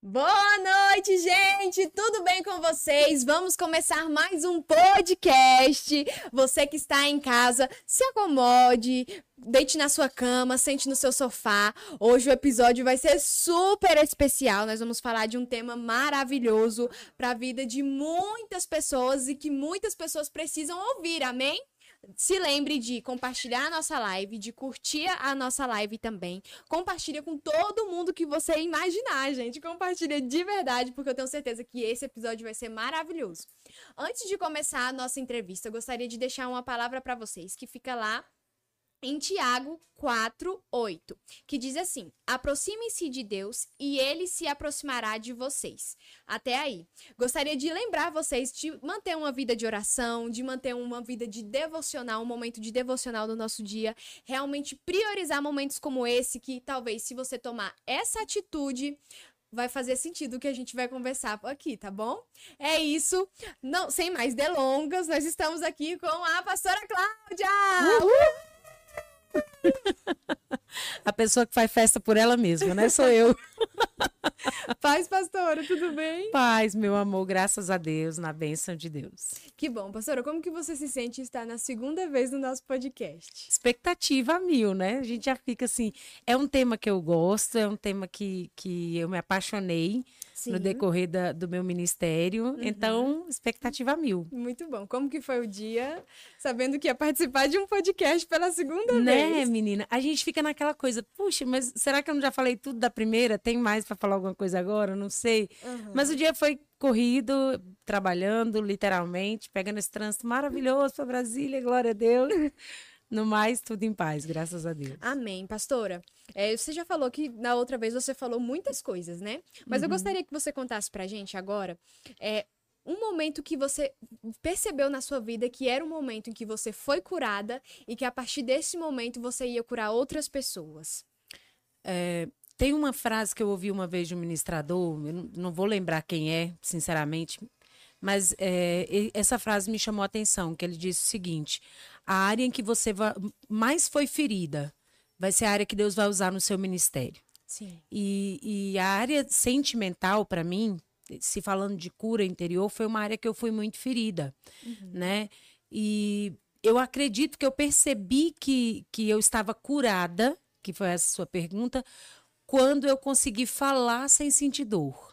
Boa noite, gente! Tudo bem com vocês? Vamos começar mais um podcast. Você que está em casa, se acomode, deite na sua cama, sente no seu sofá. Hoje o episódio vai ser super especial. Nós vamos falar de um tema maravilhoso para a vida de muitas pessoas e que muitas pessoas precisam ouvir. Amém? Se lembre de compartilhar a nossa live, de curtir a nossa live também. Compartilha com todo mundo que você imaginar, gente. Compartilha de verdade, porque eu tenho certeza que esse episódio vai ser maravilhoso. Antes de começar a nossa entrevista, eu gostaria de deixar uma palavra para vocês que fica lá em Tiago 4, 8, que diz assim: aproximem-se de Deus e ele se aproximará de vocês. Até aí. Gostaria de lembrar vocês de manter uma vida de oração, de manter uma vida de devocional, um momento de devocional do nosso dia, realmente priorizar momentos como esse, que talvez se você tomar essa atitude, vai fazer sentido o que a gente vai conversar aqui, tá bom? É isso. Não, sem mais delongas, nós estamos aqui com a pastora Cláudia. Uhul! A pessoa que faz festa por ela mesma, né? Sou eu. Paz, pastora, tudo bem? Paz, meu amor, graças a Deus, na bênção de Deus. Que bom, pastora. Como que você se sente estar na segunda vez no nosso podcast? Expectativa mil, né? A gente já fica assim. É um tema que eu gosto, é um tema que, que eu me apaixonei. Sim. no decorrer da, do meu ministério. Uhum. Então, expectativa mil. Muito bom. Como que foi o dia, sabendo que ia participar de um podcast pela segunda né, vez? Né, menina? A gente fica naquela coisa, puxa, mas será que eu não já falei tudo da primeira? Tem mais para falar alguma coisa agora? Não sei. Uhum. Mas o dia foi corrido, trabalhando, literalmente, pegando esse trânsito maravilhoso para Brasília, glória a Deus. No mais, tudo em paz, graças a Deus. Amém. Pastora, é, você já falou que na outra vez você falou muitas coisas, né? Mas uhum. eu gostaria que você contasse pra gente agora é, um momento que você percebeu na sua vida que era um momento em que você foi curada e que a partir desse momento você ia curar outras pessoas. É, tem uma frase que eu ouvi uma vez de um ministrador, eu não vou lembrar quem é, sinceramente, mas é, essa frase me chamou a atenção, que ele disse o seguinte: a área em que você mais foi ferida vai ser a área que Deus vai usar no seu ministério. Sim. E, e a área sentimental, para mim, se falando de cura interior, foi uma área que eu fui muito ferida, uhum. né? E eu acredito que eu percebi que, que eu estava curada, que foi essa sua pergunta, quando eu consegui falar sem sentir dor.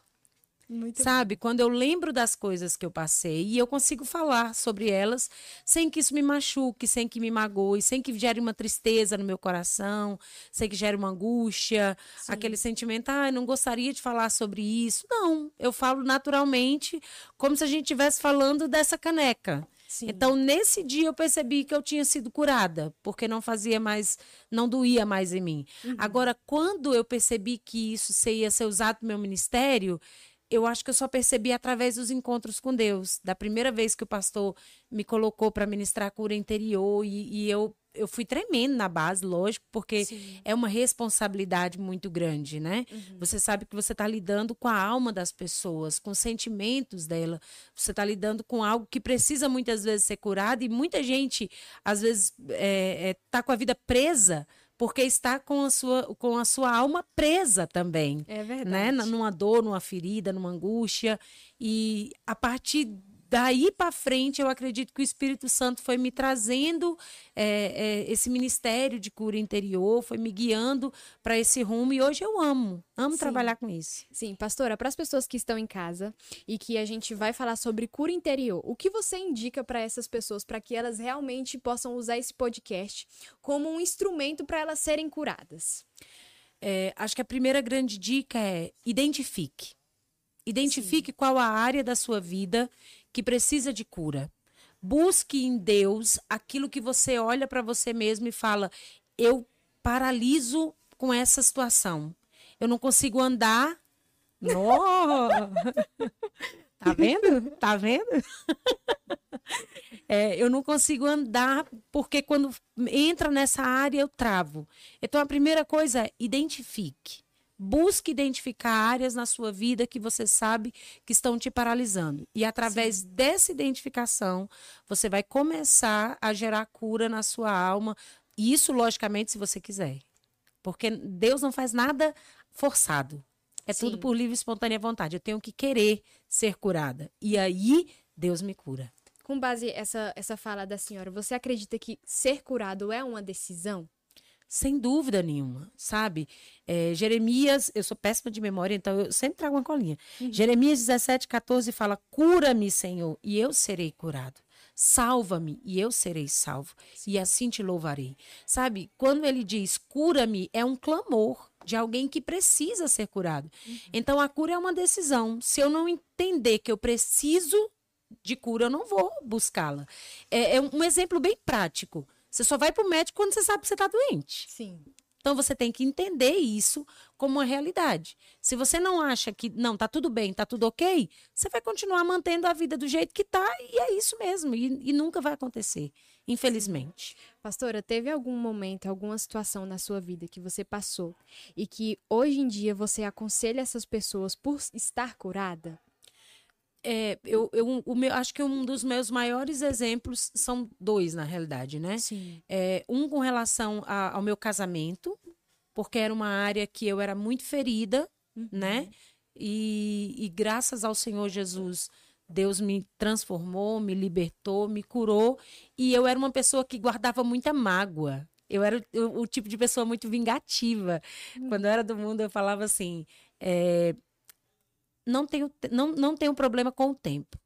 Muito Sabe? Bom. Quando eu lembro das coisas que eu passei e eu consigo falar sobre elas sem que isso me machuque, sem que me magoe, sem que gere uma tristeza no meu coração, sem que gere uma angústia, Sim. aquele sentimento, ah, eu não gostaria de falar sobre isso. Não, eu falo naturalmente, como se a gente estivesse falando dessa caneca. Sim. Então, nesse dia eu percebi que eu tinha sido curada, porque não fazia mais, não doía mais em mim. Uhum. Agora, quando eu percebi que isso ia ser usado no meu ministério, eu acho que eu só percebi através dos encontros com Deus. Da primeira vez que o pastor me colocou para ministrar cura interior e, e, eu, eu fui tremendo na base, lógico, porque Sim. é uma responsabilidade muito grande, né? Uhum. Você sabe que você está lidando com a alma das pessoas, com os sentimentos dela. Você está lidando com algo que precisa muitas vezes ser curado e muita gente, às vezes, está é, é, tá com a vida presa porque está com a sua, com a sua alma presa também. É verdade. Né? Numa dor, numa ferida, numa angústia. E a partir daí para frente, eu acredito que o Espírito Santo foi me trazendo é, é, esse ministério de cura interior, foi me guiando para esse rumo e hoje eu amo, amo Sim. trabalhar com isso. Sim, pastora, para as pessoas que estão em casa e que a gente vai falar sobre cura interior, o que você indica para essas pessoas para que elas realmente possam usar esse podcast como um instrumento para elas serem curadas? É, acho que a primeira grande dica é identifique. Identifique Sim. qual a área da sua vida que precisa de cura. Busque em Deus aquilo que você olha para você mesmo e fala: eu paraliso com essa situação. Eu não consigo andar. No! tá vendo? Tá vendo? É, eu não consigo andar porque quando entra nessa área eu travo. Então a primeira coisa é identifique. Busque identificar áreas na sua vida que você sabe que estão te paralisando. E através Sim. dessa identificação, você vai começar a gerar cura na sua alma. Isso, logicamente, se você quiser. Porque Deus não faz nada forçado. É Sim. tudo por livre e espontânea vontade. Eu tenho que querer ser curada. E aí, Deus me cura. Com base essa essa fala da senhora, você acredita que ser curado é uma decisão? Sem dúvida nenhuma, sabe? É, Jeremias, eu sou péssima de memória, então eu sempre trago uma colinha. Jeremias 17, 14 fala: Cura-me, Senhor, e eu serei curado. Salva-me e eu serei salvo, e assim te louvarei. Sabe, quando ele diz cura-me, é um clamor de alguém que precisa ser curado. Então a cura é uma decisão. Se eu não entender que eu preciso de cura, eu não vou buscá-la. É, é um exemplo bem prático. Você só vai para o médico quando você sabe que você está doente. Sim. Então você tem que entender isso como uma realidade. Se você não acha que não tá tudo bem, tá tudo ok, você vai continuar mantendo a vida do jeito que tá e é isso mesmo e, e nunca vai acontecer, infelizmente. Pastora, teve algum momento, alguma situação na sua vida que você passou e que hoje em dia você aconselha essas pessoas por estar curada? É, eu, eu o meu, acho que um dos meus maiores exemplos são dois na realidade, né? Sim. É, um com relação a- ao meu casamento, porque era uma área que eu era muito ferida, né? E, e graças ao Senhor Jesus, Deus me transformou, me libertou, me curou. E eu era uma pessoa que guardava muita mágoa. Eu era o, o- tipo de pessoa muito vingativa. Quando eu era do mundo, eu falava assim: é, não, tenho, te- não, não tenho problema com o tempo.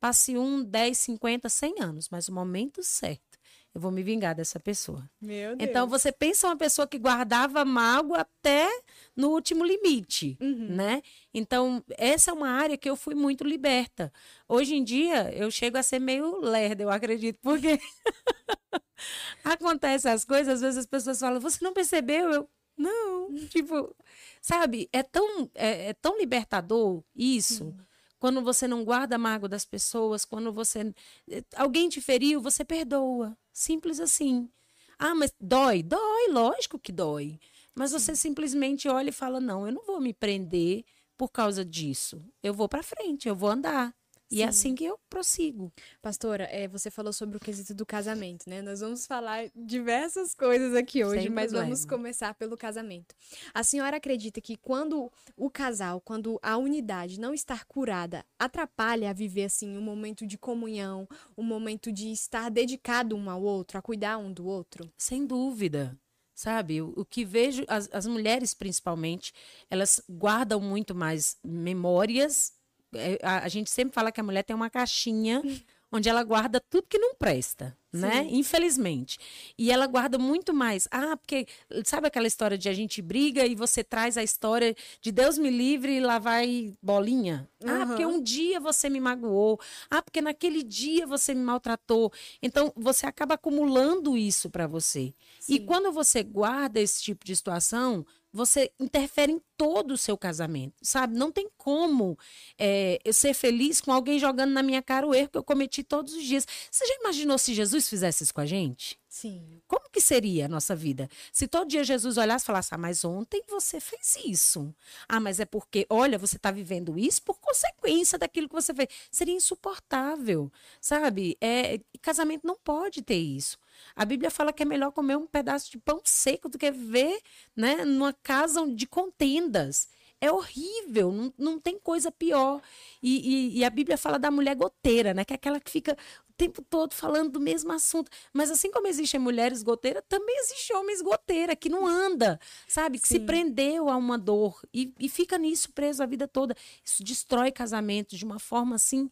Passe um, 10, 50, 100 anos, mas o momento certo, eu vou me vingar dessa pessoa. Meu Então você pensa uma pessoa que guardava mágoa até no último limite, Uhum. né? Então essa é uma área que eu fui muito liberta. Hoje em dia eu chego a ser meio lerda, eu acredito, porque acontece as coisas, às vezes as pessoas falam: "Você não percebeu?" Eu não, tipo, sabe? É tão é, é tão libertador isso. Quando você não guarda mágoa das pessoas, quando você alguém te feriu, você perdoa. Simples assim. Ah, mas dói? Dói, lógico que dói. Mas você simplesmente olha e fala: não, eu não vou me prender por causa disso. Eu vou para frente, eu vou andar. E é Sim. assim que eu prossigo. Pastora, é, você falou sobre o quesito do casamento, né? Nós vamos falar diversas coisas aqui hoje, Sem mas vamos começar pelo casamento. A senhora acredita que quando o casal, quando a unidade não estar curada, atrapalha a viver assim um momento de comunhão, um momento de estar dedicado um ao outro, a cuidar um do outro? Sem dúvida. Sabe, o, o que vejo, as, as mulheres principalmente, elas guardam muito mais memórias. É, A, a gente sempre fala que a mulher tem uma caixinha onde ela guarda tudo que não presta, né? Sim. Infelizmente. E ela guarda muito mais. Ah, porque sabe aquela história de a gente briga e você traz a história de Deus me livre e lá vai bolinha? Ah, porque um dia você me magoou. Ah, porque naquele dia você me maltratou. Então, você acaba acumulando isso para você. E Sim. quando você guarda esse tipo de situação, você interfere em todo o seu casamento, sabe? Não tem como é, eu ser feliz com alguém jogando na minha cara o erro que eu cometi todos os dias. Você já imaginou se Jesus fizesse isso com a gente? Sim. Como que seria a nossa vida? Se todo dia Jesus olhasse e falasse, ah, mas ontem você fez isso. Ah, mas é porque, olha, você está vivendo isso por consequência daquilo que você fez. Seria insuportável, sabe? É, casamento não pode ter isso. A Bíblia fala que é melhor comer um pedaço de pão seco do que viver né, numa casa de É horrível, não, não tem coisa pior. E, e- e a Bíblia fala da mulher goteira, né? Que é aquela que fica o tempo todo falando do mesmo assunto. Mas assim como existem mulheres goteiras, também existe homens goteira que não anda, sabe? Que se Sim. prendeu a uma dor e, e fica nisso preso a vida toda. Isso destrói casamentos de uma forma assim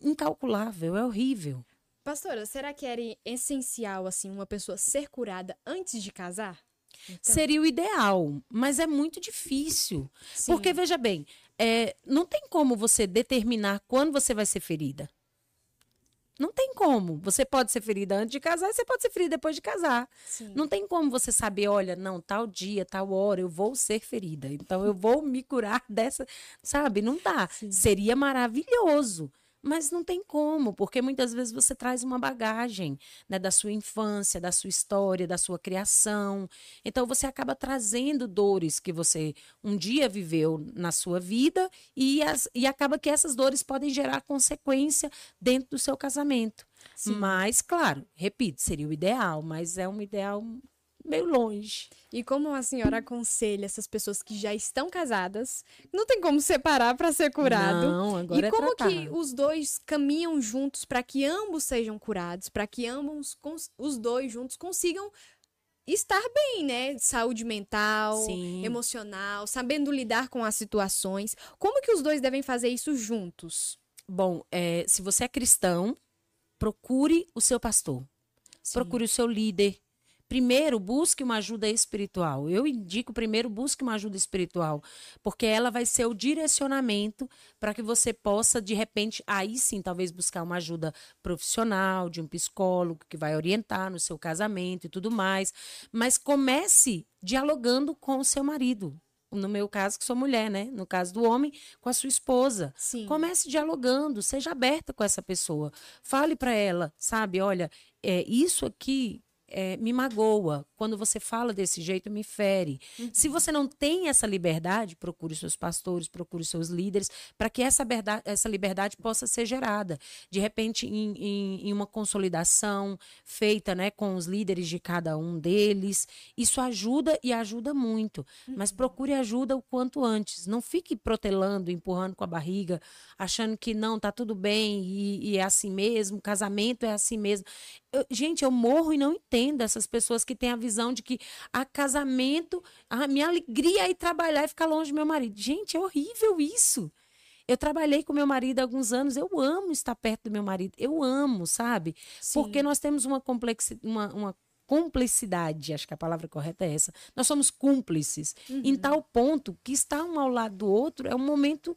incalculável, é horrível. Pastora, será que era essencial assim uma pessoa ser curada antes de casar? Então, Seria o ideal, mas é muito difícil. sim. Porque, veja bem, é, não tem como você determinar quando você vai ser ferida. Não tem como. Você pode ser ferida antes de casar e você pode ser ferida depois de casar. Sim. Não tem como você saber, olha, não, tal dia, tal hora, eu vou ser ferida. Então eu vou me curar dessa. Sabe? Não dá. Sim. Seria maravilhoso. Mas não tem como, porque muitas vezes você traz uma bagagem né, da sua infância, da sua história, da sua criação. Então você acaba trazendo dores que você um dia viveu na sua vida e, as- e acaba que essas dores podem gerar consequência dentro do seu casamento. Sim. Mas, claro, repito, seria o ideal, mas é um ideal meio longe. E como a senhora aconselha essas pessoas que já estão casadas, não tem como separar para ser curado? Não, agora e é como tratar. que os dois caminham juntos para que ambos sejam curados, para que ambos os dois juntos consigam estar bem, né? Saúde mental, Sim. emocional, sabendo lidar com as situações. Como que os dois devem fazer isso juntos? Bom, é, se você é cristão, procure o seu pastor. Sim. Procure o seu líder. Primeiro, busque uma ajuda espiritual. Eu indico primeiro, busque uma ajuda espiritual, porque ela vai ser o direcionamento para que você possa, de repente, aí sim, talvez buscar uma ajuda profissional, de um psicólogo que vai orientar no seu casamento e tudo mais. Mas comece dialogando com o seu marido. No meu caso, que sou mulher, né? No caso do homem, com a sua esposa. Sim. Comece dialogando, seja aberta com essa pessoa. Fale para ela, sabe? Olha, é, isso aqui é, me magoa. Quando você fala desse jeito, me fere. Se você não tem essa liberdade, procure seus pastores, procure seus líderes, para que essa, berda- essa liberdade possa ser gerada. De repente, em, em- em uma consolidação feita né, com os líderes de cada um deles. Isso ajuda e ajuda muito. Mas procure ajuda o quanto antes. Não fique protelando, empurrando com a barriga, achando que não, tá tudo bem e, e é assim mesmo, casamento é assim mesmo. Eu- gente, eu morro e não entendo essas pessoas que têm a visão de que a casamento, a minha alegria é ir trabalhar e ficar longe do meu marido. Gente, é horrível isso. Eu trabalhei com meu marido há alguns anos, eu amo estar perto do meu marido, eu amo, sabe? Porque nós temos uma, complexi uma, uma cumplicidade, acho que a palavra correta é essa. Nós somos cúmplices, em tal ponto que estar um ao lado do outro é um momento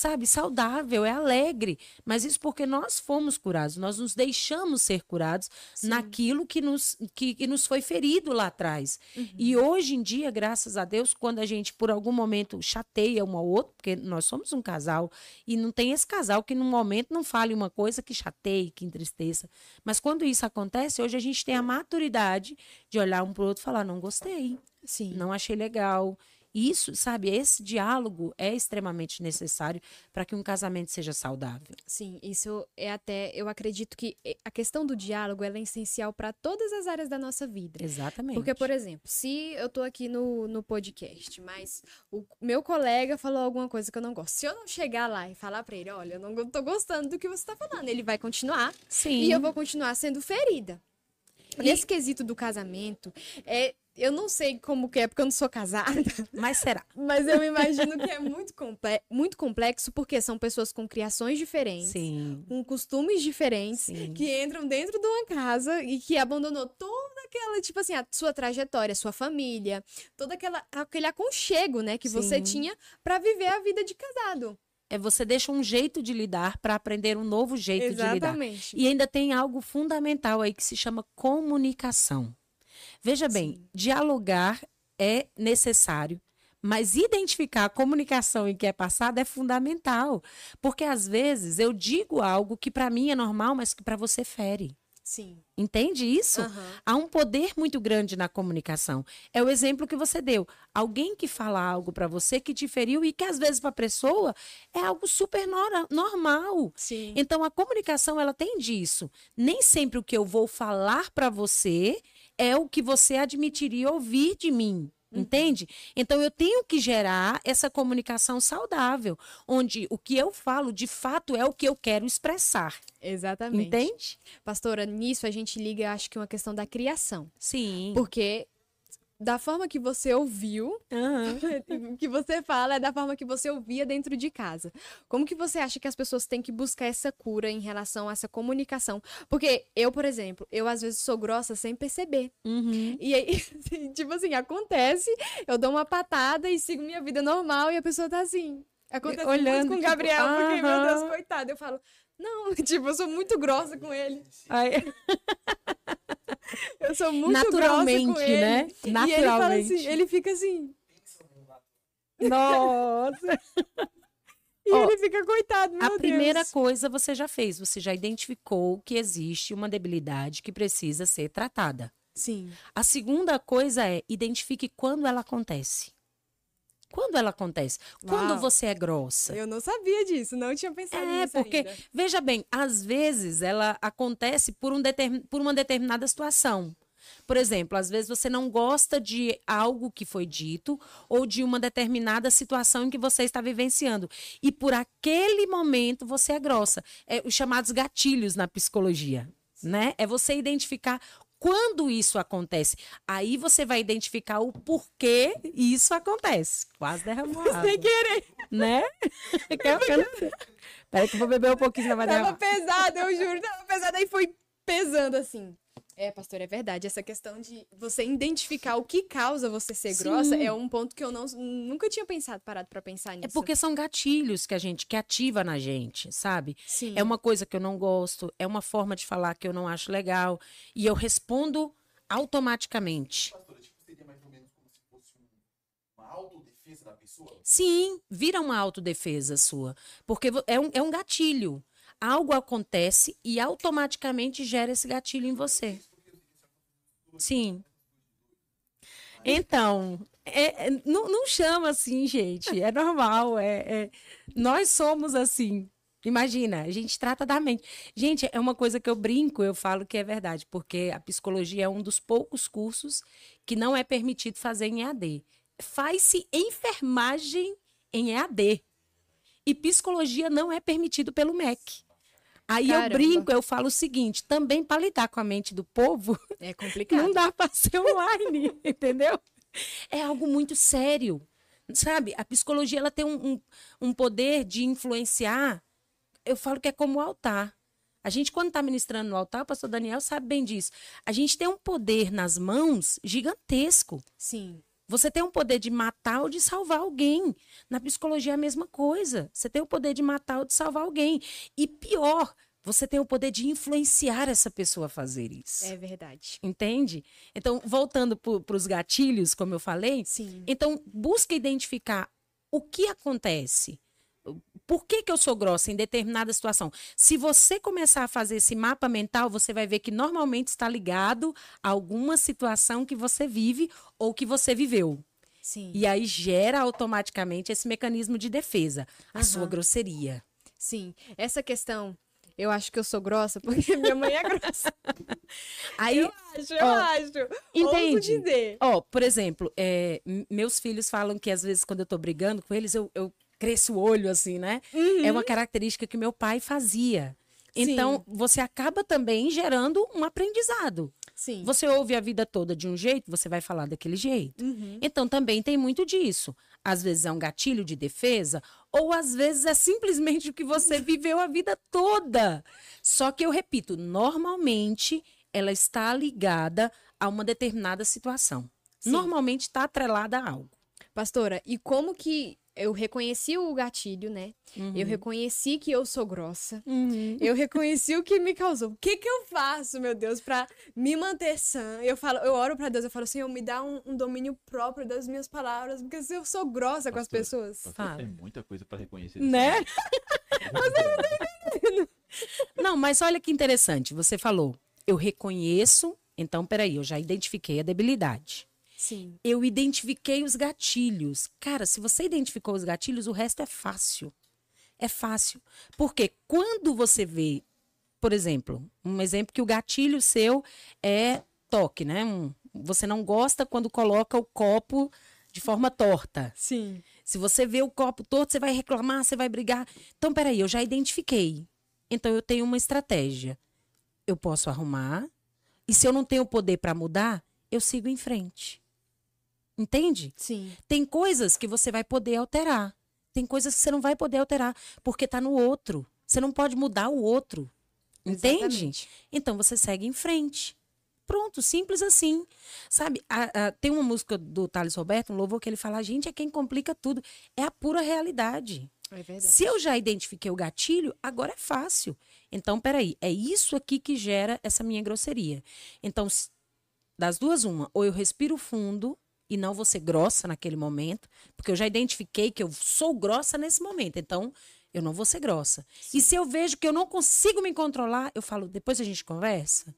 sabe, saudável, é alegre. Mas isso porque nós fomos curados, nós nos deixamos ser curados naquilo que nos, que, que nos foi ferido lá atrás. E hoje em dia, graças a Deus, quando a gente por algum momento chateia um ao outro, porque nós somos um casal, e não tem esse casal que num momento não fale uma coisa que chateie, que entristeça. Mas quando isso acontece, hoje a gente tem a maturidade de olhar um para o outro e falar: não gostei Sim. não achei legal. Isso, sabe, esse diálogo é extremamente necessário para que um casamento seja saudável. Sim, isso é até. Eu acredito que a questão do diálogo é essencial para todas as áreas da nossa vida. Exatamente. Porque, por exemplo, se eu tô aqui no, no podcast, mas o meu colega falou alguma coisa que eu não gosto. Se eu não chegar lá e falar pra ele, olha, eu não tô gostando do que você tá falando, ele vai continuar Sim. e eu vou continuar sendo ferida. Nesse quesito do casamento, é, eu não sei como que é, porque eu não sou casada, Mas será? mas eu imagino que é muito, comple muito complexo, porque são pessoas com criações diferentes Sim. com costumes diferentes Sim. que entram dentro de uma casa e que abandonou toda aquela, tipo assim, a sua trajetória, sua família, todo aquela, aquele aconchego, né, que você Sim. tinha pra viver a vida de casado. É você deixa um jeito de lidar para aprender um novo jeito de lidar. Exatamente. E ainda tem algo fundamental aí que se chama comunicação. Veja bem, dialogar é necessário, mas identificar a comunicação em que é passada é fundamental, porque às vezes eu digo algo que para mim é normal, mas que para você fere. Sim. Entende isso? Aham. Há um poder muito grande na comunicação. É o exemplo que você deu. Alguém que fala algo para você que te feriu e que às vezes para a pessoa é algo super normal. Sim. Então a comunicação ela tem disso. Nem sempre o que eu vou falar para você é o que você admitiria ouvir de mim. Entende? Então eu tenho que gerar essa comunicação saudável, onde o que eu falo de fato é o que eu quero expressar. Exatamente. Entende? Pastora, nisso a gente liga, acho que uma questão da criação. Sim. Porque da forma que você ouviu, o que você fala é da forma que você ouvia dentro de casa. Como que você acha que as pessoas têm que buscar essa cura em relação a essa comunicação? Porque eu, por exemplo, eu às vezes sou grossa sem perceber. Uhum. E aí, assim, tipo assim, acontece, eu dou uma patada e sigo minha vida normal e a pessoa tá assim. Acontece Olhando, muito com o tipo, Gabriel, porque, meu Deus, coitado. Eu falo, não, tipo, eu sou muito grossa com ele. Aí- Eu sou muito Naturalmente, grossa com ele. né? E ele fala Naturalmente. assim, ele fica assim. Nossa. E Ó, ele fica coitado, meu A primeira Deus. coisa você já fez, você já identificou que existe uma debilidade que precisa ser tratada. Sim. A segunda coisa é identifique quando ela acontece. Quando ela acontece? Quando Uau. você é grossa. Eu não sabia disso, não tinha pensado É, nisso porque, ainda. veja bem, às vezes ela acontece por, um determin- por uma determinada situação. Por exemplo, às vezes você não gosta de algo que foi dito ou de uma determinada situação em que você está vivenciando. E por aquele momento você é grossa. É os chamados gatilhos na psicologia. Né? É você identificar quando isso acontece. Aí você vai identificar o porquê isso acontece. Quase derramou água. Sem querer. Né? Peraí que eu vou beber um pouquinho, vai Tava pesado, eu juro. Tava pesado, aí foi pesando assim. É, pastor, é verdade. Essa questão de você identificar o que causa você ser Sim. grossa é um ponto que eu não, nunca tinha pensado, parado pra pensar nisso. É porque são gatilhos que a gente que ativa na gente, sabe? Sim. É uma coisa que eu não gosto, é uma forma de falar que eu não acho legal e eu respondo automaticamente. Pastora, tipo, seria mais ou menos como se fosse um- uma autodefesa da pessoa? Sim, vira uma autodefesa sua, porque é um, é um gatilho. Algo acontece e automaticamente gera esse gatilho em você. Sim. Então, é- é- não, não chama assim, gente. É normal. É, é- nós somos assim. Imagina, a gente trata da mente. Gente, é uma coisa que eu brinco, eu falo que é verdade, porque a psicologia é um dos poucos cursos que não é permitido fazer em EAD. Faz-se enfermagem em EAD. E psicologia não é permitido pelo MEC. Aí Caramba. eu brinco, eu falo o seguinte: também para lidar com a mente do povo, É complicado. não dá para ser online, entendeu? É algo muito sério, sabe? A psicologia ela tem um, um, um poder de influenciar. Eu falo que é como o altar. A gente, quando está ministrando no altar, o pastor Daniel sabe bem disso. A gente tem um poder nas mãos gigantesco. Sim. Você tem o poder de matar ou de salvar alguém. Na psicologia é a mesma coisa. Você tem o poder de matar ou de salvar alguém. E pior, você tem o poder de influenciar essa pessoa a fazer isso. É verdade. Entende? Então, voltando para os gatilhos, como eu falei, Sim. então busca identificar o que acontece. Por que, que eu sou grossa em determinada situação? Se você começar a fazer esse mapa mental, você vai ver que normalmente está ligado a alguma situação que você vive ou que você viveu. Sim. E aí gera automaticamente esse mecanismo de defesa, a sua grosseria. Sim. Essa questão, eu acho que eu sou grossa porque minha mãe é grossa. Aí, eu acho, eu ó, acho. Entende? dizer. Ó, por exemplo, é, meus filhos falam que às vezes quando eu tô brigando com eles, eu, eu cresço o olho, assim, né? É uma característica que meu pai fazia. Então, você acaba também gerando um aprendizado. Sim. Você ouve a vida toda de um jeito, você vai falar daquele jeito. Uhum. Então, também tem muito disso. Às vezes é um gatilho de defesa, ou às vezes é simplesmente o que você viveu a vida toda. Só que eu repito, normalmente ela está ligada a uma determinada situação. Sim. Normalmente está atrelada a algo. Pastora, e como que eu reconheci o gatilho, né? Uhum. Eu reconheci que eu sou grossa. Eu reconheci o que me causou. O que que eu faço, meu Deus, pra me manter sã? Eu falo, eu oro pra Deus, eu falo, Senhor, me dá um, um domínio próprio das minhas palavras, porque se eu sou grossa com as pessoas. Pastor, Fala. Tem muita coisa pra reconhecer. Né? Né? Não, mas olha que interessante. Você falou, eu reconheço, então peraí, eu já identifiquei a debilidade. Sim. eu identifiquei os gatilhos. Cara, se você identificou os gatilhos, o resto é fácil. É fácil. Porque quando você vê, por exemplo, um exemplo que o gatilho seu é toque, né? Um- você não gosta quando coloca o copo de forma torta. Sim. Se você vê o copo torto, você vai reclamar, você vai brigar. Então, peraí, eu já identifiquei. Então, eu tenho uma estratégia. Eu posso arrumar. E se eu não tenho poder para mudar, eu sigo em frente. Entende? Sim. Tem coisas que você vai poder alterar. Tem coisas que você não vai poder alterar, porque está no outro. Você não pode mudar o outro. Entende? Exatamente. Então você segue em frente. Pronto, simples assim. Sabe, a- a- tem uma música do Thales Roberto, um louvor, que ele fala: a gente é quem complica tudo. É a pura realidade. É verdade. Se eu já identifiquei o gatilho, agora é fácil. Então, peraí, é isso aqui que gera essa minha grosseria. Então, das duas, uma, ou eu respiro fundo e não vou ser grossa naquele momento, porque eu já identifiquei que eu sou grossa nesse momento, então eu não vou ser grossa. E se eu vejo que eu não consigo me controlar, eu falo, depois a gente conversa.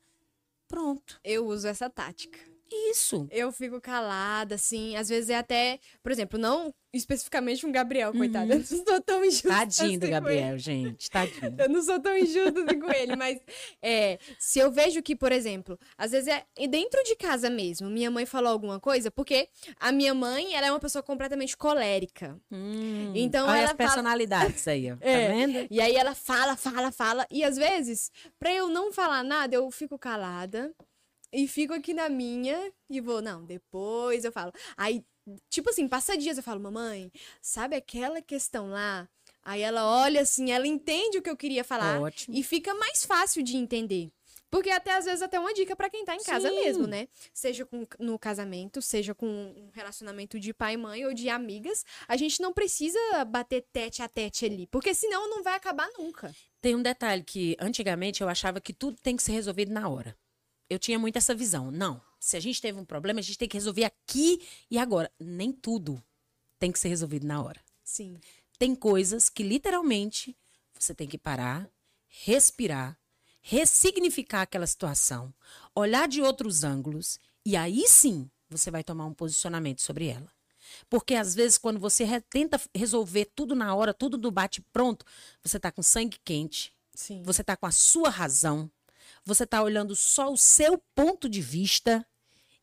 Pronto. Eu uso essa tática. Isso. Eu fico calada, assim. Às vezes é até, por exemplo, não especificamente um Gabriel, coitado. Eu não sou tão injusta. Uhum. Tadinho assim do Gabriel, gente. Tadinho. Eu não sou tão injusta assim com ele, mas é, se eu vejo que, por exemplo, às vezes é dentro de casa mesmo, minha mãe falou alguma coisa, porque a minha mãe, ela é uma pessoa completamente colérica. Hum, Então olha ela as fala- personalidades aí, ó. Tá É. vendo? E aí ela fala, fala, fala, e às vezes, pra eu não falar nada, eu fico calada e fico aqui na minha e vou, não, depois eu falo. Aí, tipo assim, passa dias eu falo, mamãe, sabe aquela questão lá? Aí ela olha assim, ela entende o que eu queria falar Ótimo. e fica mais fácil de entender. Porque até às vezes até uma dica pra quem tá em casa Sim. mesmo, né? Seja com, no casamento, seja com um relacionamento de pai e mãe ou de amigas, a gente não precisa bater tete a tete ali, porque senão não vai acabar nunca. Tem um detalhe que antigamente eu achava que tudo tem que ser resolvido na hora. Eu tinha muito essa visão. Não, se a gente teve um problema, a gente tem que resolver aqui e agora. Nem tudo tem que ser resolvido na hora. Sim. Tem coisas que literalmente você tem que parar, respirar, ressignificar aquela situação, olhar de outros ângulos e aí sim você vai tomar um posicionamento sobre ela. Porque às vezes quando você re- tenta resolver tudo na hora, tudo do bate pronto, você tá com sangue quente, Sim. você tá com a sua razão, você tá olhando só o seu ponto de vista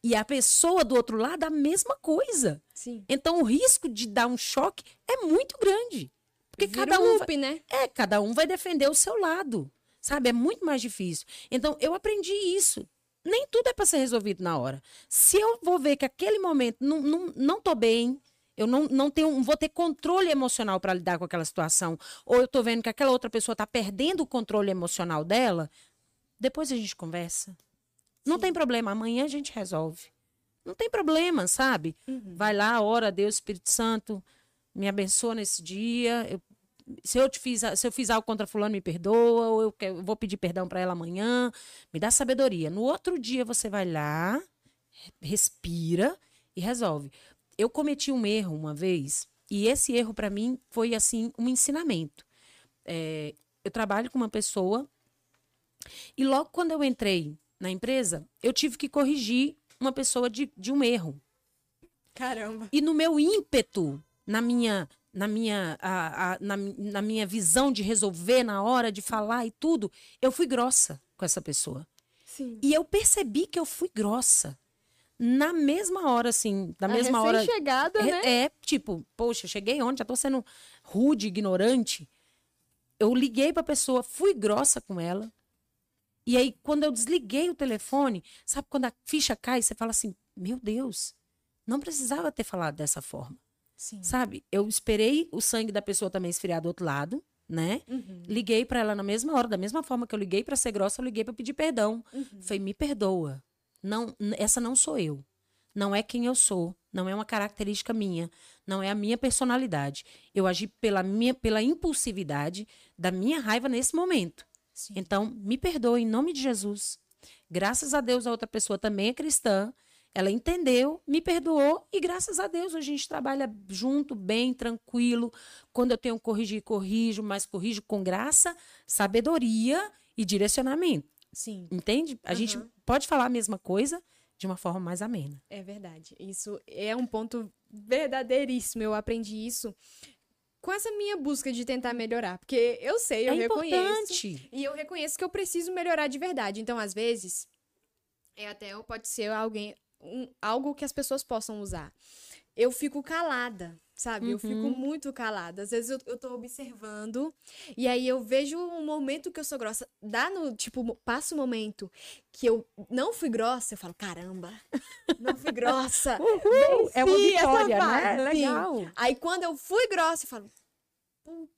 e a pessoa do outro lado a mesma coisa. Sim. Então o risco de dar um choque é muito grande. Porque Vira cada um um, vai, né? é, cada um vai defender o seu lado. Sabe? É muito mais difícil. Então eu aprendi isso. Nem tudo é para ser resolvido na hora. Se eu vou ver que aquele momento não, não, não tô bem, eu não, não tenho, não vou ter controle emocional para lidar com aquela situação, ou eu tô vendo que aquela outra pessoa tá perdendo o controle emocional dela, depois a gente conversa. Não tem problema, amanhã a gente resolve. Não tem problema, sabe? Uhum. Vai lá, ora a Deus, Espírito Santo, me abençoa nesse dia. Eu- se, eu te fiz, se eu fiz algo contra fulano, me perdoa, ou eu, eu vou pedir perdão para ela amanhã. Me dá sabedoria. No outro dia você vai lá, respira e resolve. Eu cometi um erro uma vez, e esse erro para mim foi assim um ensinamento. É, eu trabalho com uma pessoa e logo quando eu entrei na empresa, eu tive que corrigir uma pessoa de, de um erro. Caramba. E no meu ímpeto, na minha, na minha, a- a- na, na minha visão de resolver na hora de falar e tudo, eu fui grossa com essa pessoa. Sim. E eu percebi que eu fui grossa. Na mesma hora, assim, na mesma hora. chegada, né? É, é, tipo, poxa, cheguei ontem, já tô sendo rude, ignorante. Eu liguei pra pessoa, fui grossa com ela. E aí, quando eu desliguei o telefone, sabe quando a ficha cai, você fala assim: Meu Deus, não precisava ter falado dessa forma. Sim. Sabe? Eu esperei o sangue da pessoa também esfriar do outro lado, né? Uhum. Liguei pra ela na mesma hora, da mesma forma que eu liguei pra ser grossa, eu liguei pra pedir perdão. Uhum. Falei, me perdoa. Não, essa não sou eu. Não é quem eu sou. Não é uma característica minha. Não é a minha personalidade. Eu agi pela minha, pela impulsividade da minha raiva nesse momento. Sim. Então, me perdoe em nome de Jesus. Graças a Deus, a outra pessoa também é cristã. Ela entendeu, me perdoou e graças a Deus a gente trabalha junto, bem, tranquilo. Quando eu tenho que corrigir, corrijo, mas corrijo com graça, sabedoria e direcionamento. Sim. Entende? A gente Aham. pode falar a mesma coisa de uma forma mais amena. É verdade. Isso é um ponto verdadeiríssimo. Eu aprendi isso com essa minha busca de tentar melhorar. Porque eu sei, eu é reconheço. importante. E eu reconheço que eu preciso melhorar de verdade. Então, às vezes, é até pode ser alguém, um- algo que as pessoas possam usar. Eu fico calada, sabe? Eu fico Uhum. muito calada. Às vezes eu, eu tô observando e aí eu vejo um momento que eu sou grossa. Dá no, tipo, passa um momento que eu não fui grossa, eu falo, caramba, não fui grossa. É uma vitória, né? Sim. Legal. Aí quando eu fui grossa, eu falo,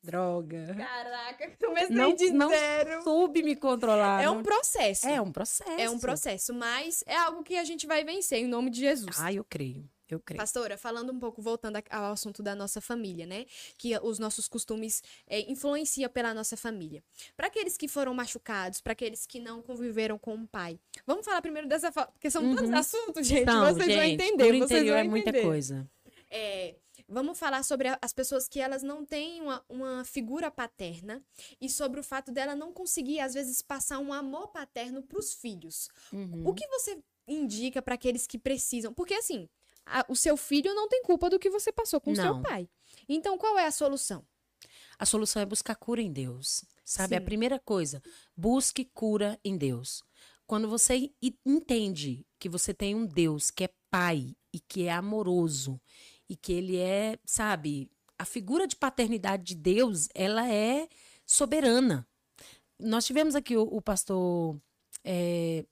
Droga. caraca, comecei Não, de não zero. soube me controlar. É um não- processo. é um processo. É um processo, mas é algo que a gente vai vencer em nome de Jesus. Ah, eu creio. Eu creio. Pastora, falando um pouco, voltando ao assunto da nossa família, né? Que os nossos costumes é, influenciam pela nossa família. Para aqueles que foram machucados, para aqueles que não conviveram com o pai. Vamos falar primeiro dessa porque são tantos Uhum. assuntos, gente. Então, vocês vão gente, entender. por vocês interior vão é muita entender. coisa. É, vamos falar sobre as pessoas que elas não têm uma, uma figura paterna e sobre o fato dela não conseguir, às vezes, passar um amor paterno para os filhos. Uhum. O que você indica para aqueles que precisam? Porque assim, a- o seu filho não tem culpa do que você passou com o seu pai. Então, qual é a solução? A solução é buscar cura em Deus. Sabe? A Sim. primeira coisa, busque cura em Deus. Quando você entende que você tem um Deus que é pai e que é amoroso e que ele é, sabe, a figura de paternidade de Deus, ela é soberana. Nós tivemos aqui o, o pastor é,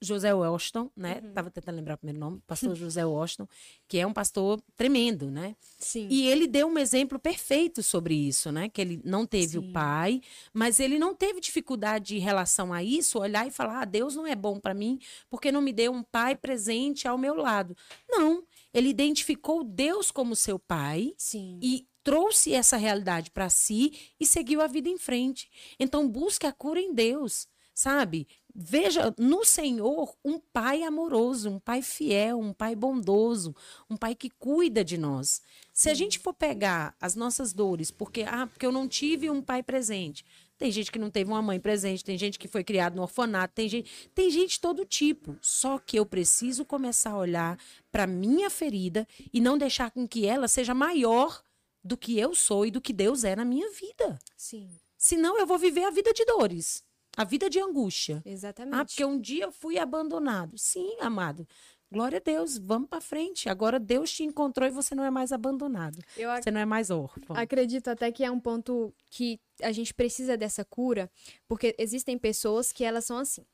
José Washington, né? Uhum. Tava tentando lembrar o primeiro nome, pastor José Washington, que é um pastor tremendo, né? Sim. E ele deu um exemplo perfeito sobre isso, né? Que ele não teve Sim. o pai, mas ele não teve dificuldade em relação a isso, olhar e falar: ah, Deus não é bom para mim porque não me deu um pai presente ao meu lado. Não, ele identificou Deus como seu pai Sim. e trouxe essa realidade para si e seguiu a vida em frente. Então busque a cura em Deus, sabe? Veja no Senhor um pai amoroso, um pai fiel, um pai bondoso, um pai que cuida de nós. Se a gente for pegar as nossas dores, porque ah, porque eu não tive um pai presente. Tem gente que não teve uma mãe presente, tem gente que foi criado no orfanato, tem gente, tem gente de todo tipo. Só que eu preciso começar a olhar para minha ferida e não deixar com que ela seja maior do que eu sou e do que Deus é na minha vida. Sim. Senão eu vou viver a vida de dores, a vida de angústia. Exatamente. Ah, porque um dia eu fui abandonado. Sim, amado. Glória a Deus, vamos para frente. Agora Deus te encontrou e você não é mais abandonado. Eu ac- Você não é mais órfão. acredito até que é um ponto que a gente precisa dessa cura, porque existem pessoas que elas são assim.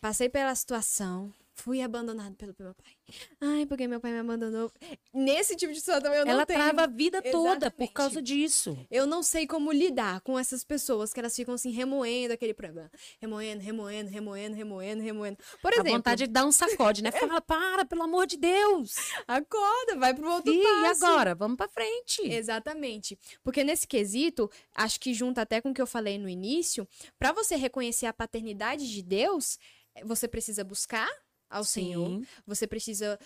Passei pela situação, fui abandonado pelo meu pai. Ai, porque meu pai me abandonou. Nesse tipo de situação eu não Ela tenho. trava a vida toda por causa disso. Eu não sei como lidar com essas pessoas que elas ficam assim remoendo aquele problema. Remoendo, remoendo, remoendo, remoendo, remoendo. Por A exemplo, vontade é de dar um sacode, né? Fala, para, pelo amor de Deus. acorda, vai pro outro Ih, e passo. agora? Vamos para frente. Exatamente. Porque nesse quesito, acho que junta até com o que eu falei no início, para você reconhecer a paternidade de Deus, eh, você precisa buscar ao Senhor, Sim, você precisa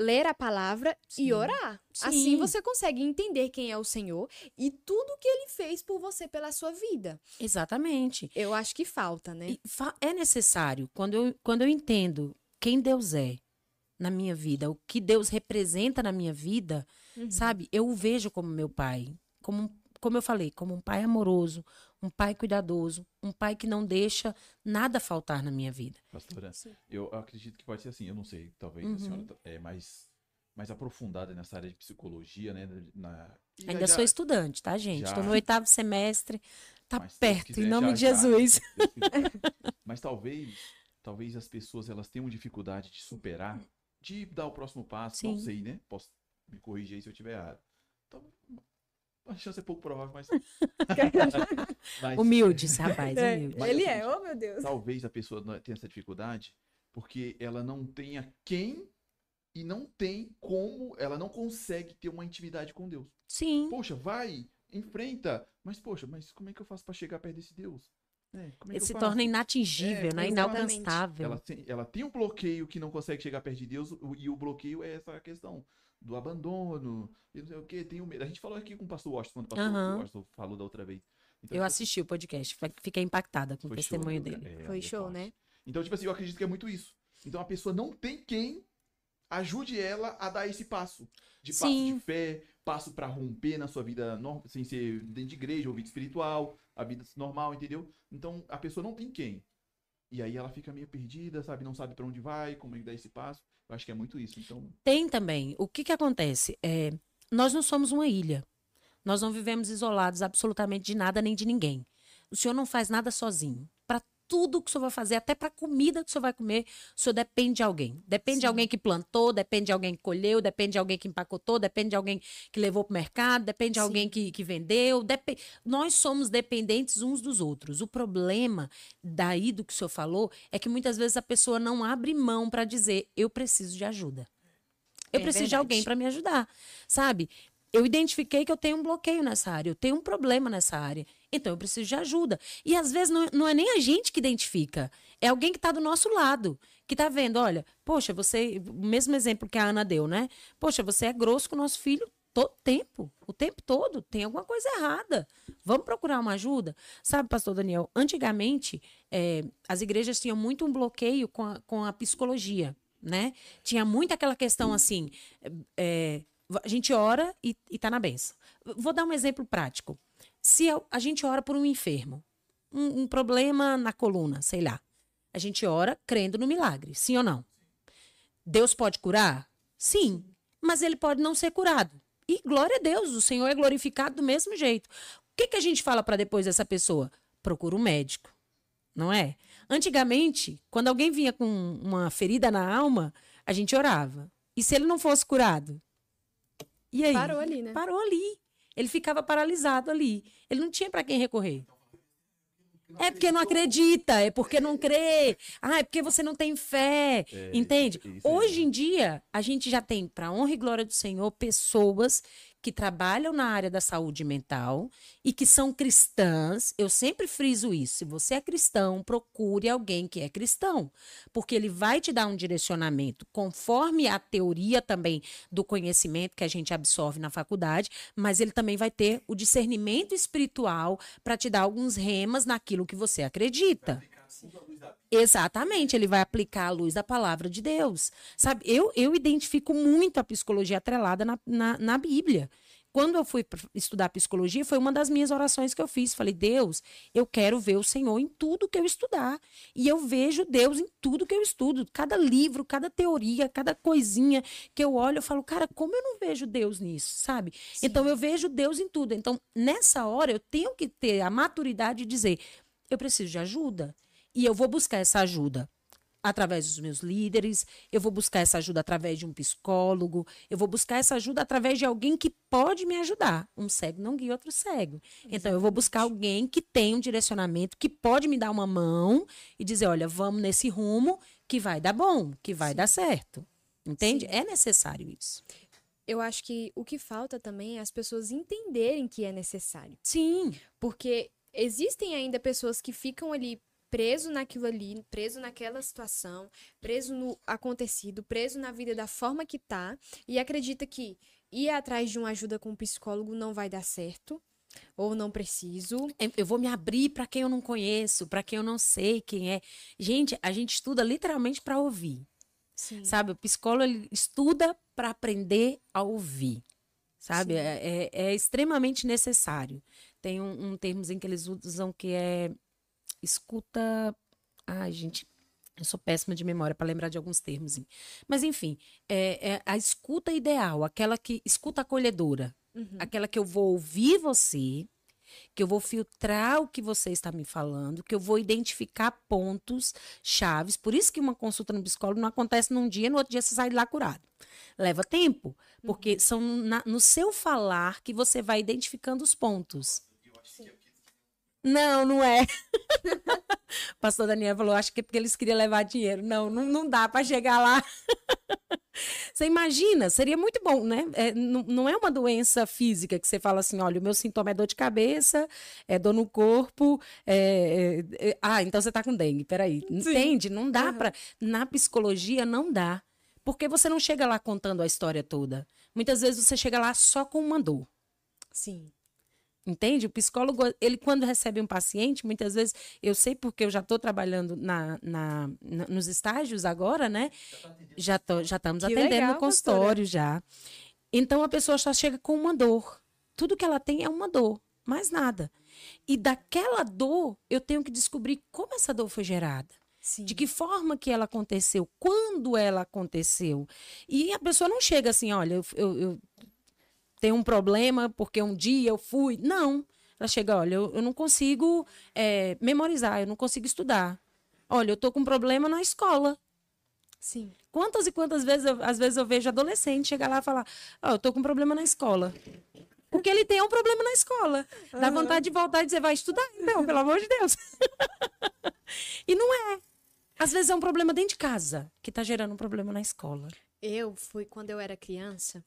ler a palavra e Sim. orar. Sim. Assim você consegue entender quem é o Senhor e tudo que ele fez por você pela sua vida. exatamente. Eu acho que falta, né? E é necessário, quando eu, quando eu entendo quem Deus é na minha vida, o que Deus representa na minha vida, Uhum. sabe? Eu o vejo como meu pai. Como, como eu falei, como um pai amoroso, um pai cuidadoso, um pai que não deixa nada faltar na minha vida. Pastora, Sim. eu acredito que pode ser assim. Eu não sei, talvez Uhum. a senhora tá- é mais, mais aprofundada nessa área de psicologia, né? Na, Ainda já- sou estudante, tá, gente? já- Tô no oitavo semestre. Tá Mas perto, quiser, em nome já- de. Jesus. Mas talvez, talvez as pessoas elas tenham dificuldade de superar, de dar o próximo passo. Não Sim. sei, né? Posso me corrigir aí se eu estiver errado. Então, a chance é pouco provável, mas. mas Humilde, esse rapaz, É, humilde. Mas ele é é, oh meu Deus. talvez a pessoa não- tenha essa dificuldade porque ela não tenha quem e não tem como, ela não consegue ter uma intimidade com Deus. Sim. Poxa, vai, enfrenta. Mas, poxa, mas como é que eu faço para chegar perto desse Deus? É, como é Ele que eu se faço? torna inatingível, É, né? Inalcançável. Ela tem, ela tem um bloqueio que não consegue chegar perto de Deus, e o bloqueio é essa questão do abandono, e não sei o que, tem o medo. A gente falou aqui com o pastor Washington, quando o pastor Aham. Washington falou da outra vez. Então, Eu tipo, assisti o podcast, fi- fiquei impactada com o testemunho show, dele. é, Foi é show, forte. né? Então, tipo assim, eu acredito que é muito isso. Então a pessoa não tem quem ajude ela a dar esse passo. De passo Sim. de fé, passo pra romper na sua vida, sem ser dentro de igreja ou vida espiritual, a vida normal, entendeu? Então a pessoa não tem quem. E aí ela fica meio perdida, sabe? Não sabe pra onde vai, como é que dá esse passo. Eu acho que é muito isso. Então, Tem também. O que que acontece? É, nós não somos uma ilha. Nós não vivemos isolados absolutamente de nada nem de ninguém. O senhor não faz nada sozinho. Tudo que o senhor vai fazer, até para a comida que o senhor vai comer, o senhor depende de alguém. Depende de Sim. alguém que plantou, depende de alguém que colheu, depende de alguém que empacotou, depende de alguém que levou para o mercado, depende de Sim. alguém que, que vendeu. depe- Nós somos dependentes uns dos outros. O problema daí do que o senhor falou é que muitas vezes a pessoa não abre mão para dizer: eu preciso de ajuda. Eu É preciso de verdade. alguém para me ajudar, sabe? Eu identifiquei que eu tenho um bloqueio nessa área, eu tenho um problema nessa área. Então eu preciso de ajuda. E às vezes não, não é nem a gente que identifica, é alguém que está do nosso lado, que está vendo, olha, poxa, você, o mesmo exemplo que a Ana deu, né? Poxa, você é grosso com o nosso filho todo tempo, o tempo todo, tem alguma coisa errada. Vamos procurar uma ajuda? Sabe, pastor Daniel, antigamente é, as igrejas tinham muito um bloqueio com a, com a psicologia, né? Tinha muito aquela questão assim, é, a gente ora e, e tá na benção. Vou dar um exemplo prático. Se a, a gente ora por um enfermo, um, um problema na coluna, sei lá, a gente ora crendo no milagre, sim ou não? Deus pode curar? Sim, mas ele pode não ser curado. E glória a Deus, o Senhor é glorificado do mesmo jeito. O que, que a gente fala para depois dessa pessoa? Procura um médico, não é? Antigamente, quando alguém vinha com uma ferida na alma, a gente orava. E se ele não fosse curado? E aí? Parou ali, né? Parou ali. Ele ficava paralisado ali. Ele não tinha para quem recorrer. É porque não acredita, é porque não crê. Ah, é porque você não tem fé. É, entende? Isso, isso Hoje em dia, a gente já tem, para honra e glória do Senhor, pessoas que trabalham na área da saúde mental e que são cristãs. Eu sempre friso isso. Se você é cristão, procure alguém que é cristão, porque ele vai te dar um direcionamento conforme a teoria também do conhecimento que a gente absorve na faculdade, mas ele também vai ter o discernimento espiritual para te dar alguns remas naquilo que você acredita. Exatamente, ele vai aplicar a luz da palavra de Deus. Sabe, eu, eu identifico muito a psicologia atrelada na, na, na Bíblia. Quando eu fui estudar psicologia, foi uma das minhas orações que eu fiz. Falei, Deus, eu quero ver o Senhor em tudo que eu estudar. E eu vejo Deus em tudo que eu estudo. Cada livro, cada teoria, cada coisinha que eu olho, eu falo, cara, como eu não vejo Deus nisso, sabe? Sim. Então eu vejo Deus em tudo. Então, nessa hora, eu tenho que ter a maturidade de dizer, eu preciso de ajuda. E eu vou buscar essa ajuda através dos meus líderes, eu vou buscar essa ajuda através de um psicólogo, eu vou buscar essa ajuda através de alguém que pode me ajudar. Um cego não guia outro cego. Exatamente. Então eu vou buscar alguém que tem um direcionamento, que pode me dar uma mão e dizer, olha, vamos nesse rumo que vai dar bom, que vai Sim. dar certo. Entende? Sim. É necessário isso. Eu acho que o que falta também é as pessoas entenderem que é necessário. Sim. Porque existem ainda pessoas que ficam ali preso naquilo ali, preso naquela situação, preso no acontecido, preso na vida da forma que tá, e acredita que ir atrás de uma ajuda com um psicólogo não vai dar certo. Ou não preciso. É, eu vou me abrir para quem eu não conheço, para quem eu não sei quem é. Gente, a gente estuda literalmente para ouvir. Sim. Sabe? O psicólogo estuda para aprender a ouvir. Sabe? É, é, é, extremamente necessário. Tem um, um termo em que eles usam que é escuta. Ai, gente, eu sou péssima de memória para lembrar de alguns termos. Mas, enfim, é, é, a escuta ideal, aquela que. Escuta acolhedora. Uhum. Aquela que eu vou ouvir você, que eu vou filtrar o que você está me falando, que eu vou identificar pontos chaves. Por isso que uma consulta no psicólogo não acontece num dia, no outro dia você sai de lá curado. Leva tempo, porque uhum. são na, no seu falar que você vai identificando os pontos. Não, não é. pastor Daniel falou, acho que é porque eles queriam levar dinheiro. Não, não, não dá para chegar lá. você imagina, seria muito bom, né? É, não, não é uma doença física que você fala assim, olha, o meu sintoma é dor de cabeça, é dor no corpo, é, é, é ah, então você tá com dengue, peraí. Sim. Entende? Não dá uhum. para Na psicologia, não dá. Porque você não chega lá contando a história toda. Muitas vezes você chega lá só com uma dor. Sim. Entende? O psicólogo, ele quando recebe um paciente, muitas vezes, eu sei porque eu já estou trabalhando na, na, na, nos estágios agora, né? Já, tô, já estamos atendendo legal, no consultório já. Então a pessoa só chega com uma dor. Tudo que ela tem é uma dor, mais nada. E daquela dor, eu tenho que descobrir como essa dor foi gerada. Sim. De que forma que ela aconteceu, quando ela aconteceu. E a pessoa não chega assim, olha, eu, eu, eu tem um problema porque um dia eu fui. Não. Ela chega, olha, eu, eu não consigo é, memorizar, eu não consigo estudar. Olha, eu tô com um problema na escola. Sim. Quantas e quantas vezes, eu, às vezes eu vejo adolescente chegar lá e falar, ó, oh, eu tô com um problema na escola. Porque ele tem um problema na escola. Dá uhum. vontade de voltar e dizer, vai estudar, então, pelo amor de Deus. e não é. Às vezes é um problema dentro de casa que tá gerando um problema na escola. Eu fui, quando eu era criança,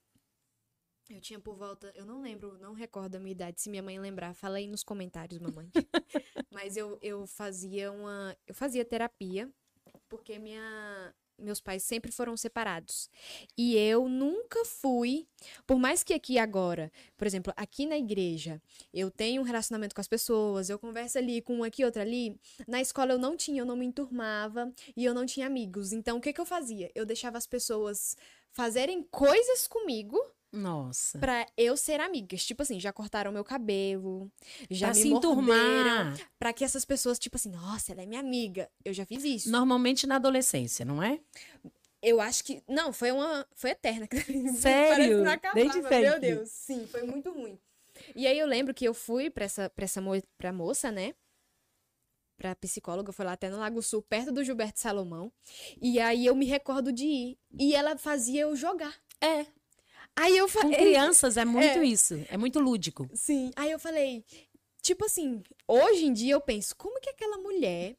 eu tinha por volta, eu não lembro, não recordo a minha idade, se minha mãe lembrar, fala aí nos comentários, mamãe. Mas eu, eu fazia uma, eu fazia terapia, porque minha meus pais sempre foram separados. E eu nunca fui, por mais que aqui agora, por exemplo, aqui na igreja, eu tenho um relacionamento com as pessoas, eu converso ali com um aqui, outro ali. Na escola eu não tinha, eu não me enturmava e eu não tinha amigos. Então o que, que eu fazia? Eu deixava as pessoas fazerem coisas comigo Nossa. pra eu ser amigas. Tipo assim, já cortaram meu cabelo, já Pra me se morderam, enturmar. pra que essas pessoas, tipo assim, nossa, ela é minha amiga. Eu já fiz isso. Normalmente na adolescência, não é? Eu acho que. Não, foi uma. Foi eterna. Parece Sério? que não acabava, Desde Meu? Deus. Sim, foi muito ruim. E aí eu lembro que eu fui pra essa, pra essa mo pra moça, né? Pra psicóloga, foi lá até no Lago Sul, perto do Gilberto Salomão. E aí eu me recordo de ir. E ela fazia eu jogar. É. Aí eu Com falei. crianças é muito É. isso. É muito lúdico. Sim. Aí eu falei. Tipo assim, hoje em dia eu penso, como que aquela mulher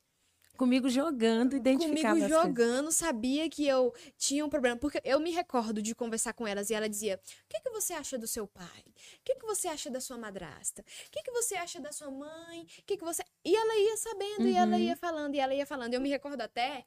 Comigo jogando, identificava comigo coisas. jogando, sabia que eu tinha um problema. Porque eu me recordo de conversar com elas e ela dizia: O que, que você acha do seu pai? O que, que você acha da sua madrasta? O que, que você acha da sua mãe? O que, que você. E ela ia sabendo, e ela Uhum. ia falando, e ela ia falando. Eu me recordo até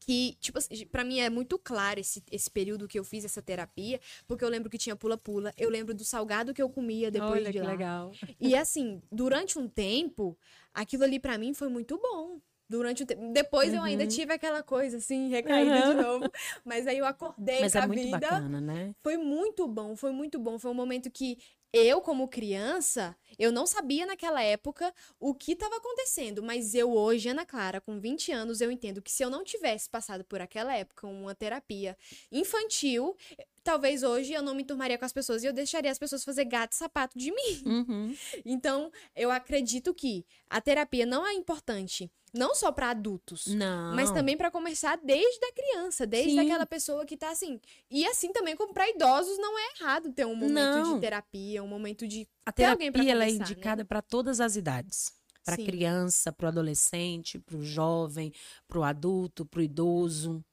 que, tipo assim, pra mim é muito claro esse, esse período que eu fiz essa terapia, porque eu lembro que tinha pula-pula, eu lembro do salgado que eu comia depois Olha de que lá. legal. E assim, durante um tempo, aquilo ali pra mim foi muito bom. Durante um tempo. Depois eu ainda Uhum. tive aquela coisa, assim, recaída de Aham. novo. Mas aí eu acordei Mas com é a muito vida. bacana, né? Foi muito bom, foi muito bom. Foi um momento que eu, como criança, eu não sabia naquela época o que estava acontecendo. Mas eu hoje, Ana Clara, com 20 anos, eu entendo que se eu não tivesse passado por aquela época uma terapia infantil, talvez hoje eu não me turmaria com as pessoas e eu deixaria as pessoas fazer gato e sapato de mim. Uhum. Então, eu acredito que a terapia não é importante não só para adultos, Não. mas também para começar desde a criança, desde Sim. aquela pessoa que tá assim. E assim também como para idosos não é errado ter um momento Não. de terapia, um momento de A Tem alguém terapia ela é né? indicada para todas as idades. Para criança, para o adolescente, para o jovem, para o adulto, para o idoso.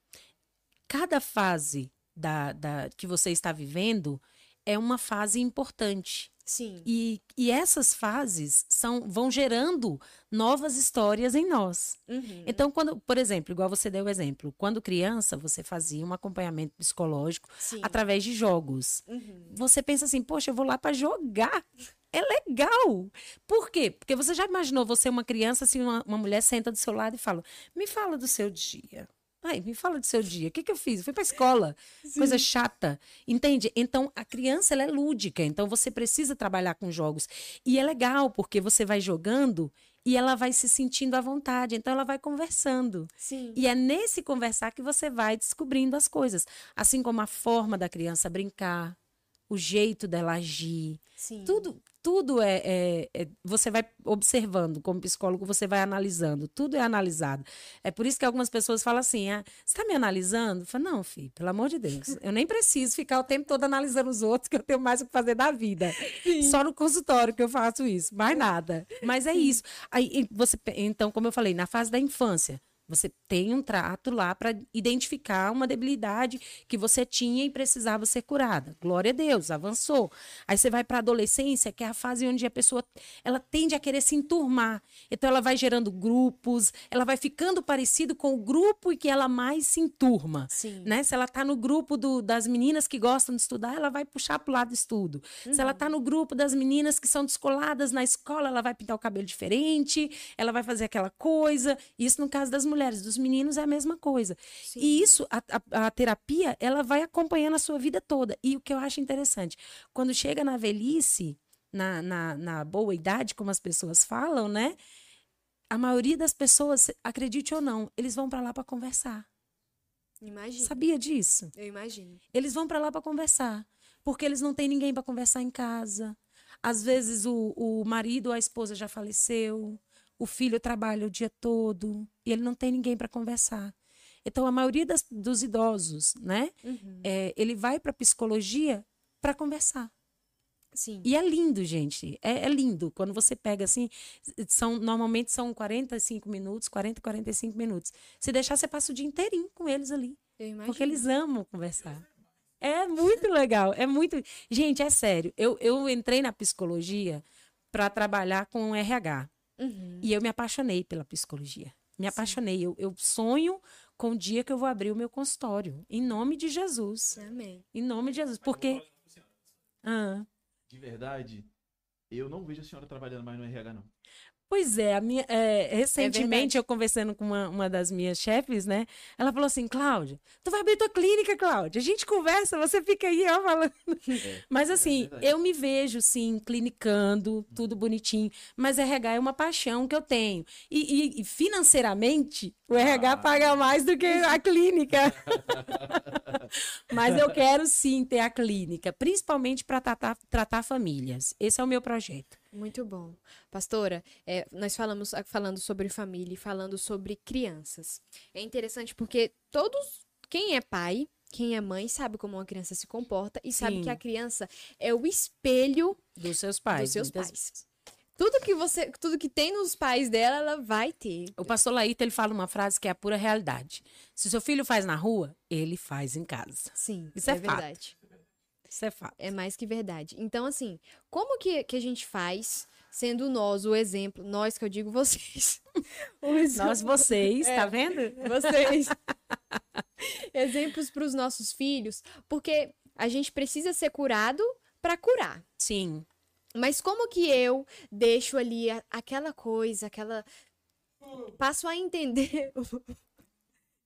Cada fase da, da, que você está vivendo é uma fase importante. sim. E, e essas fases são, vão gerando novas histórias em nós. Uhum. Então, quando, por exemplo, igual você deu o exemplo, quando criança, você fazia um acompanhamento psicológico Sim. através de jogos Uhum. você pensa assim, poxa, eu vou lá para jogar. É legal. Por quê? Porque você já imaginou você uma criança assim, uma, uma mulher senta do seu lado e fala: "Me fala do seu dia". Ai, me fala do seu dia. O que, que eu fiz? Eu fui para escola. Coisa chata. Entende? Então, a criança ela é lúdica. Então, você precisa trabalhar com jogos. E é legal, porque você vai jogando e ela vai se sentindo à vontade. Então, ela vai conversando. Sim. E é nesse conversar que você vai descobrindo as coisas. Assim como a forma da criança brincar, o jeito dela agir. Sim. Tudo, tudo é, é- é- Você vai observando, como psicólogo, você vai analisando. Tudo é analisado. É por isso que algumas pessoas falam assim: ah, você está me analisando? Eu falo, não, filho, pelo amor de Deus. Eu nem preciso ficar o tempo todo analisando os outros, que eu tenho mais o que fazer da vida. Só no consultório que eu faço isso, mais nada. Mas é isso. Aí, você, então, como eu falei, na fase da infância. Você tem um trato lá para identificar uma debilidade que você tinha e precisava ser curada. Glória a Deus, avançou. Aí você vai para a adolescência, que é a fase onde a pessoa ela tende a querer se enturmar. Então ela vai gerando grupos, ela vai ficando parecido com o grupo em que ela mais se enturma. Sim. Né? Se ela está no grupo do- das meninas que gostam de estudar, ela vai puxar para o lado do estudo. Se ela está no grupo das meninas que são descoladas na escola, ela vai pintar o cabelo diferente, ela vai fazer aquela coisa. Isso no caso das mulheres, dos meninos é a mesma coisa. Sim. E isso, a, a- a terapia, ela vai acompanhando a sua vida toda. E o que eu acho interessante, quando chega na velhice, na, na, na boa idade, como as pessoas falam, né? A maioria das pessoas, acredite ou não, eles vão para lá para conversar. Imagino. Sabia disso? Eu imagino. Eles vão para lá para conversar, porque eles não têm ninguém para conversar em casa. Às vezes o, o marido ou a esposa já faleceu, o filho trabalha o dia todo e ele não tem ninguém para conversar. Então a maioria das- dos idosos, né, Uhum. é, ele vai para psicologia para conversar. Sim. E é lindo, gente. É, é lindo. Quando você pega assim, são normalmente são 45 minutos, 40, 45 minutos. Se deixar, você passa o dia inteirinho com eles ali. Eu imagino. Porque eles amam conversar. É muito legal, é muito. Gente, é sério. Eu, eu entrei na psicologia para trabalhar com RH Uhum. e eu me apaixonei pela psicologia. Me apaixonei. Eu, eu sonho com o dia que eu vou abrir o meu consultório. Em nome de Jesus. Amém. Em nome de Jesus. Porque. Ah, De verdade, eu não vejo a senhora trabalhando mais no RH, não. Pois é, a minha, é, recentemente eu conversando com uma, uma das minhas chefes, né? Ela falou assim, Cláudia, tu vai abrir tua clínica, Cláudia. A gente conversa, você fica aí, ó, falando. É, Mas é assim, eu me vejo, sim, clinicando, tudo bonitinho. Mas RH é uma paixão que eu tenho. E- e financeiramente, o RH Ah. paga mais do que a clínica. Mas eu quero sim ter a clínica, principalmente para tratar, tratar famílias. Esse é o meu projeto. Muito bom. Pastora, é, nós falamos ah, falando sobre família e falando sobre crianças. É interessante porque todos, quem é pai, quem é mãe, sabe como uma criança se comporta e sabe Sim. que a criança é o espelho Dos seus pais. dos seus muitas pais. Tudo que você, tudo que tem nos pais dela, ela vai ter. O pastor Laíto, ele fala uma frase que é a pura realidade. Se seu filho faz na rua, ele faz em casa. Sim, Isso é, é fato. verdade. Isso é fato. É mais que verdade. Então, assim, como que, que a gente faz, sendo nós o exemplo, nós que eu digo vocês, Nós, vocês, É. tá vendo? vocês, exemplos para os nossos filhos, porque a gente precisa ser curado para curar. Sim. Mas como que eu deixo ali a- aquela coisa, aquela. Passo a entender.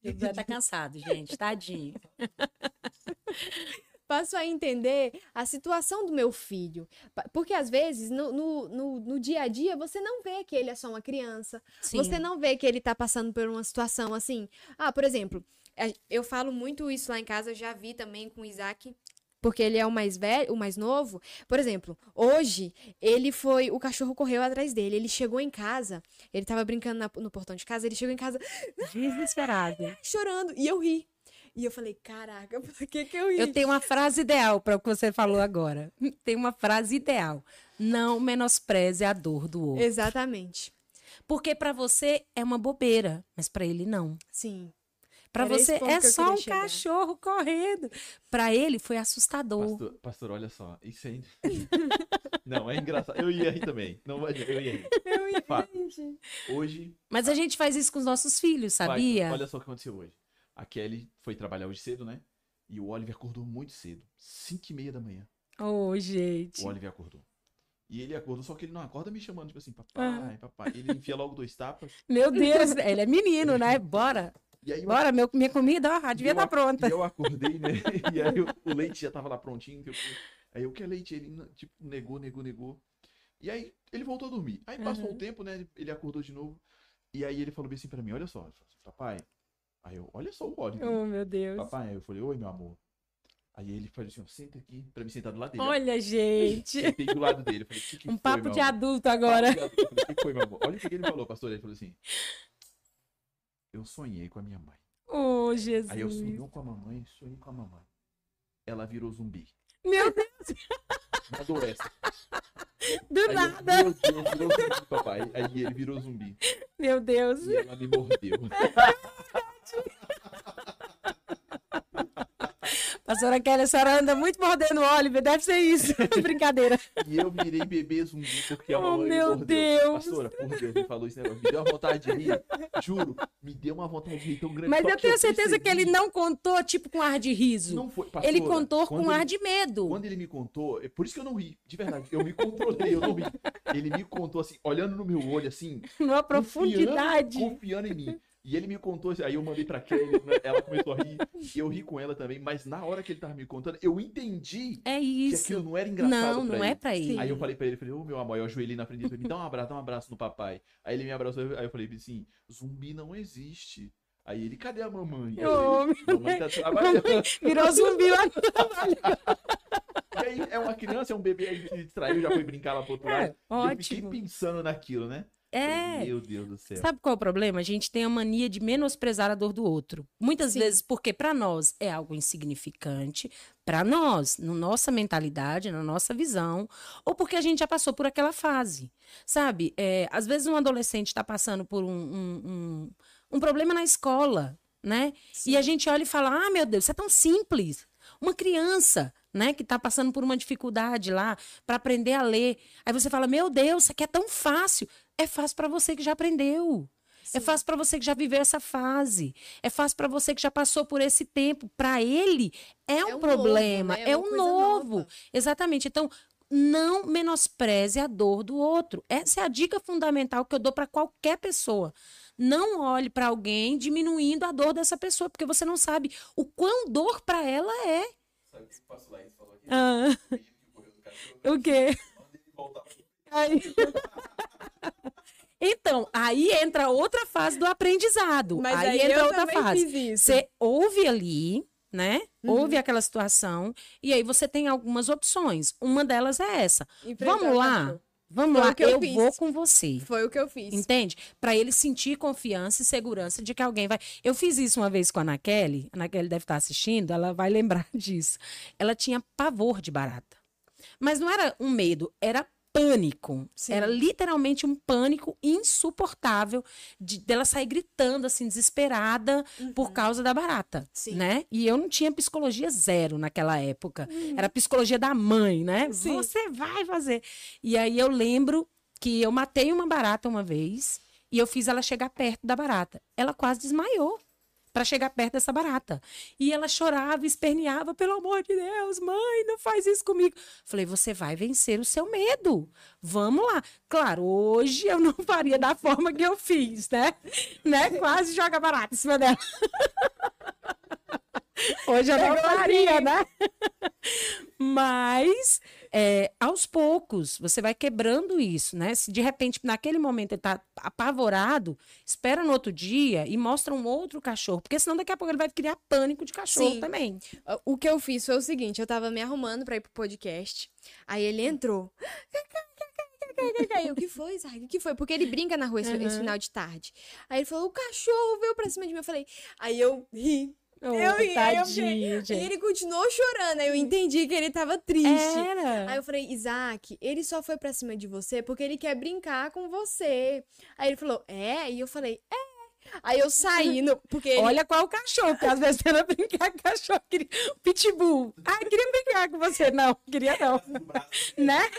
José tá cansado, gente, tadinho. Passo a entender a situação do meu filho. Porque às vezes, no, no, no, no dia a dia, você não vê que ele é só uma criança. Sim. Você não vê que ele tá passando por uma situação assim. Ah, por exemplo, a- eu falo muito isso lá em casa, já vi também com o Isaac. Porque ele é o mais velho, o mais novo. Por exemplo, hoje ele foi. O cachorro correu atrás dele. Ele chegou em casa. Ele tava brincando na- no portão de casa. Ele chegou em casa Desesperado. chorando. E eu ri. E eu falei, caraca, por que que eu ri? Eu tenho uma frase ideal para o que você falou agora. Tem uma frase ideal. Não menospreze a dor do outro. Exatamente. Porque para você é uma bobeira, mas para ele não. Sim. Para você é só um chegar. cachorro correndo. Para ele foi assustador. Pastor, pastor, olha só, isso aí. não, é engraçado. Eu ia rir também. Não vai, eu ia rir. Eu ia. Hoje, Mas a gente faz isso com os nossos filhos, vai, sabia? olha só o que aconteceu hoje. A Kelly foi trabalhar hoje cedo, né? E o Oliver acordou muito cedo. 5 e meia da manhã. Ô, gente. O Oliver acordou. E ele acordou, só que ele não acorda me chamando, tipo assim, Ah. papai, papai. Ele enfia logo dois tapas. Meu Deus, ele é menino, né? Bora. E aí eu Bora, meu, minha comida, ó, devia estar ac- pronta. E eu acordei, né? E aí o, o leite já tava lá prontinho. que eu- aí eu que é leite? Ele, tipo, negou, negou, negou. E aí ele voltou a dormir. Aí passou Uhum. um tempo, né? Ele acordou de novo. E aí ele falou bem assim pra mim, olha só, papai. Aí eu, olha só o Oliver. Oh, meu Deus. Papai, aí eu falei, oi, meu amor. Aí ele falou assim, senta aqui pra me sentar do lado dele. Olha, gente. Sentei do lado dele. Falei, "Que que Um foi, papo de amor?" adulto agora. Papo de adulto. Falei, que foi, meu amor? Olha o que ele falou, pastor. Ele falou assim, eu sonhei com a minha mãe. Oh, Jesus. Aí eu sonhei com a mamãe, sonhei com a mamãe. Ela virou zumbi. Meu Deus, essa. do Aí eu, nada. Meu Deus, virou zumbi, papai. Aí ele virou zumbi. Meu Deus. E ela me mordeu. Pastora Kelly, a senhora anda muito mordendo o Oliver, deve ser isso. Brincadeira. E eu virei bebê zumbi porque a Oh, mamãe me meu mordeu. Deus. Pastora, por Deus, me falou esse negócio. Me deu uma vontade de rir. Juro, me deu uma vontade de rir tão grande. Mas eu que tenho certeza que percebi- ele não contou, tipo, com ar de riso. Não foi, ele pastora, contou quando com ele- ar de medo. Quando ele me contou, é por isso que eu não ri, de verdade. Eu me controlei, eu não ri. Ele me contou assim, olhando no meu olho, assim, Numa confiando- profundidade. Confiando em mim. E ele me contou, aí eu mandei pra Kelly, né, ela começou a rir, e eu ri com ela também, mas na hora que ele tava me contando, eu entendi É que aquilo não era engraçado Não, não ele. é pra ele. Aí eu falei pra ele, falei, ô meu amor, eu ajoelhei na frente dele, me dá um abraço, dá um abraço no papai. Aí ele me abraçou, aí eu falei assim, zumbi não existe. Aí ele, cadê a mamãe? Ô, falei, mamãe tá trabalhando. Virou zumbi lá. E aí é uma criança, é um bebê, aí se distraiu, já foi brincar lá pro outro lado. É, E eu fiquei ótimo. pensando naquilo, né? É. Meu Deus do céu. Sabe qual é o problema? A gente tem a mania de menosprezar a dor do outro. Muitas Sim. vezes porque para nós é algo insignificante, para nós, na nossa mentalidade, na nossa visão, ou porque a gente já passou por aquela fase. Sabe? É, às vezes um adolescente está passando por um, um, um, um problema na escola, né? E a gente olha e fala: ah, meu Deus, isso é tão simples. Uma criança, né, que está passando por uma dificuldade lá para aprender a ler. Aí você fala: meu Deus, isso aqui é tão fácil. É fácil para você que já aprendeu. É fácil para você que já viveu essa fase. É fácil para você que já passou por esse tempo. Para ele é um, É um problema, novo, né? é, É um novo. nova. Exatamente. Então, não menospreze a dor do outro. Essa é a dica fundamental que eu dou para qualquer pessoa. Não olhe para alguém diminuindo a dor dessa pessoa, porque você não sabe o quão dor para ela é. Sabe o que o pastor Laís falou aqui? Ah, O quê? Aí- Então, aí entra outra fase do aprendizado. Mas aí, aí, entra eu outra fase. fiz isso. Você ouve ali, né? Uhum. Ouve aquela situação e aí você tem algumas opções. Uma delas é essa. Vamos lá. Vamos Foi lá, eu eu, vou com você. Foi o que eu fiz. Entende? Para ele sentir confiança e segurança de que alguém vai. Eu fiz isso uma vez com a Ana Kelly. A Ana Kelly deve estar assistindo, ela vai lembrar disso. Ela tinha pavor de barata. Mas não era um medo, era pânico. Sim. Era literalmente um pânico insuportável de dela sair gritando assim desesperada por causa da barata, Uhum. Sim. né? E eu não tinha psicologia zero naquela época. Era psicologia da mãe, né? Uhum. Sim. Você vai fazer. E aí eu lembro que eu matei uma barata uma vez e eu fiz ela chegar perto da barata. Ela quase desmaiou para chegar perto dessa barata. E ela chorava, esperneava, pelo amor de Deus, mãe, não faz isso comigo. Falei, você vai vencer o seu medo. Vamos lá. Claro, hoje eu não faria da forma que eu fiz, né? né? Quase joga barata em cima dela. Hoje eu não faria, assim. né? Mas é, aos poucos você vai quebrando isso, né? Se de repente naquele momento ele tá apavorado, espera no outro dia e mostra um outro cachorro, porque senão daqui a pouco ele vai criar pânico de cachorro Sim. também. O que eu fiz foi o seguinte, eu tava me arrumando pra ir pro podcast, aí ele entrou. O que foi, Isaac? O que foi? Porque ele brinca na rua esse, esse Uhum. final de tarde. Aí ele falou, o cachorro veio pra cima de mim. Eu falei, aí eu ri. Eu eu tadinho, fiquei- E gente. ele continuou chorando, aí eu entendi que ele tava triste. Era. Aí eu falei, Isaac, ele só foi pra cima de você porque ele quer brincar com você. Aí ele falou, é? E eu falei, é. Aí eu saí, no, porque ele... Olha qual cachorro, porque às vezes você não brincar com cachorro. Queria... Pitbull. Ah, queria brincar com você. Não, queria não. né?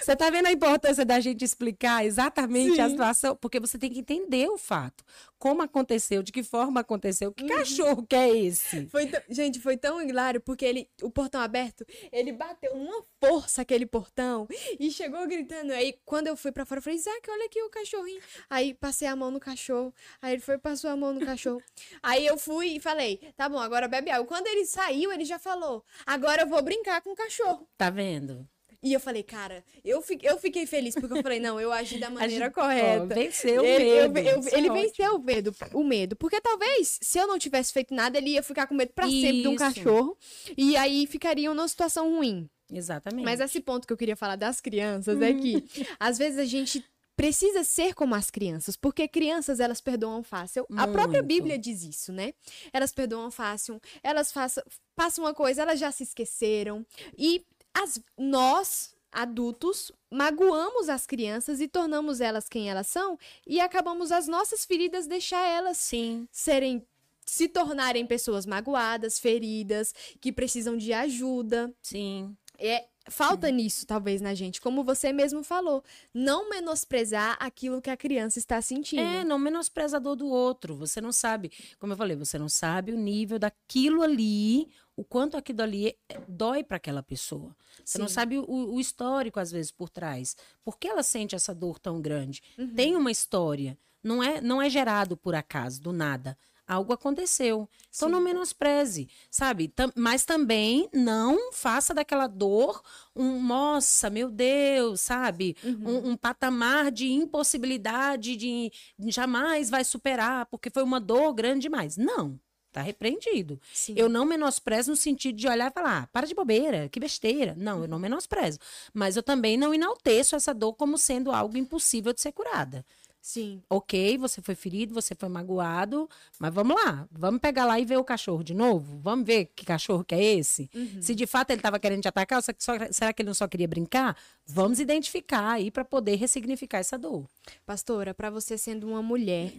Você tá vendo a importância da gente explicar exatamente a Sim. situação? Porque você tem que entender o fato. Como aconteceu, de que forma aconteceu, Uhum. que cachorro que é esse? Foi gente, foi tão hilário porque ele, o portão aberto, ele bateu numa força aquele portão e chegou gritando. Aí quando eu fui pra fora, eu falei, Isaac, olha aqui o cachorrinho. Aí passei a mão no cachorro. Aí ele foi e passou a mão no cachorro. Aí eu fui e falei, tá bom, agora bebe água. Quando ele saiu, ele já falou, agora eu vou brincar com o cachorro. Tá vendo? E eu falei, cara, eu, fi- eu fiquei feliz porque eu falei, não, eu agi da maneira gente- Ó, correta. venceu o Ele, eu- medo. eu- Isso é ele ótimo. venceu o medo, o medo. Porque talvez, se eu não tivesse feito nada, ele ia ficar com medo pra sempre de um Isso. cachorro. E aí ficariam numa situação ruim. Exatamente. Mas esse ponto que eu queria falar das crianças é que, às vezes, a gente precisa ser como as crianças, porque crianças elas perdoam fácil. A própria Muito. Bíblia diz isso, né? Elas perdoam fácil, elas façam, passam uma coisa, elas já se esqueceram. E as, nós, adultos, magoamos as crianças e tornamos elas quem elas são e acabamos as nossas feridas deixar elas Sim. serem se tornarem pessoas magoadas, feridas, que precisam de ajuda. Sim. É, falta nisso, talvez, na gente. Como você mesmo falou. Não menosprezar aquilo que a criança está sentindo. É, não menospreza a dor do outro. Você não sabe, como eu falei, você não sabe o nível daquilo ali, o quanto aquilo ali dói para aquela pessoa. Você não Sim. sabe o, o histórico, às vezes, por trás. Por que ela sente essa dor tão grande? Uhum. Tem uma história. Não é, não é gerado por acaso, do nada. Algo aconteceu. Então não Sim. menospreze, sabe? Tam- mas também não faça daquela dor um, nossa, meu Deus, sabe? Uhum. Um, um patamar de impossibilidade de jamais vai superar, porque foi uma dor grande demais. Não, tá repreendido. Sim. Eu não menosprezo no sentido de olhar e falar, ah, para de bobeira, que besteira. Não, eu não menosprezo. Mas eu também não enalteço essa dor como sendo algo impossível de ser curada. Sim. Ok, você foi ferido, você foi magoado, mas vamos lá, vamos pegar lá e ver o cachorro de novo? Vamos ver que cachorro que é esse? Uhum. Se de fato ele estava querendo te atacar, será que ele não só queria brincar? Vamos identificar aí para poder ressignificar essa dor. Pastora, para você sendo uma mulher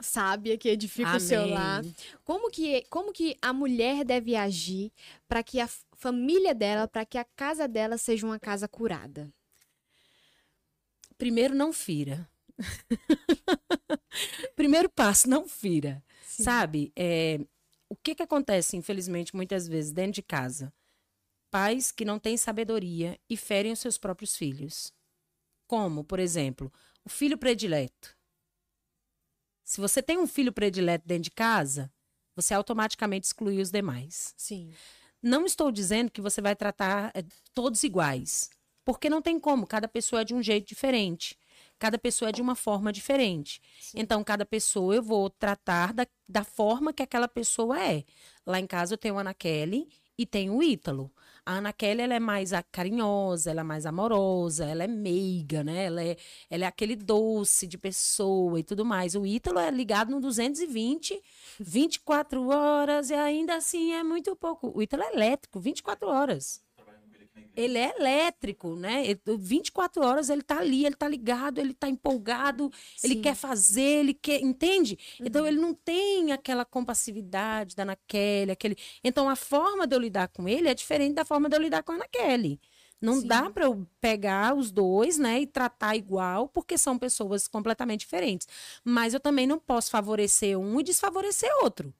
sábia que edifica o seu Amém. lar, como que, como que a mulher deve agir para que a família dela, para que a casa dela seja uma casa curada? Primeiro, não fira. Primeiro passo, não fira. Sim. Sabe? É, o que que acontece, infelizmente, muitas vezes dentro de casa? Pais que não têm sabedoria e ferem os seus próprios filhos. Como, por exemplo, o filho predileto. Se você tem um filho predileto dentro de casa, você automaticamente exclui os demais. Sim. Não estou dizendo que você vai tratar eh, todos iguais, porque não tem como, cada pessoa é de um jeito diferente. Cada pessoa é de uma forma diferente. Sim. Então, cada pessoa eu vou tratar da, da forma que aquela pessoa é. Lá em casa eu tenho a Ana Kelly e tenho o Ítalo. A Ana Kelly, ela é mais carinhosa, ela é mais amorosa, ela é meiga, né? Ela é, ela é aquele doce de pessoa e tudo mais. O Ítalo é ligado no 220, 24 horas e ainda assim é muito pouco. O Ítalo é elétrico, 24 horas. Ele é elétrico, né? Ele- 24 horas ele tá ali, ele tá ligado, ele tá empolgado, ele Sim. quer fazer, ele quer, entende? Então ele não tem aquela compassividade da Kelly, aquele. Então a forma de eu lidar com ele é diferente da forma de eu lidar com a Kelly. Não Sim. dá para eu pegar os dois, né, e tratar igual, porque são pessoas completamente diferentes. Mas eu também não posso favorecer um e desfavorecer outro.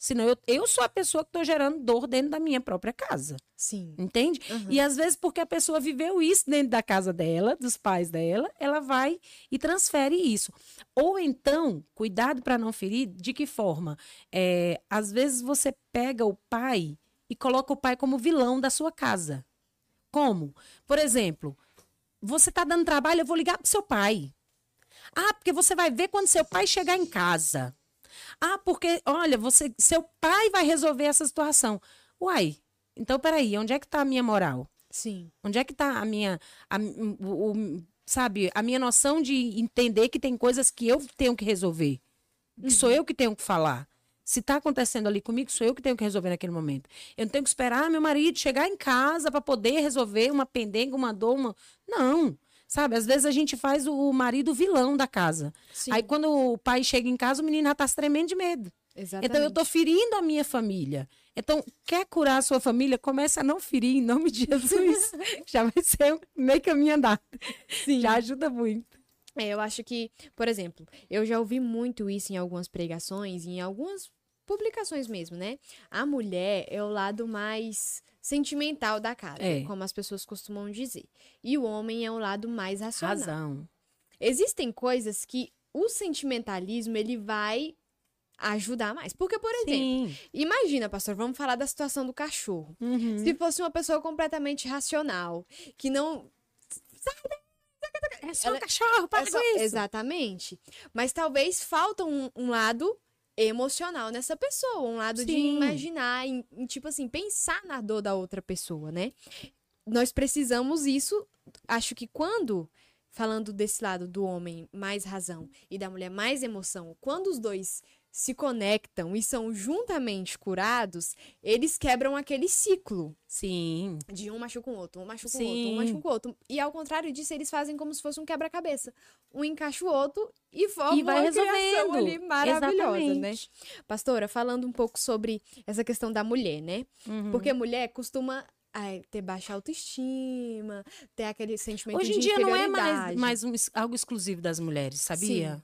Senão eu, eu sou a pessoa que estou gerando dor dentro da minha própria casa. Sim. Entende? Aham. E às vezes, porque a pessoa viveu isso dentro da casa dela, dos pais dela, ela vai e transfere isso. Ou então, cuidado para não ferir, de que forma? É, às vezes você pega o pai e coloca o pai como vilão da sua casa. Como? Por exemplo, você está dando trabalho, eu vou ligar pro seu pai. Ah, porque você vai ver quando seu pai chegar em casa. Ah, porque, olha, você, seu pai vai resolver essa situação. Uai, então peraí, onde é que está a minha moral? Sim. Onde é que está a minha, a, o- o- sabe, a minha noção de entender que tem coisas que eu tenho que resolver, que sou eu que tenho que falar. Se está acontecendo ali comigo, sou eu que tenho que resolver naquele momento. Eu não tenho que esperar meu marido chegar em casa para poder resolver uma pendenga, uma dor, uma... Não, sabe? Às vezes a gente faz o marido vilão da casa. Sim. Aí quando o pai chega em casa, o menino já tá se tremendo de medo. Exatamente. Então eu tô ferindo a minha família. Então, quer curar a sua família? Começa a não ferir em nome de Jesus. Já vai ser meio caminho andado. Sim. Já ajuda muito. É, eu acho que, por exemplo, eu já ouvi muito isso em algumas pregações, em algumas publicações mesmo, né? A mulher é o lado mais sentimental da casa, É. como as pessoas costumam dizer. E o homem é o lado mais racional. Razão. Existem coisas que o sentimentalismo ele vai ajudar mais. Porque, por exemplo, Sim. imagina, pastor, vamos falar da situação do cachorro. Uhum. Se fosse uma pessoa completamente racional, que não É só Ela- um cachorro, para É só-. Exatamente. Mas talvez falta um, um lado emocional nessa pessoa, um lado de Sim. imaginar, em, em, tipo assim, pensar na dor da outra pessoa, né? Nós precisamos isso. Acho que quando, falando desse lado do homem mais razão e da mulher mais emoção, quando os dois se conectam e são juntamente curados, eles quebram aquele ciclo Sim. de um machuca o outro, um machuca o outro, um Sim. machuca o outro. E ao contrário disso, eles fazem como se fosse um quebra-cabeça. Um encaixa o outro e forma E vai uma resolvendo. ali maravilhosa, né? Exatamente. Pastora, falando um pouco sobre essa questão da mulher, né? Uhum. Porque mulher costuma ai, ter baixa autoestima, ter aquele sentimento Hoje de em dia não é mais, mais um algo exclusivo das mulheres, sabia?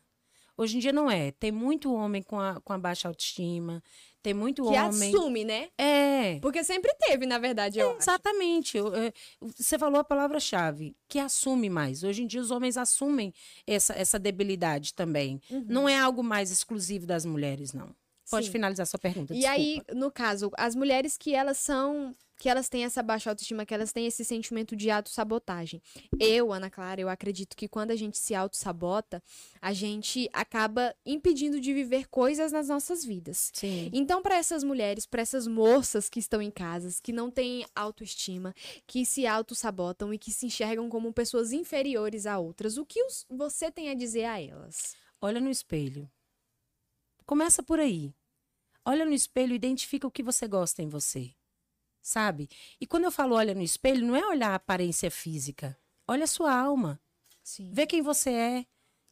Hoje em dia não é. Tem muito homem com a, com a baixa autoestima. Tem muito que homem. assume, né? É. Porque sempre teve, na verdade, eu acho. Exatamente. Eu- é, Você falou a palavra-chave, que assume mais. Hoje em dia os homens assumem essa, essa debilidade também. Uhum. Não é algo mais exclusivo das mulheres, não. Pode Sim. finalizar sua pergunta. E desculpa. aí, no caso, as mulheres que elas são. Que elas têm essa baixa autoestima, que elas têm esse sentimento de autossabotagem. Eu, Ana Clara, eu acredito que quando a gente se autossabota, a gente acaba impedindo de viver coisas nas nossas vidas. Sim. Então, para essas mulheres, para essas moças que estão em casas, que não têm autoestima, que se autossabotam e que se enxergam como pessoas inferiores a outras, o que os- você tem a dizer a elas? Olha no espelho. Começa por aí. Olha no espelho e identifica o que você gosta em você. Sabe? E quando eu falo olha no espelho, não é olhar a aparência física. Olha a sua alma. Sim. Vê quem você é,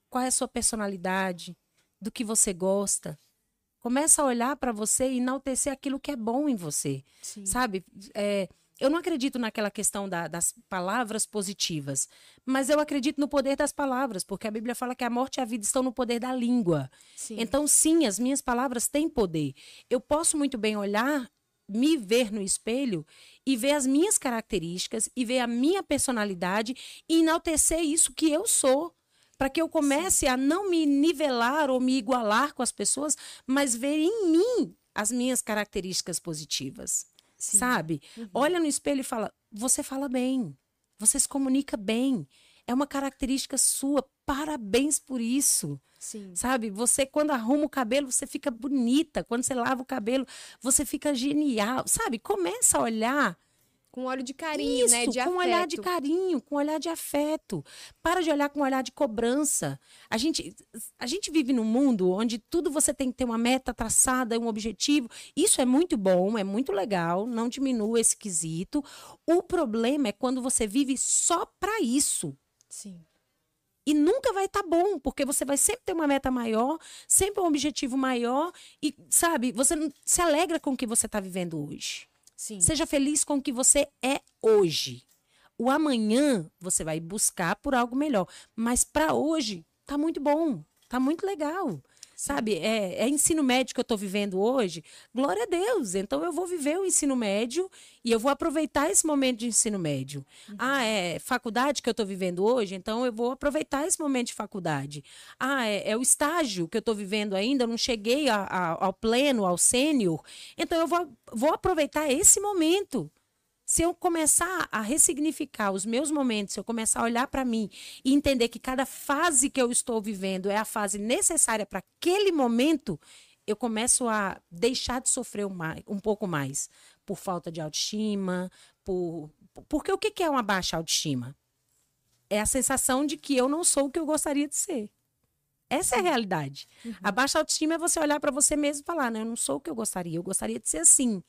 qual é a sua personalidade, do que você gosta. Começa a olhar para você e enaltecer aquilo que é bom em você. Sim. Sabe? É, Eu não acredito naquela questão da, das palavras positivas, mas eu acredito no poder das palavras, porque a Bíblia fala que a morte e a vida estão no poder da língua. Sim. Então, sim, as minhas palavras têm poder. Eu posso muito bem olhar, me ver no espelho e ver as minhas características e ver a minha personalidade e enaltecer isso que eu sou. Para que eu comece a não me nivelar ou me igualar com as pessoas, mas ver em mim as minhas características positivas. Sim. Sabe? Uhum. Olha no espelho e fala: você fala bem, você se comunica bem. É uma característica sua. Parabéns por isso. Sim. Sabe? Você, quando arruma o cabelo, você fica bonita. Quando você lava o cabelo, você fica genial. Sabe? Começa a olhar Com olho de carinho, isso, né? De com um olhar de afeto. carinho, com olhar de afeto. Para de olhar com olhar de cobrança. A gente, a gente vive num mundo onde tudo você tem que ter uma meta traçada, um objetivo. Isso é muito bom, é muito legal, não diminua esse quesito. O problema é quando você vive só para isso. Sim. E nunca vai estar bom, porque você vai sempre ter uma meta maior, sempre um objetivo maior. E, sabe, você se alegra com o que você está vivendo hoje. Sim. Seja feliz com o que você é hoje. O amanhã você vai buscar por algo melhor. Mas para hoje, tá muito bom. Tá muito legal. Sabe? É, é ensino médio que eu estou vivendo hoje. Glória a Deus. Então eu vou viver o ensino médio e eu vou aproveitar esse momento de ensino médio. Ah, é faculdade que eu estou vivendo hoje, então eu vou aproveitar esse momento de faculdade. Ah, é, é o estágio que eu estou vivendo ainda, eu não cheguei a- a- ao pleno, ao sênior. Então eu vou, vou aproveitar esse momento. Se eu começar a ressignificar os meus momentos, se eu começar a olhar para mim e entender que cada fase que eu estou vivendo é a fase necessária para aquele momento, eu começo a deixar de sofrer um, um pouco mais por falta de autoestima, por porque o que é uma baixa autoestima? É a sensação de que eu não sou o que eu gostaria de ser. Essa é a realidade. A baixa autoestima é você olhar para você mesmo e falar, não, eu não sou o que eu gostaria, eu gostaria de ser assim.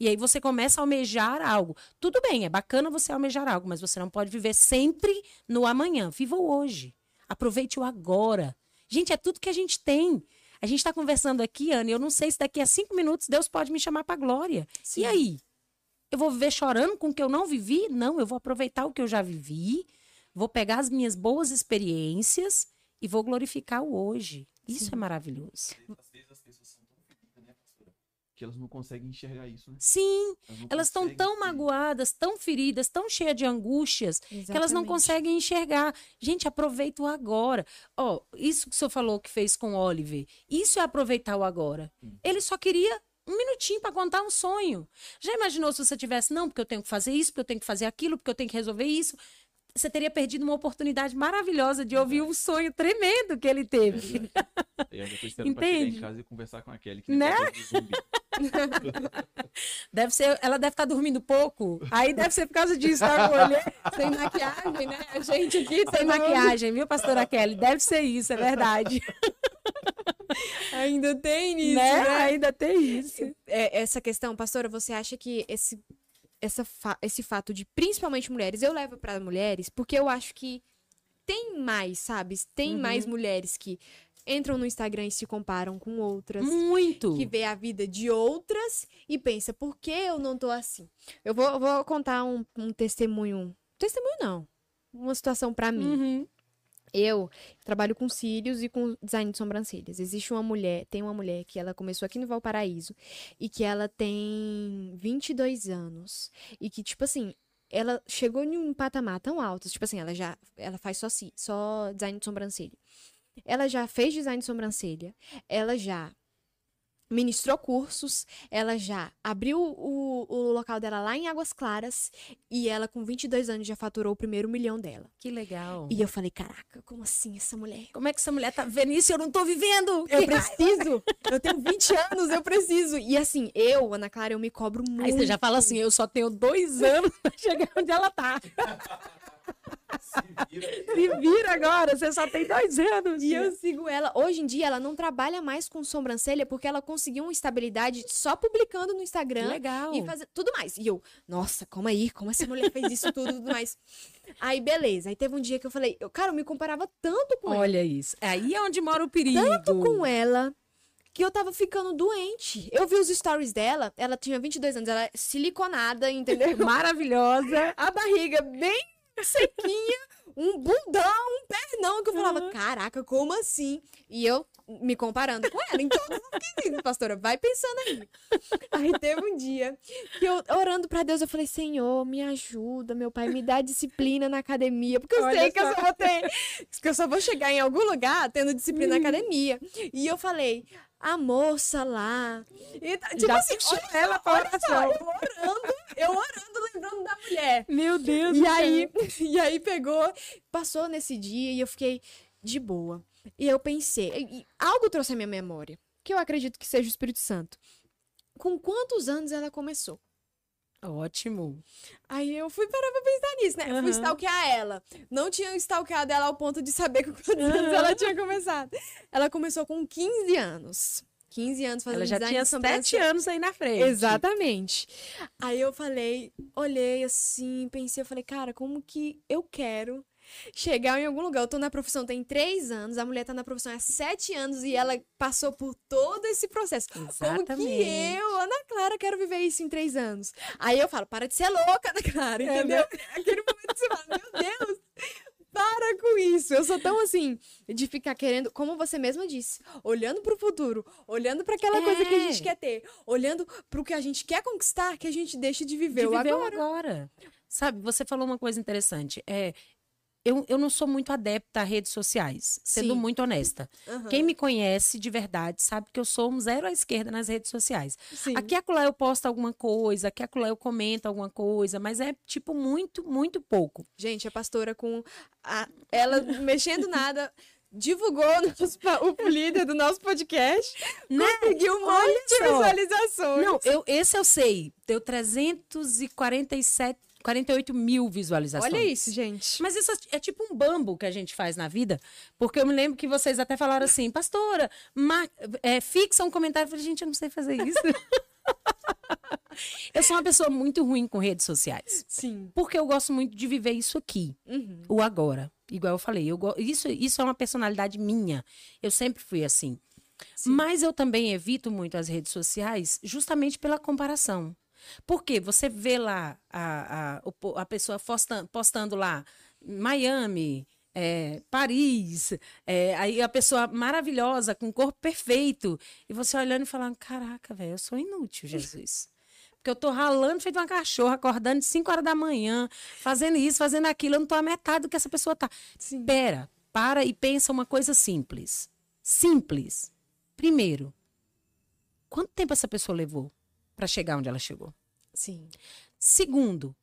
E aí você começa a almejar algo. Tudo bem, é bacana você almejar algo, mas você não pode viver sempre no amanhã. Viva o hoje. Aproveite o agora. Gente, é tudo que a gente tem. A gente está conversando aqui, Ana, e eu não sei se daqui a cinco minutos Deus pode me chamar para glória. Sim. E aí? Eu vou viver chorando com o que eu não vivi? Não, eu vou aproveitar o que eu já vivi, vou pegar as minhas boas experiências e vou glorificar o hoje. Isso Sim. é maravilhoso. Às vezes as pessoas são tão feridas, né, pastora? Que elas não conseguem enxergar isso, né? Sim, elas estão tão magoadas, tão feridas, tão cheias de angústias, que elas não Exatamente. conseguem enxergar. Gente, aproveita o agora. Ó, isso que o senhor falou que fez com o Oliver, isso é aproveitar o agora. Hum. Ele só queria um minutinho para contar um sonho. Já imaginou se você tivesse, não, porque eu tenho que fazer isso, porque eu tenho que fazer aquilo, porque eu tenho que resolver isso? Você teria perdido uma oportunidade maravilhosa de ouvir um sonho tremendo que ele teve. Eu ainda tô esperando pra chegar Entende? em casa e conversar com a Kelly. Que Né? Deve ser, ela deve estar dormindo pouco. Aí ddeve ser por causa disso, tá, olha? Sem maquiagem, né? A gente aqui Sem maquiagem, viu, pastora Kelly? Deve ser isso, é verdade. ainda tem nisso, né? né? Ainda tem isso. É, essa questão, pastora, você acha que esse, essa fa- esse fato de principalmente mulheres, eu levo para mulheres porque eu acho que tem mais, sabe? Tem Uhum. mais mulheres que entram no Instagram e se comparam com outras. Muito. Que vê a vida de outras e pensa, por que eu não tô assim? Eu vou, vou contar um, um testemunho. Testemunho não. Uma situação pra mim. Uhum. Eu trabalho com cílios e com design de sobrancelhas. Existe uma mulher, tem uma mulher que ela começou aqui no Valparaíso e que ela tem 22 anos e que tipo assim, ela chegou em um patamar tão alto, tipo assim, ela já ela faz só só design de sobrancelha. Ela já fez design de sobrancelha, ela já ministrou cursos, ela já abriu o, o local dela lá em Águas Claras e ela com 22 anos já faturou o primeiro milhão dela. Que legal. E eu falei, caraca, como assim essa mulher? Como é que essa mulher tá vendo isso e eu não tô vivendo? Eu preciso! Eu tenho 20 anos, eu preciso! E assim, eu, Ana Clara, eu me cobro muito. Aí você já fala assim, eu só tenho dois anos pra chegar onde ela tá. Se vira. Se vira agora, você só tem dois anos. E eu sigo ela. Hoje em dia, ela não trabalha mais com sobrancelha porque ela conseguiu uma estabilidade só publicando no Instagram. Legal. E fazer tudo mais. E eu, nossa, como aí? Como essa mulher fez isso tudo e tudo mais? Aí, beleza. Aí teve um dia que eu falei, eu, cara, eu me comparava tanto com ela. Olha isso. Aí é onde mora o perigo. Tanto com ela que eu tava ficando doente. Eu vi os stories dela, ela tinha 22 anos, ela é siliconada, entendeu? Maravilhosa. A barriga bem sequinha, um bundão, um pernão, que eu falava, Uhum. caraca, como assim? E eu me comparando com ela os quesitos, pastora, vai pensando aí. Aí teve um dia que eu, orando pra Deus, eu falei, Senhor, me ajuda, meu pai, me dá disciplina na academia, porque eu Olha sei que eu só. só vou ter, que eu só vou chegar em algum lugar tendo disciplina Uhum. na academia. E eu falei, a moça lá. E, tá- tipo Já assim, olha ela pra oração. eu orando, eu orando, lembrando da mulher. Meu Deus E aí, e aí pegou, passou nesse dia e eu fiquei de boa. E eu pensei, algo trouxe à minha memória, que eu acredito que seja o Espírito Santo. Com quantos anos ela começou? Ótimo. Aí eu fui parar pra pensar nisso, né? Eu Fui stalkear ela. Não tinha stalkeado ela ao ponto de saber com quantos anos Aham. ela tinha começado. Ela começou com 15 anos. 15 anos fazendo Ela já tinha de sobrancelha. sete anos aí na frente. Exatamente. Aí eu falei, olhei assim, pensei, eu falei, cara, como que eu quero chegar em algum lugar? Eu tô na profissão tem três anos, a mulher tá na profissão há sete anos e ela passou por todo esse processo. Como que Exatamente. eu, Ana Clara, quero viver isso em três anos? Aí eu falo, para de ser louca, Ana Clara, entendeu? Aquele momento você fala, meu Deus, para com isso. Eu sou tão assim, de ficar querendo, como você mesma disse, olhando pro futuro, olhando para aquela coisa que a gente É. quer ter, olhando pro que a gente quer conquistar, que a gente deixa de viver, de o viver o agora. agora. Sabe, você falou uma coisa interessante. É, eu, eu não sou muito adepta a redes sociais, sendo Sim. muito honesta. Aham. Quem me conhece de verdade sabe que eu sou um zero à esquerda nas redes sociais. Sim. Aqui acolá eu posto alguma coisa, aqui acolá eu comento alguma coisa, mas é tipo muito, muito pouco. Gente, a pastora com a- ela mexendo nada. Divulgou pa- o líder do nosso podcast. Conseguiu um monte de Né? visualizações. Não, eu, esse eu sei. Deu 347, 48 mil visualizações. Olha isso, gente. Mas isso é tipo um bambo que a gente faz na vida, porque eu me lembro que vocês até falaram assim, pastora, é, fixa um comentário. Eu falei, gente, eu não sei fazer isso. eu sou uma pessoa muito ruim com redes sociais, Sim. porque eu gosto muito de viver isso aqui, Uhum. o agora. Igual eu falei, eu go- isso, isso é uma personalidade minha. Eu sempre fui assim. Sim. Mas eu também evito muito as redes sociais justamente pela comparação. Porque você vê lá a, a, a pessoa postando, postando lá Miami, é, Paris, é, aí a pessoa maravilhosa, com o corpo perfeito, e você olhando e falando: caraca, velho, eu sou inútil, Jesus. Porque eu tô ralando feito uma cachorra, acordando de 5 horas da manhã, fazendo isso, fazendo aquilo, eu não tô a metade do que essa pessoa tá. Sim. Pera, para e pensa uma coisa simples. Simples. Primeiro, quanto tempo essa pessoa levou para chegar onde ela chegou? Sim. Segundo,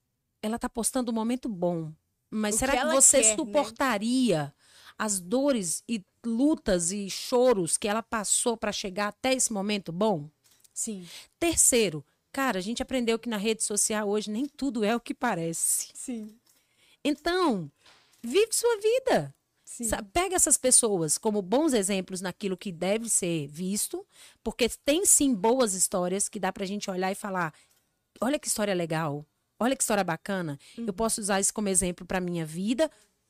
ela tá postando um momento bom, mas O será que que, você quer, né? suportaria as dores e lutas e choros que ela passou para chegar até esse momento bom? Sim. Terceiro, cara, a gente aprendeu que na rede social hoje nem tudo é o que parece. Sim. Então, vive sua vida. Pega essas pessoas como bons exemplos naquilo que deve ser visto, porque tem sim boas histórias que dá pra gente olhar e falar: olha que história legal, olha que história bacana. Eu posso usar isso como exemplo pra minha vida.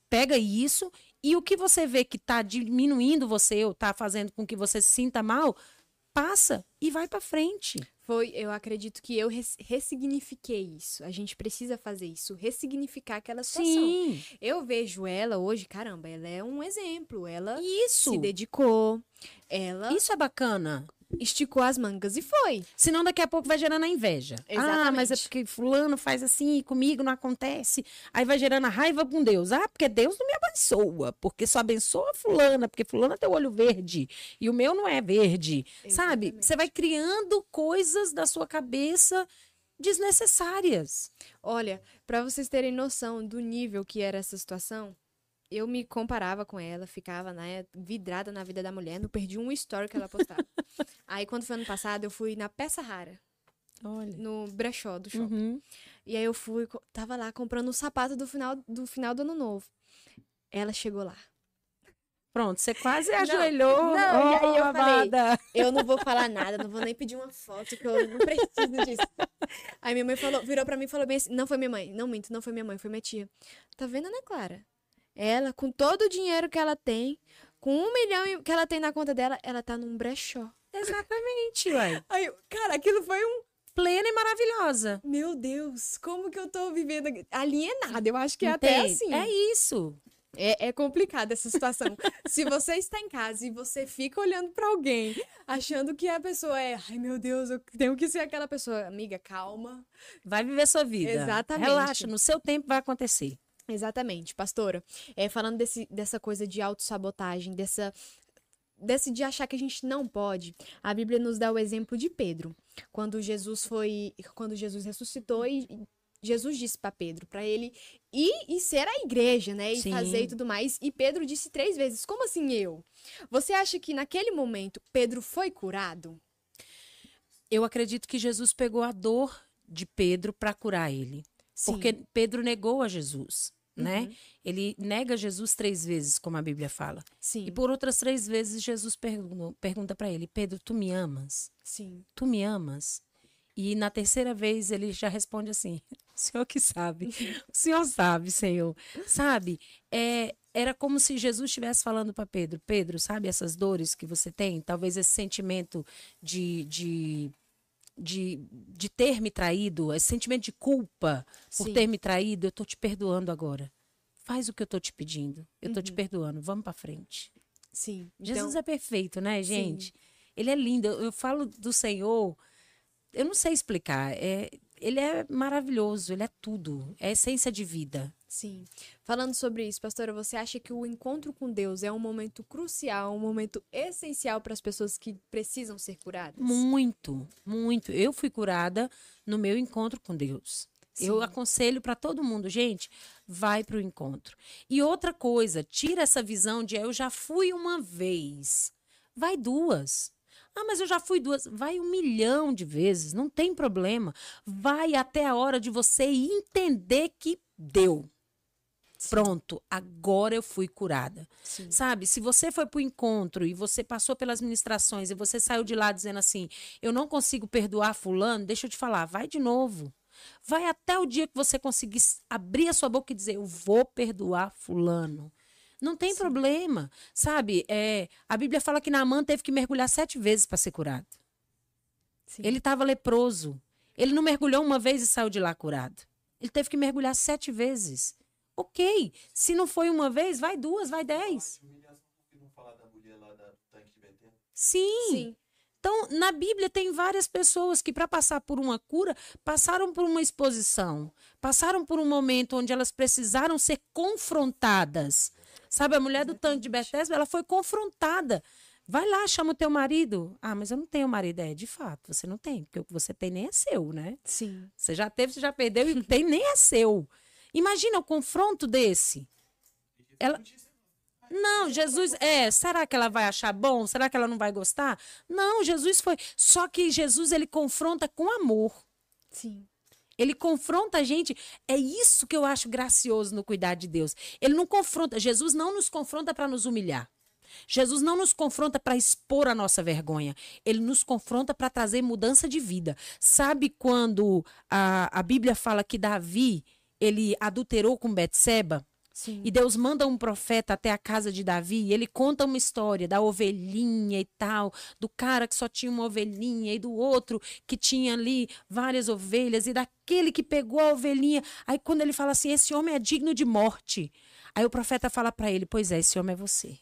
Pega isso e o que você vê que tá diminuindo você ou tá fazendo com que você se sinta mal, passa e vai pra frente. Foi, eu acredito que eu res- ressignifiquei isso. A gente precisa fazer isso, ressignificar aquela situação. Sim, Eu vejo ela hoje, caramba, ela é um exemplo. Ela isso. se dedicou, ela Isso é bacana. esticou as mangas e foi. Senão daqui a pouco vai gerando a inveja. Ah, mas é Exatamente. porque fulano faz assim e comigo não acontece. Aí vai gerando a raiva com Deus. Ah, porque Deus não me abençoa. Porque só abençoa fulana, porque fulana tem o olho verde e o meu não é verde. Sabe? Exatamente. Você vai criando coisas da sua cabeça desnecessárias. Olha, pra vocês terem noção do nível que era essa situação, eu me comparava com ela, ficava, né, vidrada na vida da mulher, não perdi um story que ela postava. aí, quando foi ano passado, eu fui na Peça Rara, Olha. no brechó do shopping. Uhum. E aí eu fui, tava lá comprando um sapato do final do, final do ano novo. Ela chegou lá. Pronto, você quase ajoelhou. não, e aí eu Oh, falei, amada. Eu não vou falar nada, não vou nem pedir uma foto, que eu não preciso disso. Aí minha mãe falou, virou pra mim e falou bem assim: não foi minha mãe, não minto, não foi minha mãe, foi minha tia. Tá vendo, Ana Clara? Ela, com todo o dinheiro que ela tem, com um milhão que ela tem na conta dela, ela tá num brechó. Exatamente, ué. Aí, cara, aquilo foi um. Plena e maravilhosa. Meu Deus, como que eu tô vivendo alienada? Eu acho que é até assim. É isso. É, é complicado essa situação. Se você está em casa e você fica olhando pra alguém, achando que a pessoa é, ai meu Deus, eu tenho que ser aquela pessoa. Amiga, calma. Vai viver sua vida. Exatamente. Relaxa, no seu tempo vai acontecer. Exatamente, pastora. É, falando desse, dessa coisa de autossabotagem, dessa. Desse de achar que a gente não pode, a Bíblia nos dá o exemplo de Pedro. Quando Jesus foi. Quando Jesus ressuscitou e Jesus disse para Pedro, para ele ir e ser a igreja, né? E Sim. fazer e tudo mais. E Pedro disse três vezes: Como assim eu? Você acha que naquele momento Pedro foi curado? Eu acredito que Jesus pegou a dor de Pedro para curar ele. Sim. Porque Pedro negou a Jesus, né? Uhum. Ele nega Jesus três vezes, como a Bíblia fala. Sim. E por outras três vezes, Jesus pergunta para ele: Pedro, tu me amas? Sim. Tu me amas? E na terceira vez ele já responde assim: O Senhor que sabe. O Senhor sabe, Senhor. Sabe? É, era como se Jesus estivesse falando para Pedro: Pedro, sabe essas dores que você tem? Talvez esse sentimento de, de, de, de ter me traído, esse sentimento de culpa por Sim. ter me traído, eu tô te perdoando agora. Faz o que eu tô te pedindo. Eu tô te Uhum. perdoando. Vamos para frente. Sim. Jesus Então, é perfeito, né, Sim. gente? Ele é lindo. Eu, eu falo do Senhor, eu não sei explicar. É, ele é maravilhoso, ele é tudo. É a essência de vida. Sim. Falando sobre isso, pastora, você acha que o encontro com Deus é um momento crucial, um momento essencial para as pessoas que precisam ser curadas? Muito, muito. Eu fui curada no meu encontro com Deus. Eu Sim. aconselho para todo mundo, gente, vai para o encontro. E outra coisa, tira essa visão de eu já fui uma vez. Vai duas. Ah, mas eu já fui duas. Vai um milhão de vezes, não tem problema. Vai até a hora de você entender que deu. Pronto, agora eu fui curada. Sim. Sabe, se você foi para o encontro e você passou pelas ministrações e você saiu de lá dizendo assim: eu não consigo perdoar Fulano, deixa eu te falar, vai de novo. Vai até o dia que você conseguir abrir a sua boca e dizer: eu vou perdoar Fulano. Não tem problema, sabe? É, a Bíblia fala que Naamã teve que mergulhar sete vezes para ser curado. Sim. Ele estava leproso. Ele não mergulhou uma vez e saiu de lá curado. Ele teve que mergulhar sete vezes. Ok, se não foi uma vez, vai duas, vai dez. Não falar da mulher lá da tanque de Betesda? Sim. Sim. Então, na Bíblia tem várias pessoas que, para passar por uma cura, passaram por uma exposição, passaram por um momento onde elas precisaram ser confrontadas. Sabe, a mulher do tanque de Bethesda, ela foi confrontada. Vai lá, chama o teu marido. Ah, mas eu não tenho marido. É, de fato, você não tem, porque o que você tem nem é seu, né? Sim. Você já teve, você já perdeu e o que tem nem é seu. Imagina o confronto desse. Ela... Não, Jesus, é, será que ela vai achar bom? Será que ela não vai gostar? Não, Jesus foi. Só que Jesus ele confronta com amor. Sim. Ele confronta a gente. É isso que eu acho gracioso no cuidar de Deus. Ele não confronta. Jesus não nos confronta para nos humilhar. Jesus não nos confronta para expor a nossa vergonha. Ele nos confronta para trazer mudança de vida. Sabe quando a, a Bíblia fala que Davi ele adulterou com Betseba? Sim. E Deus manda um profeta até a casa de Davi e ele conta uma história da ovelhinha e tal, do cara que só tinha uma ovelhinha e do outro que tinha ali várias ovelhas e daquele que pegou a ovelhinha. Aí quando ele fala assim, esse homem é digno de morte. Aí o profeta fala para ele, pois é, esse homem é você.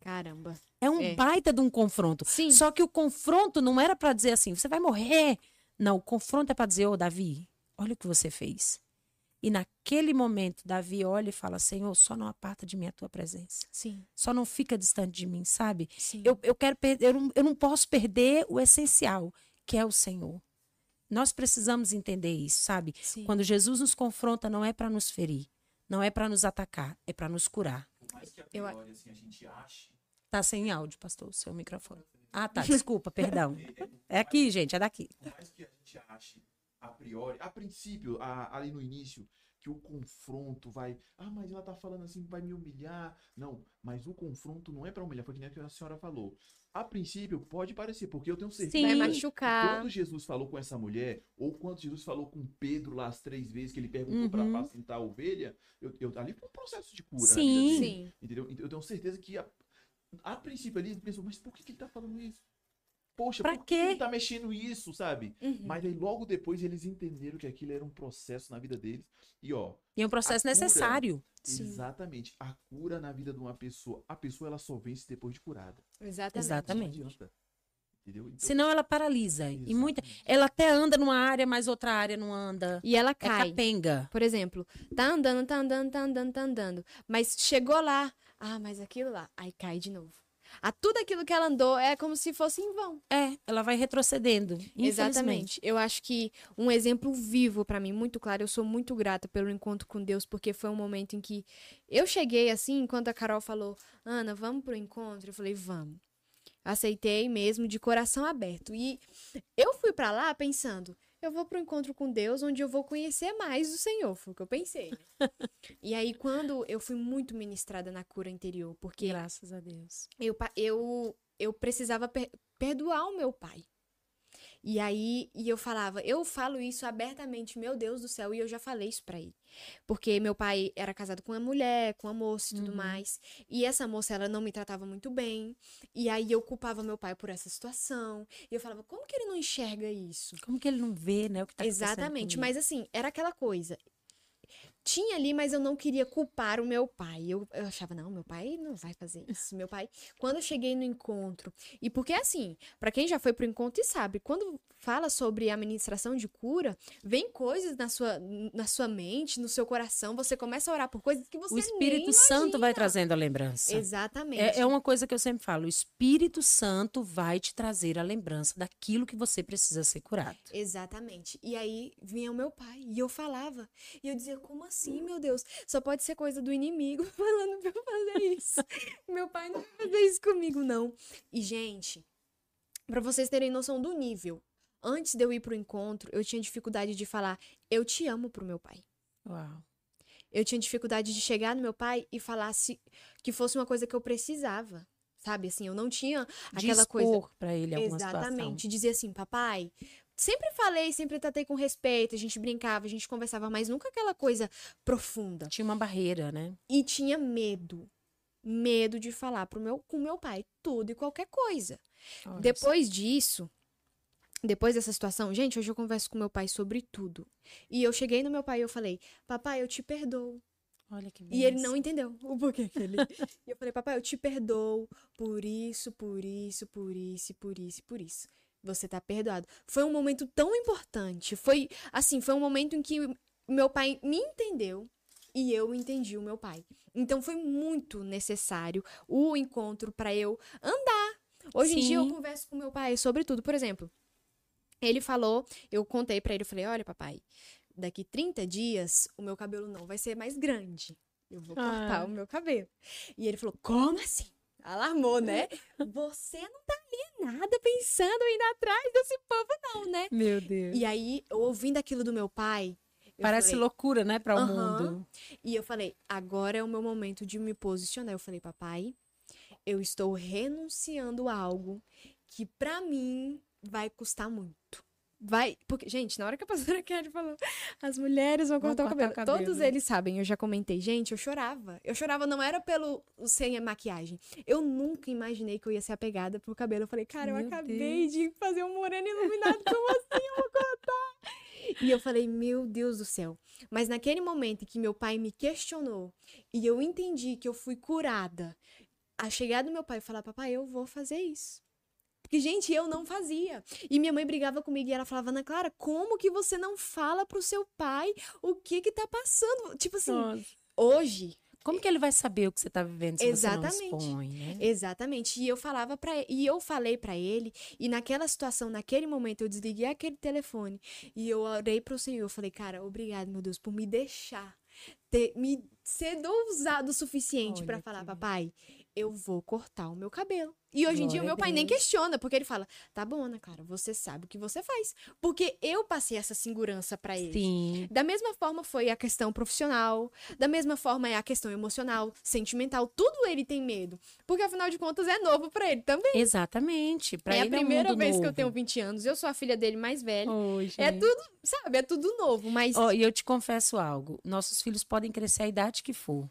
Caramba. É um É. baita de um confronto. Sim. Só que o confronto não era para dizer assim, você vai morrer. Não, o confronto é para dizer, ô Davi, olha o que você fez. E naquele momento, Davi olha e fala: Senhor, só não aparta de mim a tua presença. Sim. Só não fica distante de mim, sabe? Sim. Eu, eu quero perder, eu não, eu não posso perder o essencial, que é o Senhor. Nós precisamos entender isso, sabe? Sim. Quando Jesus nos confronta, não é para nos ferir, não é para nos atacar, é para nos curar. Por mais que a Eu- priori, assim, a gente ache. Tá sem áudio, pastor, o seu microfone. Ah, tá, desculpa, perdão. É aqui, gente, é daqui. Por mais que a gente ache a priori, a princípio, a- ali no início, que o confronto vai. Ah, mas ela tá falando assim, vai me humilhar. Não, mas o confronto não é pra humilhar, foi que nem o que a senhora falou. A princípio, pode parecer, porque eu tenho certeza. Vai Sim. machucar. Quando Jesus falou com essa mulher, ou quando Jesus falou com Pedro lá as três vezes que ele perguntou Uhum. pra apacentar a ovelha, eu, eu, ali foi um processo de cura. Sim. dele, Sim. Entendeu? Então, eu tenho certeza que a, a princípio ali ele pensou, mas por que, que ele tá falando isso? Poxa, Pra por que quê? ele tá mexendo isso, sabe? Uhum. Mas aí logo depois eles entenderam que aquilo era um processo na vida deles. E ó, E é um processo cura. necessário. Sim. exatamente, a cura na vida de uma pessoa, a pessoa ela só vence depois de curada. Exatamente. Exatamente. Não adianta. Entendeu? Então, Senão ela paralisa. E muita, exatamente. ela até anda numa área, mas outra área não anda. E ela É cai. capenga. Por exemplo, tá andando, tá andando, tá andando, tá andando. Mas chegou lá. Ah, mas aquilo lá. Aí cai de novo. A tudo aquilo que ela andou é como se fosse em vão. É, ela vai retrocedendo. Exatamente. Eu acho que um exemplo vivo pra mim, muito claro, eu sou muito grata pelo encontro com Deus, porque foi um momento em que eu cheguei assim, enquanto a Carol falou, Ana, vamos pro encontro? Eu falei, vamos. Aceitei mesmo de coração aberto. E eu fui pra lá pensando, eu vou pro encontro com Deus, onde eu vou conhecer mais do Senhor, foi o que eu pensei. né? e aí, quando eu fui muito ministrada na cura interior, porque Graças a Deus. eu, eu, eu precisava per- perdoar o meu pai. E aí, e eu falava, eu falo isso abertamente, meu Deus do céu, e eu já falei isso pra ele. Porque meu pai era casado com uma mulher, com uma moça e tudo Uhum. mais. E essa moça, ela não me tratava muito bem. E aí eu culpava meu pai por essa situação. E eu falava, como que ele não enxerga isso? Como que ele não vê, né? O que tá acontecendo Exatamente, mas assim, era aquela coisa. Tinha ali, mas eu não queria culpar o meu pai. Eu, eu achava, não, meu pai não vai fazer isso. Meu pai, quando eu cheguei no encontro, e porque assim, pra quem já foi pro encontro e sabe, quando fala sobre a administração de cura, vem coisas na sua, na sua mente, no seu coração, você começa a orar por coisas que você O Espírito Santo vai trazendo a lembrança. Exatamente. É, é uma coisa que eu sempre falo: o Espírito Santo vai te trazer a lembrança daquilo que você precisa ser curado. Exatamente. E aí vinha o meu pai e eu falava. E eu dizia, como assim, meu Deus? Só pode ser coisa do inimigo falando pra eu fazer isso. meu pai não vai fazer isso comigo, não. E, gente, pra vocês terem noção do nível, antes de eu ir pro encontro, eu tinha dificuldade de falar, eu te amo pro meu pai. Uau. Eu tinha dificuldade de chegar no meu pai e falar se, que fosse uma coisa que eu precisava. Sabe, assim, eu não tinha aquela coisa. expor pra ele alguma Exatamente. situação. Dizer assim, papai. Sempre falei, sempre tratei com respeito, a gente brincava, a gente conversava, mas nunca aquela coisa profunda. Tinha uma barreira, né? E tinha medo. Medo de falar pro meu, com meu pai tudo e qualquer coisa. Olha Depois disso, depois dessa situação, gente, hoje eu converso com meu pai sobre tudo. E eu cheguei no meu pai e eu falei, papai, eu te perdoo. Olha que E ele não entendeu o porquê que ele. e eu falei, papai, eu te perdoo por isso, por isso, por isso, por isso, por isso. Você tá perdoado. Foi um momento tão importante. Foi, assim, foi um momento em que meu pai me entendeu e eu entendi o meu pai. Então foi muito necessário o encontro pra eu andar. Hoje em dia eu Sim. converso com meu pai sobre tudo. Por exemplo, ele falou, eu contei pra ele, eu falei: "Olha, papai, daqui 30 dias o meu cabelo não vai ser mais grande. Eu vou cortar Ah. o meu cabelo". E ele falou: "Como assim?" Alarmou, né? Você não tá ali nada pensando em ir atrás desse povo não, né? Meu Deus. E aí, ouvindo aquilo do meu pai, Parece falei, loucura, né, para o Aham. mundo. e eu falei, agora é o meu momento de me posicionar. Eu falei, papai, eu estou renunciando a algo que pra mim vai custar muito. Vai, porque, gente, na hora que a pastora Kelly falou, as mulheres vão Vão cortar, o, cortar cabelo. o cabelo. Todos eles sabem, eu já comentei. Gente, eu chorava. Eu chorava não era pelo sem a maquiagem. Eu nunca imaginei que eu ia ser apegada pro cabelo. Eu falei, cara, eu Meu acabei de fazer um moreno iluminado, como assim eu vou cortar? E eu falei, meu Deus do céu. Mas naquele momento em que meu pai me questionou e eu entendi que eu fui curada, a chegar do meu pai e falar, papai, eu vou fazer isso. Porque, gente, eu não fazia. E minha mãe brigava comigo e ela falava, Ana Clara, como que você não fala pro seu pai o que que tá passando? Tipo assim, Nossa. hoje, Como que ele vai saber o que você tá vivendo se Exatamente. você não expõe, né? Exatamente. E eu falava para e eu falei pra ele, e naquela situação, naquele momento eu desliguei aquele telefone e eu orei pro Senhor, eu falei: "Cara, obrigado, meu Deus, por me deixar ter me ser ousado o suficiente pra Olha falar, que- papai, eu vou cortar o meu cabelo". E hoje em dia o meu pai nem questiona, porque ele fala: "Tá bom, Ana Clara, você sabe o que você faz". Porque eu passei essa segurança pra ele. Sim. Da mesma forma foi a questão profissional, da mesma forma é a questão emocional, sentimental, tudo ele tem medo, porque afinal de contas é novo pra ele também. Exatamente. Pra é a ele é um primeira vez que eu novo. tenho 20 anos, eu sou a filha dele mais velha. Oi, É tudo, sabe, é tudo novo, mas Ó, e eu te confesso algo. Nossos filhos podem crescer a idade que for.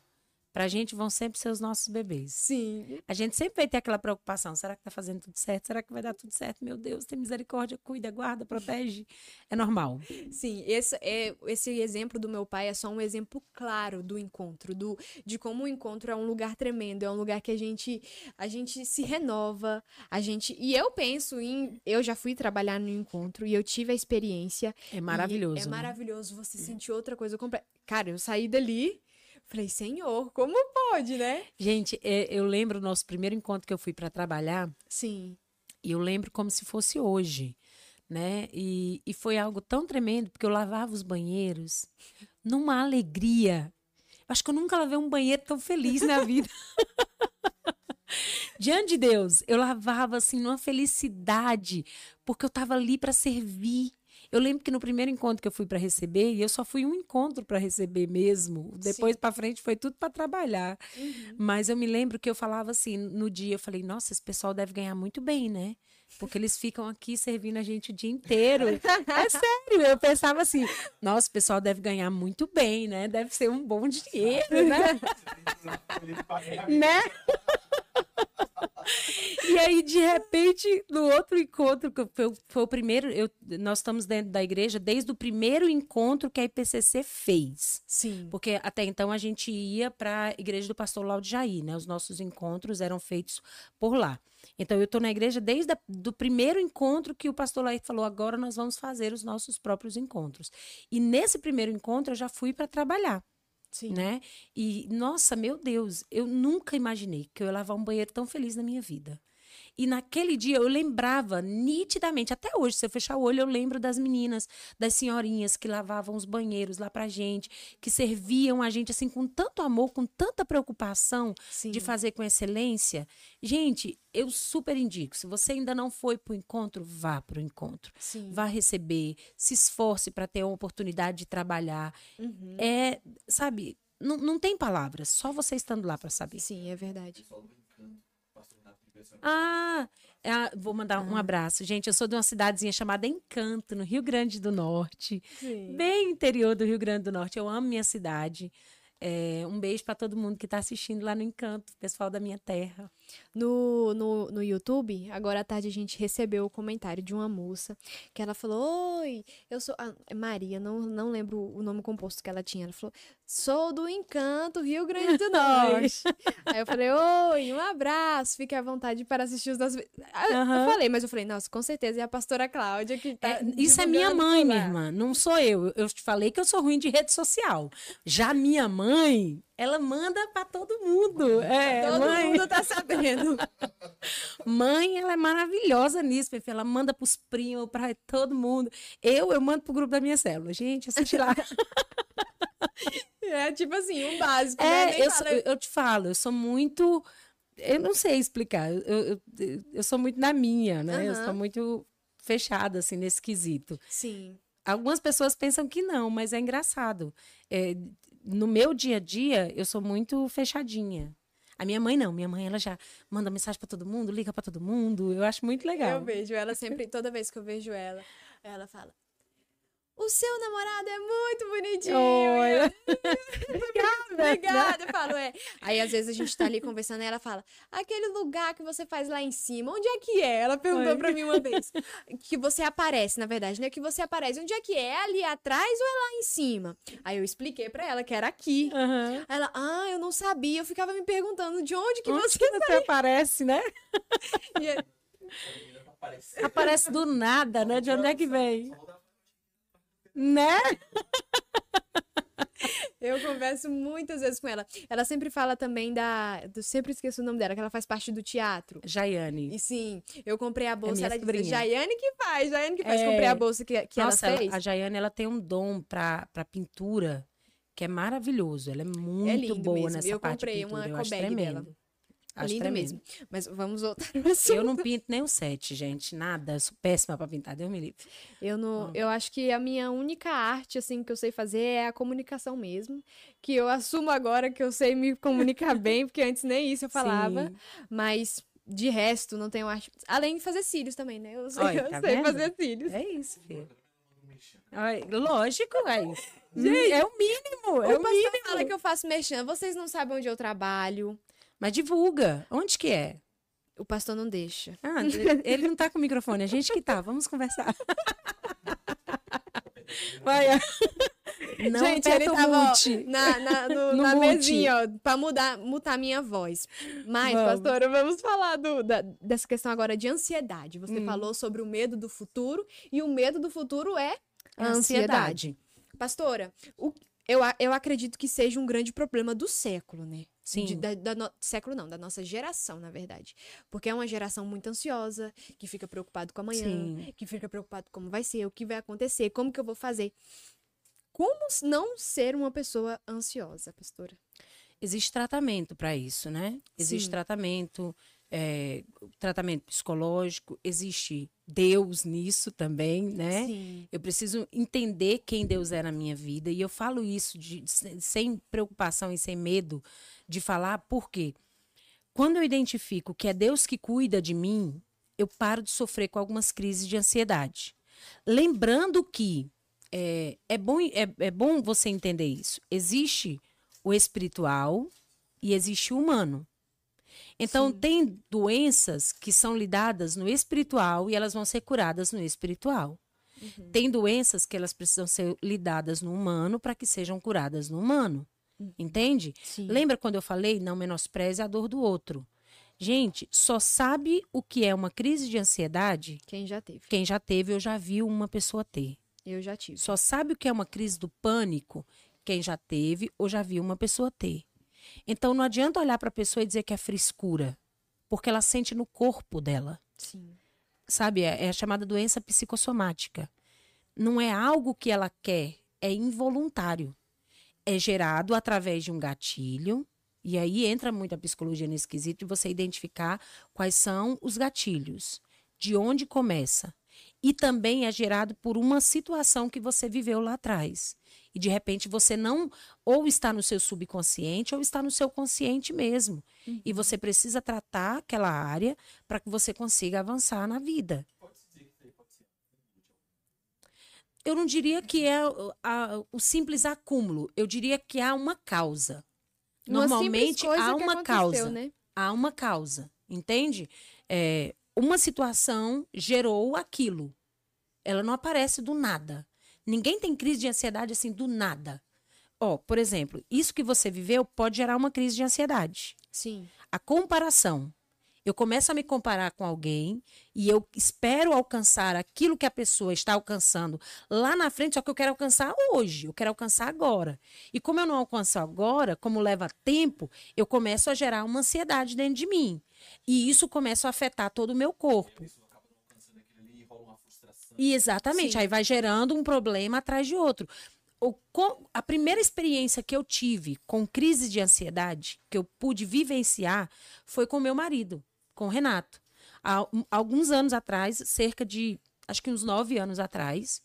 Pra gente vão sempre ser os nossos bebês. Sim. A gente sempre vai ter aquela preocupação: será que tá fazendo tudo certo? Será que vai dar tudo certo? Meu Deus, tem misericórdia, cuida, guarda, protege. É normal. Sim, esse, é, esse exemplo do meu pai é só um exemplo claro do encontro, do, de como o encontro é um lugar tremendo, é um lugar que a gente, a gente se renova, a gente. E eu penso em. Eu já fui trabalhar no encontro e eu tive a experiência. É maravilhoso. É né? maravilhoso você sentir outra coisa completa. Cara, eu saí dali. Falei, Senhor, como pode, né? Gente, é, eu lembro o nosso primeiro encontro que eu fui para trabalhar. Sim. E eu lembro como se fosse hoje, né? E, e foi algo tão tremendo, porque eu lavava os banheiros numa alegria. Acho que eu nunca lavei um banheiro tão feliz na vida. Diante de Deus, eu lavava assim numa felicidade, porque eu estava ali para servir. Eu lembro que no primeiro encontro que eu fui para receber, e eu só fui um encontro para receber mesmo. Depois para frente foi tudo para trabalhar. Uhum. Mas eu me lembro que eu falava assim, no dia eu falei: "Nossa, esse pessoal deve ganhar muito bem, né?" Porque eles ficam aqui servindo a gente o dia inteiro. É sério, eu pensava assim: "Nossa, o pessoal deve ganhar muito bem, né? Deve ser um bom dinheiro, né?" né? E aí, de repente, no outro encontro, que foi, foi o primeiro, eu, nós estamos dentro da igreja desde o primeiro encontro que a IPCC fez. Sim. Porque até então a gente ia para a igreja do pastor Laudo Jair, né? Os nossos encontros eram feitos por lá. Então eu estou na igreja desde o primeiro encontro que o pastor Lair falou, agora nós vamos fazer os nossos próprios encontros. E nesse primeiro encontro eu já fui para trabalhar. Sim. Né? E, nossa, meu Deus, eu nunca imaginei que eu ia lavar um banheiro tão feliz na minha vida. E naquele dia eu lembrava nitidamente, até hoje, se eu fechar o olho, eu lembro das meninas, das senhorinhas que lavavam os banheiros lá pra gente, que serviam a gente assim com tanto amor, com tanta preocupação Sim. de fazer com excelência. Gente, eu super indico. Se você ainda não foi pro encontro, vá pro encontro. Sim. Vá receber, se esforce para ter uma oportunidade de trabalhar. Uhum. É, sabe, não, não tem palavras, só você estando lá para saber. Sim, é verdade. Ah, é vou mandar um abraço. Gente, eu sou de uma cidadezinha chamada Encanto, no Rio Grande do Norte. Sim. Bem interior do Rio Grande do Norte. Eu amo minha cidade. É, um beijo para todo mundo que está assistindo lá no Encanto, pessoal da minha terra. No, no, no YouTube, agora à tarde a gente recebeu o comentário de uma moça que ela falou: Oi, eu sou. Maria, não, não lembro o nome composto que ela tinha. Ela falou: Sou do Encanto, Rio Grande do Norte. Aí eu falei: Oi, um abraço, fique à vontade para assistir os nossos. vídeos." Ah, Eu falei, mas eu falei: Nossa, com certeza é a pastora Cláudia que tá. É, isso é minha mãe, minha lá." irmã. Não sou eu. Eu te falei que eu sou ruim de rede social. Já minha mãe, ela manda para todo mundo. É, Todo mãe. mundo tá sabendo. Mãe, ela é maravilhosa nisso, Fefe. Ela manda pros primos, para todo mundo. Eu, eu mando pro grupo da minha célula. Gente, assiste lá. É tipo assim, um básico, né? É, eu, fala- sou- eu te falo, eu sou muito. Eu não sei explicar. Eu, eu, eu sou muito na minha, né? Eu Aham. sou muito fechada, assim, nesse quesito. Sim. Algumas pessoas pensam que não, mas é engraçado. É, no meu dia a dia, eu sou muito fechadinha. A minha mãe não. Minha mãe, ela já manda mensagem pra todo mundo, liga pra todo mundo. Eu acho muito legal. Eu vejo ela sempre, toda vez que eu vejo ela, ela fala: O seu namorado é muito bonitinho. Olha. Obrigada, eu falo, é. Aí às vezes a gente tá ali conversando e ela fala: aquele lugar que você faz lá em cima, onde é que é? Ela perguntou Oi. pra mim uma vez. Que você aparece, na verdade, né? Que você aparece. Onde é que é? É ali atrás ou é lá em cima? Aí eu expliquei pra ela que era aqui. Aí ela, ah, eu não sabia. Eu ficava me perguntando de onde que Onde você. que você aparece, né? ia. Aparece do nada, né? De onde é que vem? Né? Eu converso muitas vezes com ela. Ela sempre fala também da. Do, sempre esqueço o nome dela, que ela faz parte do teatro. Jaiane. E sim, eu comprei a bolsa. minha ela disse, sobrinha. Jaiane que faz, Jaiane que faz. É. Comprei a bolsa que, que Nossa, ela ela- fez. a Jaiane, ela tem um dom pra, pra pintura que é maravilhoso. Ela é muito lindo boa mesmo. nessa Eu parte comprei de pintura. uma Eu eco-bag dela. Acho Lindo tremendo. mesmo. Mas vamos voltar assunto. Eu não pinto nem o sete, gente. Nada. Eu sou péssima pra pintar. Deus me livre. Eu não, eu acho que a minha única arte assim que eu sei fazer é a comunicação mesmo, que eu assumo agora que eu sei me comunicar bem, porque antes nem isso eu falava, Sim. mas de resto não tenho arte, além de fazer cílios também, né? Eu sei, eu tá sei fazer cílios. É isso, filho. Ai, lógico, velho. É o mínimo, é o o mínimo. fala que eu faço merchan. Vocês não sabem onde eu trabalho. Mas divulga. Onde que é? O pastor não deixa. Ah, ele não tá com o microfone, a gente que tá. Vamos conversar. Vai. Não Gente, ele tava ó, na, na, no- No na mute. mesinha, ó, pra mudar, mutar minha voz. Mas, Vamos. pastora, vamos falar do- da- dessa questão agora de ansiedade. Você Hum. falou sobre o medo do futuro, e o medo do futuro é a ansiedade. Ansiedade. Pastora, o- eu, eu acredito que seja um grande problema do século, né? Sim. De- da, da no- século não, da nossa geração, na verdade. Porque é uma geração muito ansiosa, que fica preocupado com amanhã, Sim. que fica preocupado com como vai ser, o que vai acontecer, como que eu vou fazer. Como não ser uma pessoa ansiosa, pastora? Existe tratamento para isso, né? Existe Sim. tratamento, é, tratamento psicológico, existe Deus nisso também, né? Sim. Eu preciso entender quem Deus é na minha vida. E eu falo isso de- sem- sem preocupação e sem medo de falar, porque quando eu identifico que é Deus que cuida de mim, eu paro de sofrer com algumas crises de ansiedade. Lembrando que é, é, bom, é, é bom você entender isso. Existe o espiritual e existe o humano. Então, Sim. tem doenças que são lidadas no espiritual e elas vão ser curadas no espiritual. Uhum. Tem doenças que elas precisam ser lidadas no humano para que sejam curadas no humano. Entende? Sim. Lembra quando eu falei não menospreze a dor do outro? Gente, só sabe o que é uma crise de ansiedade Quem já teve? quem já teve ou já viu uma pessoa ter. Eu já tive. Só sabe o que é uma crise do pânico quem já teve ou já viu uma pessoa ter. Então não adianta olhar para a pessoa e dizer que é frescura, porque ela sente no corpo dela. Sim. Sabe, é é a chamada doença psicossomática. Não é algo que ela quer, é involuntário. É gerado através de um gatilho, e aí entra muito a psicologia nesse quesito de você identificar quais são os gatilhos, de onde começa. E também é gerado por uma situação que você viveu lá atrás. E de repente você não, ou está no seu subconsciente, ou está no seu consciente mesmo. E você precisa tratar aquela área para que você consiga avançar na vida. Eu não diria que é o- a- o simples acúmulo, eu diria que há uma causa. Uma Normalmente há uma causa. Né? Há uma causa, entende? É, uma situação gerou aquilo. Ela não aparece do nada. Ninguém tem crise de ansiedade assim do nada. Ó, por exemplo, isso que você viveu pode gerar uma crise de ansiedade. Sim. A comparação. Eu começo a me comparar com alguém e eu espero alcançar aquilo que a pessoa está alcançando lá na frente, só que eu quero alcançar hoje, eu quero alcançar agora. E como eu não alcanço agora, como leva tempo, eu começo a gerar uma ansiedade dentro de mim. E isso começa a afetar todo o meu corpo. E exatamente, Sim. aí vai gerando um problema atrás de outro. O a primeira experiência que eu tive com crise de ansiedade, que eu pude vivenciar, foi com meu marido, com o Renato. Há alguns anos atrás, cerca de, acho que uns nove anos atrás,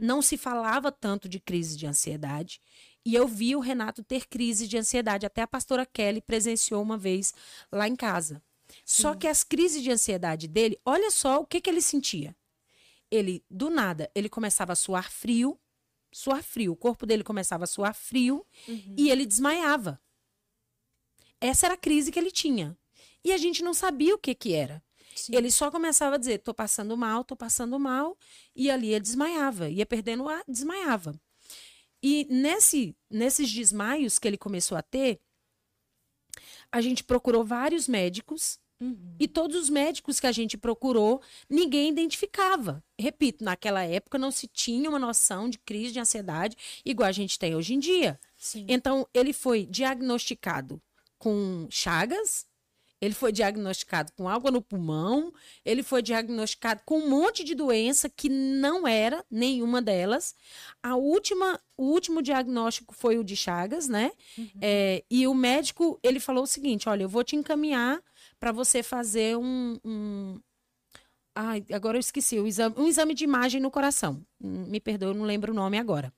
não se falava tanto de crise de ansiedade. E eu vi o Renato ter crise de ansiedade. Até a pastora Kelly presenciou uma vez lá em casa. Só que as crises de ansiedade dele, olha só o que, que ele sentia. Ele, do nada, ele começava a suar frio, suar frio, o corpo dele começava a suar frio e ele desmaiava. Essa era a crise que ele tinha. E a gente não sabia o que que era. Ele só começava a dizer, tô passando mal, tô passando mal, e ali ele desmaiava, ia perdendo o ar, desmaiava. E nesse, nesses desmaios que ele começou a ter, a gente procurou vários médicos, e todos os médicos que a gente procurou, ninguém identificava. Repito, naquela época não se tinha uma noção de crise de ansiedade igual a gente tem hoje em dia. Sim. Então, ele foi diagnosticado com chagas, ele foi diagnosticado com água no pulmão, ele foi diagnosticado com um monte de doença que não era nenhuma delas. A última, o último diagnóstico foi o de chagas, né? É, e o médico, ele falou o seguinte, olha, eu vou te encaminhar para você fazer um, um- Ai, agora eu esqueci, o exame, um exame de imagem no coração. Me perdoe, eu não lembro o nome agora.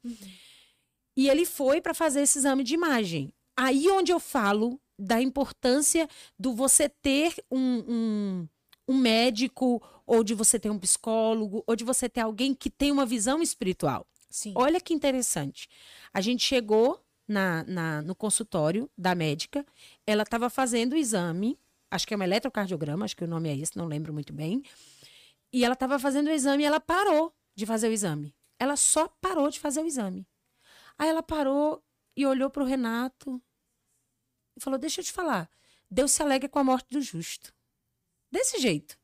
E ele foi para fazer esse exame de imagem. Aí onde eu falo da importância do você ter um, um, um médico, ou de você ter um psicólogo, ou de você ter alguém que tem uma visão espiritual. Sim. Olha que interessante. A gente chegou na, na- no consultório da médica, ela estava fazendo o exame, acho que é um eletrocardiograma, acho que o nome é esse, não lembro muito bem. E ela estava fazendo o exame e ela parou de fazer o exame. Ela só parou de fazer o exame. Aí ela parou e olhou para o Renato e falou: Deixa eu te falar, Deus se alegra com a morte do justo. Desse jeito.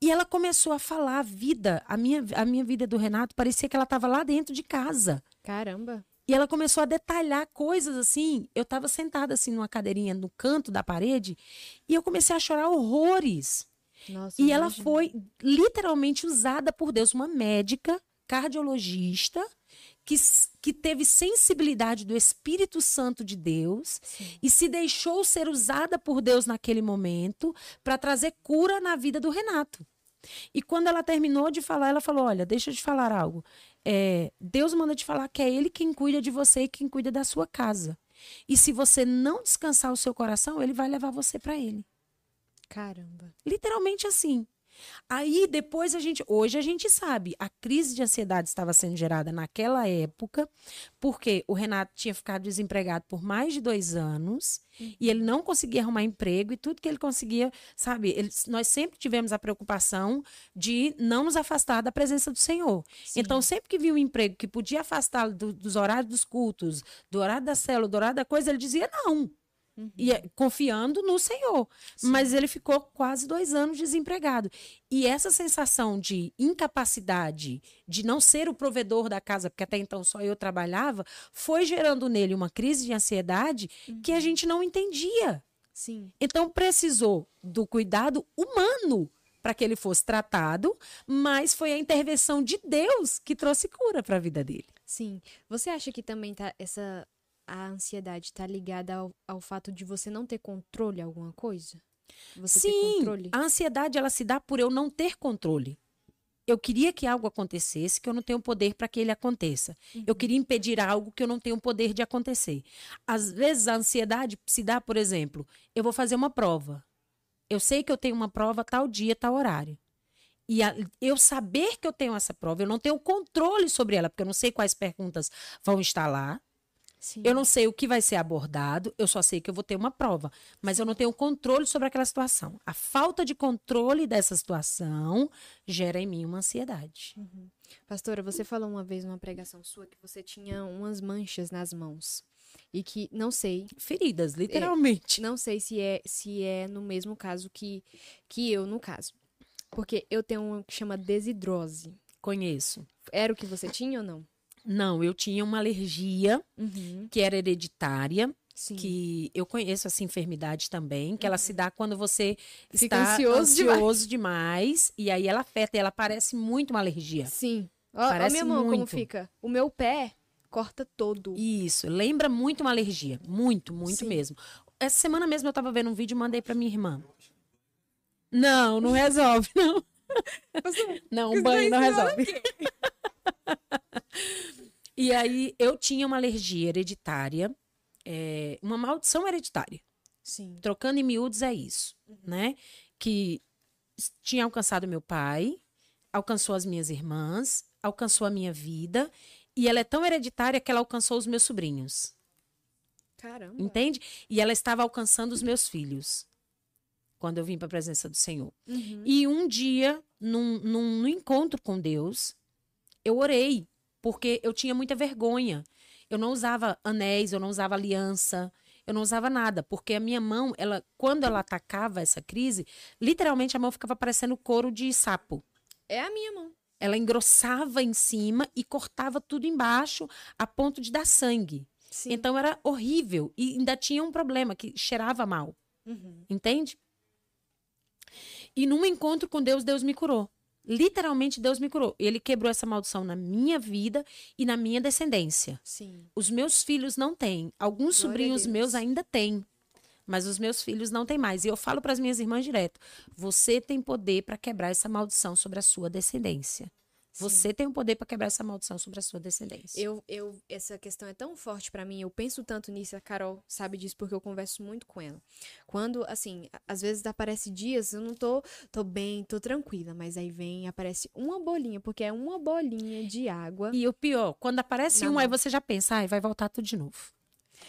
E ela começou a falar a vida, a minha, a minha vida do Renato, parecia que ela estava lá dentro de casa. Caramba. E ela começou a detalhar coisas assim. Eu estava sentada assim numa cadeirinha no canto da parede e eu comecei a chorar horrores. Nossa. E ela imagino. foi literalmente usada por Deus, uma médica cardiologista que, que teve sensibilidade do Espírito Santo de Deus Sim. e se deixou ser usada por Deus naquele momento para trazer cura na vida do Renato. E quando ela terminou de falar, ela falou: Olha, deixa eu te falar algo. É, Deus manda te falar que é Ele quem cuida de você e quem cuida da sua casa. E se você não descansar o seu coração, Ele vai levar você para Ele. Caramba. Literalmente assim. Aí depois a gente, hoje a gente sabe, a crise de ansiedade estava sendo gerada naquela época, porque o Renato tinha ficado desempregado por mais de dois anos e ele não conseguia arrumar emprego e tudo que ele conseguia, sabe? ele- nós sempre tivemos a preocupação de não nos afastar da presença do Senhor. Sim. Então, sempre que via um emprego que podia afastá-lo do- dos horários dos cultos, do horário da célula, do horário da coisa, ele dizia não. Uhum. E é, confiando no Senhor. Mas ele ficou quase dois anos desempregado. E essa sensação de incapacidade, de não ser o provedor da casa, porque até então só eu trabalhava, foi gerando nele uma crise de ansiedade que a gente não entendia. Sim. Então precisou do cuidado humano para que ele fosse tratado, mas foi a intervenção de Deus que trouxe cura para a vida dele. Sim. Você acha que também tá essa a ansiedade tá ligada ao, ao fato de você não ter controle em alguma coisa? Você Sim, controle? a ansiedade ela se dá por eu não ter controle. Eu queria que algo acontecesse que eu não tenho poder para que ele aconteça. Eu queria impedir algo que eu não tenho poder de acontecer. Às vezes a ansiedade se dá, por exemplo, eu vou fazer uma prova. Eu sei que eu tenho uma prova tal dia, tal horário. E a- eu saber que eu tenho essa prova, eu não tenho controle sobre ela, porque eu não sei quais perguntas vão estar lá. Sim. Eu não sei o que vai ser abordado, eu só sei que eu vou ter uma prova, mas eu não tenho controle sobre aquela situação. A falta de controle dessa situação gera em mim uma ansiedade. Pastora, você falou uma vez numa pregação sua que você tinha umas manchas nas mãos. E que não sei, Feridas, literalmente. não sei se é se é no mesmo caso que que eu no caso. Porque eu tenho uma que chama desidrose. Conheço. Era o que você tinha ou não? Não, eu tinha uma alergia Uhum. que era hereditária, Sim. que eu conheço essa enfermidade também, que ela se dá quando você Fica está ansioso demais. ansioso demais, e aí ela afeta, e ela parece muito uma alergia. Sim. Ó, ó Parece minha mão como muito. fica. O meu pé corta todo. Isso, lembra muito uma alergia. Muito, muito Sim. mesmo. Essa semana mesmo eu tava vendo um vídeo e mandei pra minha irmã. Não, não resolve, não. Não, um banho não resolve. E aí eu tinha uma alergia hereditária, é, uma maldição hereditária. Sim. Trocando em miúdos é isso, né? Que tinha alcançado meu pai, alcançou as minhas irmãs, alcançou a minha vida, e ela é tão hereditária que ela alcançou os meus sobrinhos. Caramba. Entende? E ela estava alcançando os meus filhos quando eu vim para a presença do Senhor. Uhum. E um dia, num, num- num encontro com Deus, eu orei, porque eu tinha muita vergonha. Eu não usava anéis, eu não usava aliança, eu não usava nada, porque a minha mão, ela, quando ela atacava essa crise, literalmente a mão ficava parecendo couro de sapo. É a minha mão. Ela engrossava em cima e cortava tudo embaixo, a ponto de dar sangue. Sim. Então era horrível. E ainda tinha um problema, que cheirava mal. Uhum. Entende? E num encontro com Deus, Deus me curou. Literalmente, Deus me curou. Ele quebrou essa maldição na minha vida e na minha descendência. Sim. Os meus filhos não têm. Alguns Glória sobrinhos meus ainda têm. Mas os meus filhos não têm mais. E eu falo para as minhas irmãs direto: você tem poder para quebrar essa maldição sobre a sua descendência. Você tem o poder para quebrar essa maldição sobre a sua descendência. Eu, eu, essa questão é tão forte pra mim. Eu penso tanto nisso. A Carol sabe disso porque eu converso muito com ela. Quando, assim, a- às vezes aparece dias, eu não tô, tô bem, tô tranquila, mas aí vem, aparece uma bolinha, porque é uma bolinha de água. E o pior, quando aparece Na um, aí mão. você já pensa, ai, vai voltar tudo de novo.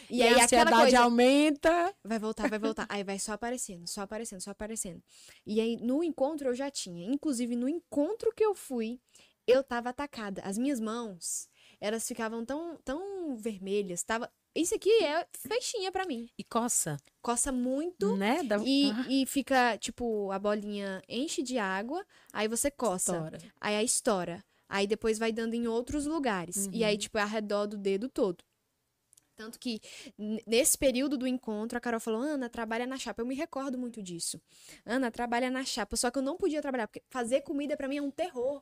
E, a aí aquela ansiedade coisa. aumenta. Vai voltar, vai voltar. Aí vai só aparecendo, só aparecendo, só aparecendo. E aí no encontro eu já tinha. Inclusive no encontro que eu fui, eu tava atacada. As minhas mãos, elas ficavam tão, tão vermelhas. Tava... Isso aqui é fechinha pra mim. E coça, Coça muito. né? Dá... E, Ah, e fica, tipo, a bolinha enche de água, aí você coça. estoura. Aí aí estoura. Aí depois vai dando em outros lugares. E aí, Uhum. tipo, é ao redor do dedo todo. Tanto que, nesse período do encontro, a Carol falou: Ana, trabalha na chapa. Eu me recordo muito disso. Ana, trabalha na chapa. Só que eu não podia trabalhar, porque fazer comida pra mim é um terror.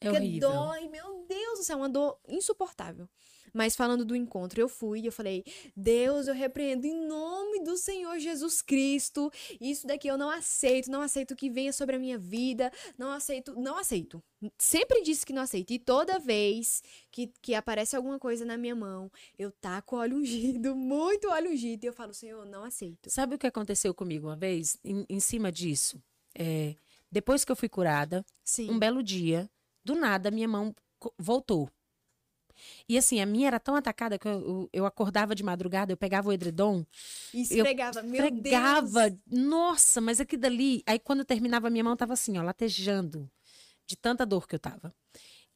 É Porque horrível. dói, meu Deus do céu, uma dor insuportável. Mas falando do encontro, eu fui e eu falei: Deus, eu repreendo em nome do Senhor Jesus Cristo. Isso daqui eu não aceito, não aceito que venha sobre a minha vida, não aceito, não aceito. Sempre disse que não aceito. E toda vez que, que aparece alguma coisa na minha mão, eu taco óleo ungido, muito óleo ungido, e eu falo: Senhor, não aceito. Sabe o que aconteceu comigo uma vez? Em, em cima disso. É, depois que eu fui curada, Sim. um belo dia, do nada, minha mão voltou. E assim, a minha era tão atacada que eu, eu, eu acordava de madrugada, eu pegava o edredom, E esfregava, meu pregava. Deus. Nossa, mas aqui dali. Aí quando eu terminava, minha mão tava assim, ó, latejando, de tanta dor que eu tava.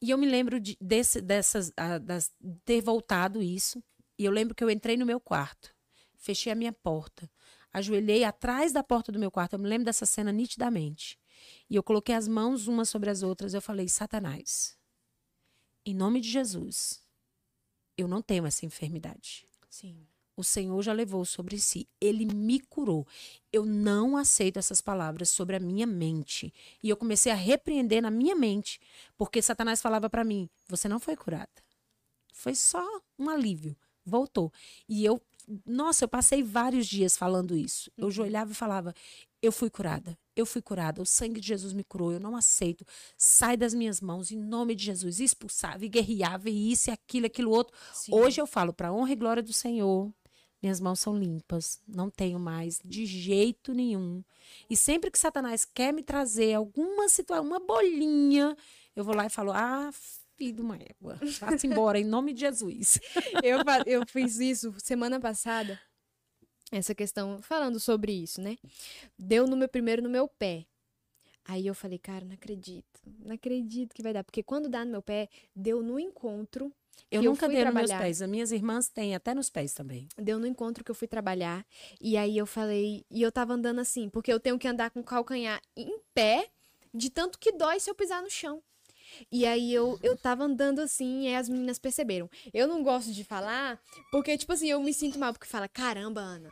E eu me lembro de, desse, dessas, ah, das, ter voltado isso. E eu lembro que eu entrei no meu quarto, fechei a minha porta, ajoelhei atrás da porta do meu quarto. Eu me lembro dessa cena nitidamente. E eu coloquei as mãos umas sobre as outras. Eu falei, Satanás, em nome de Jesus, eu não tenho essa enfermidade. Sim. O Senhor já levou sobre si. Ele me curou. Eu não aceito essas palavras sobre a minha mente. E eu comecei a repreender na minha mente, porque Satanás falava para mim: "Você não foi curada. Foi só um alívio. Voltou". E eu, nossa, eu passei vários dias falando isso. Eu ajoelhava e falava: "Eu fui curada. Eu fui curada. O sangue de Jesus me curou. Eu não aceito. Sai das minhas mãos em nome de Jesus". Expulsava e guerreava e isso e aquilo, aquilo outro. Sim. Hoje eu falo para honra e glória do Senhor. Minhas mãos são limpas, não tenho mais de jeito nenhum. E sempre que Satanás quer me trazer alguma situação, uma bolinha, eu vou lá e falo: "Ah, filho de uma égua, vá-se embora em nome de Jesus". eu, eu fiz isso semana passada. Essa questão, falando sobre isso, né? Deu no meu primeiro no meu pé. Aí eu falei, cara, não acredito. Não acredito que vai dar. Porque quando dá no meu pé, deu no encontro. Eu eu nunca fui dei nos meus trabalhar. pés. As minhas irmãs têm até nos pés também. Deu no encontro que eu fui trabalhar. E aí eu falei. E eu tava andando assim, porque eu tenho que andar com o calcanhar em pé, de tanto que dói se eu pisar no chão. E aí eu, eu tava andando assim, e as meninas perceberam. Eu não gosto de falar, porque, tipo assim, eu me sinto mal, porque fala, caramba, Ana,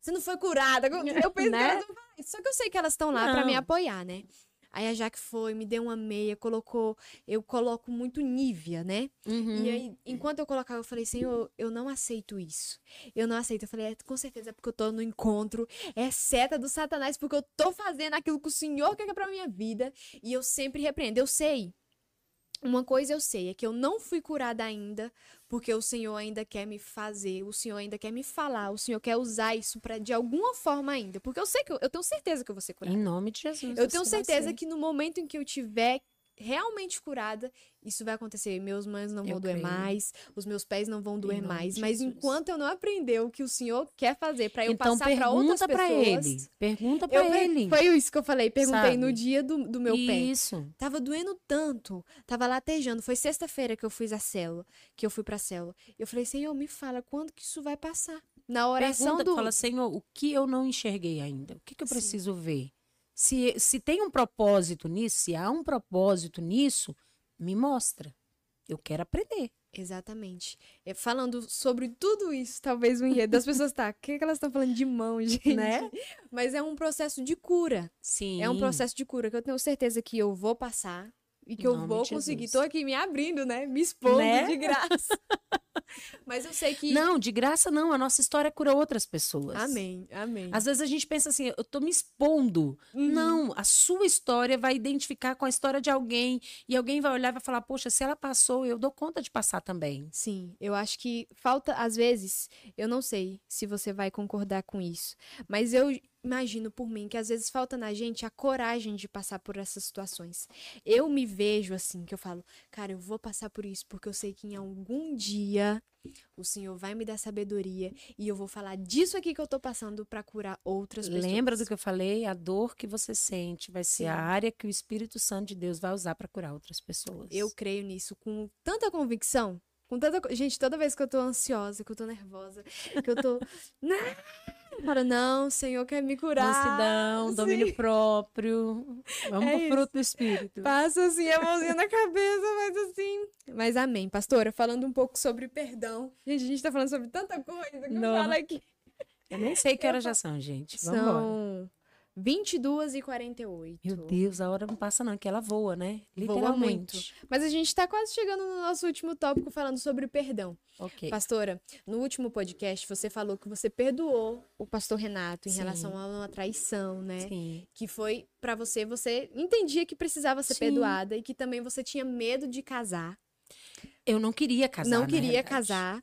você não foi curada. Eu penso Né? Só que eu sei que elas estão lá pra me apoiar, né? Aí a Jaque foi, me deu uma meia, colocou. Eu coloco muito Nívea, né? Uhum. E aí, enquanto eu colocava, eu falei, Senhor, eu não aceito isso. Eu não aceito. Eu falei, é, com certeza é porque eu tô no encontro. É seta do Satanás, porque eu tô fazendo aquilo que o Senhor quer pra minha vida. E eu sempre repreendo. Eu sei. Uma coisa eu sei, é que eu não fui curada ainda, porque o Senhor ainda quer me fazer, o Senhor ainda quer me falar, o Senhor quer usar isso pra de alguma forma ainda. Porque eu sei que eu, eu tenho certeza que eu vou ser curada. Em nome de Jesus. Eu tenho certeza que no momento em que eu tiver realmente curada, isso vai acontecer. Meus mãos não Eu vão doer creio. mais, os meus pés não vão doer mais. Mas Jesus. enquanto eu não aprender o que o Senhor quer fazer pra eu então passar pra outras pergunta pra pessoas. ele. Pergunta per- ele. Foi isso que eu falei. Perguntei no Sabe? dia do, do meu pé. Isso. Tava doendo tanto, tava latejando. Foi sexta-feira que eu fiz a célula, que eu fui pra célula. Eu falei, Senhor, me fala quando que isso vai passar. Na oração Pergunta, do. fala, Senhor, o que eu não enxerguei ainda? O que, que eu Sim. preciso ver? Se, se tem um propósito nisso, se há um propósito nisso, me mostra. Eu quero aprender. Exatamente. É, falando sobre tudo isso, talvez o enredo das pessoas tá. O que, que elas estão falando de mão, gente? Né? Mas é um processo de cura. Sim. É um processo de cura que eu tenho certeza que eu vou passar e que eu nome vou conseguir. Jesus. Tô aqui me abrindo, né? Me expondo Né? de graça. Mas eu sei que. Não, de graça não. A nossa história cura outras pessoas. Amém, amém. Às vezes a gente pensa assim, eu tô me expondo. Uhum. Não, a sua história vai identificar com a história de alguém. E alguém vai olhar e vai falar, poxa, se ela passou, eu dou conta de passar também. Sim, eu acho que falta, às vezes, eu não sei se você vai concordar com isso, mas eu imagino por mim que às vezes falta na gente a coragem de passar por essas situações. Eu me vejo assim, que eu falo, cara, eu vou passar por isso porque eu sei que em algum dia o Senhor vai me dar sabedoria e eu vou falar disso aqui que eu tô passando para curar outras pessoas. Lembra do que eu falei? A dor que você sente vai ser Sim. a área que o Espírito Santo de Deus vai usar para curar outras pessoas. Eu creio nisso com tanta convicção. Com tanta. Gente, toda vez que eu tô ansiosa, que eu tô nervosa, que eu tô. Eu falo, não, o Senhor quer me curar. Mansidão, Sim. domínio próprio. Vamos É pro fruto do Espírito. Passa assim a mãozinha na cabeça, mas assim. Mas amém, pastora, falando um pouco sobre perdão. Gente, a gente tá falando sobre tanta coisa que eu Não. falo aqui. Eu nem sei que horas já são, gente. Vamos. São 22 e 48. Meu Deus, a hora não passa não, que ela voa, né? Voa Literalmente. Mas a gente tá quase chegando no nosso último tópico falando sobre perdão. Ok. Pastora, no último podcast você falou que você perdoou o pastor Renato em Sim. relação a uma traição, né? Sim. Que foi pra você, você entendia que precisava ser Sim. perdoada e que também você tinha medo de casar. Eu não queria casar. não queria casar.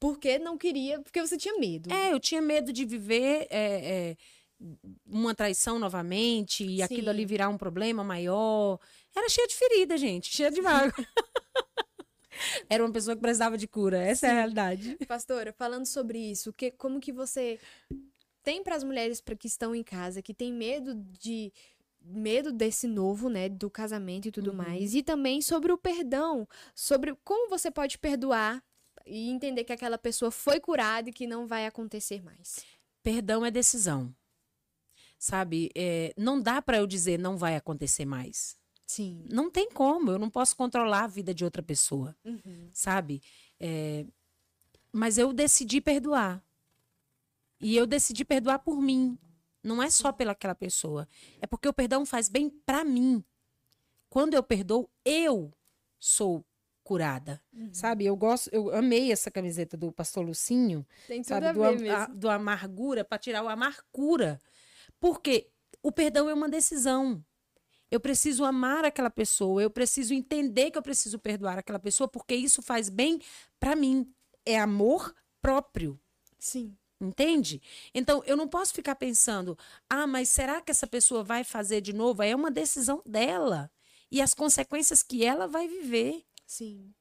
Porque não queria, porque você tinha medo. É, eu tinha medo de viver é, é, uma traição novamente e Sim. aquilo ali virar um problema maior. Era cheia de ferida, gente, cheia de vaga. Era uma pessoa que precisava de cura, essa é a realidade. Pastora, falando sobre isso, que, como que você tem para as mulheres pra, que estão em casa, que tem medo de medo desse novo, né, do casamento e tudo Uhum. mais, e também sobre o perdão, sobre como você pode perdoar e entender que aquela pessoa foi curada e que não vai acontecer mais. Perdão é decisão. Sabe, é, não dá para eu dizer não vai acontecer mais. Sim. Não tem como, eu não posso controlar a vida de outra pessoa. Uhum. sabe? É, Mas eu decidi perdoar. E eu decidi perdoar por mim. Não é só pelaquela pessoa. É porque o perdão faz bem pra mim. Quando eu perdoo, eu sou curada. Sabe? Eu gosto, eu amei essa camiseta do pastor Lucinho, Tem tudo sabe? a Do, ver am- mesmo. a- do amargura para tirar o amargura. Porque o perdão é uma decisão. Eu preciso amar aquela pessoa, eu preciso entender que eu preciso perdoar aquela pessoa, porque isso faz bem pra mim. É amor próprio. Sim. Entende? Então, eu não posso ficar pensando, ah, mas será que essa pessoa vai fazer de novo? É uma decisão dela. E as consequências que ela vai viver. Sim.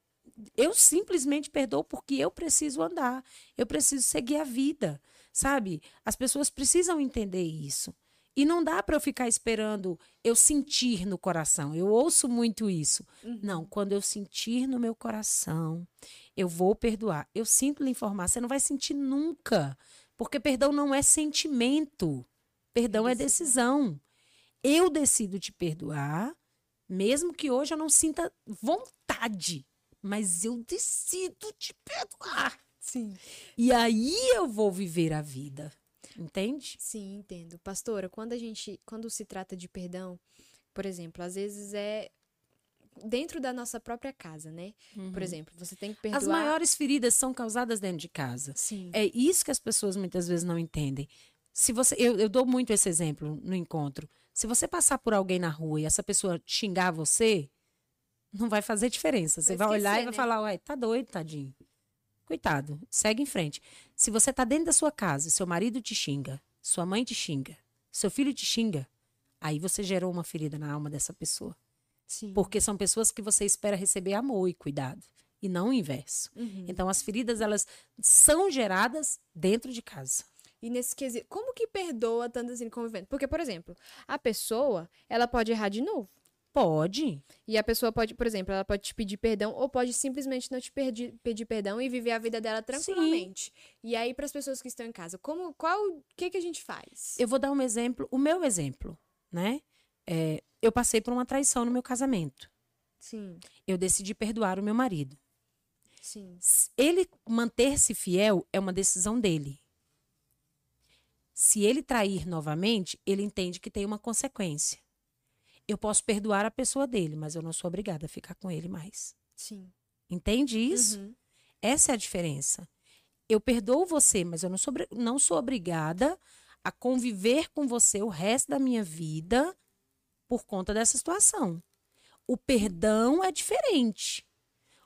Eu simplesmente perdoo porque eu preciso andar. Eu preciso seguir a vida. Sabe? As pessoas precisam entender isso. E não dá para eu ficar esperando eu sentir no coração. Eu ouço muito isso. Uhum. Não, quando eu sentir no meu coração, eu vou perdoar. Eu sinto lhe informar, você não vai sentir nunca. Porque perdão não é sentimento. Perdão é decisão. Eu decido te perdoar, mesmo que hoje eu não sinta vontade. Mas eu decido te perdoar. Sim. E aí eu vou viver a vida. Entende? Sim, entendo. Pastora, quando a gente, quando se trata de perdão, por exemplo, às vezes é dentro da nossa própria casa, né? Por exemplo, você tem que perdoar. As maiores feridas são causadas dentro de casa. Sim. É isso que as pessoas muitas vezes não entendem. Se você, eu, eu dou muito esse exemplo no encontro. Se você passar por alguém na rua e essa pessoa xingar você, não vai fazer diferença. Você Vai vai olhar e vai né? falar, uai, tá doido, tadinho. Coitado, segue em frente. Se você tá dentro da sua casa, seu marido te xinga, sua mãe te xinga, seu filho te xinga, aí você gerou uma ferida na alma dessa pessoa. Sim. Porque são pessoas que você espera receber amor e cuidado, e não o inverso. Uhum. Então as feridas elas são geradas dentro de casa. E nesse quesito, como que perdoa tanto assim convivendo? Porque, por exemplo, a pessoa, ela pode errar de novo. Pode. E a pessoa pode, por exemplo, ela pode te pedir perdão ou pode simplesmente não te pedir, pedir perdão e viver a vida dela tranquilamente. E aí, para as pessoas que estão em casa, como, qual, o que que a gente faz? Eu vou dar um exemplo, o meu exemplo, né? É, eu passei por uma traição no meu casamento. Sim, Eu decidi perdoar o meu marido. sim, Ele manter-se fiel é uma decisão dele. Se ele trair novamente, ele entende que tem uma consequência. Eu posso perdoar a pessoa dele, mas eu não sou obrigada a ficar com ele mais. sim. Entende isso? Uhum. Essa é a diferença. Eu perdoo você, mas eu não sou, não sou obrigada a conviver com você o resto da minha vida por conta dessa situação. O perdão é diferente.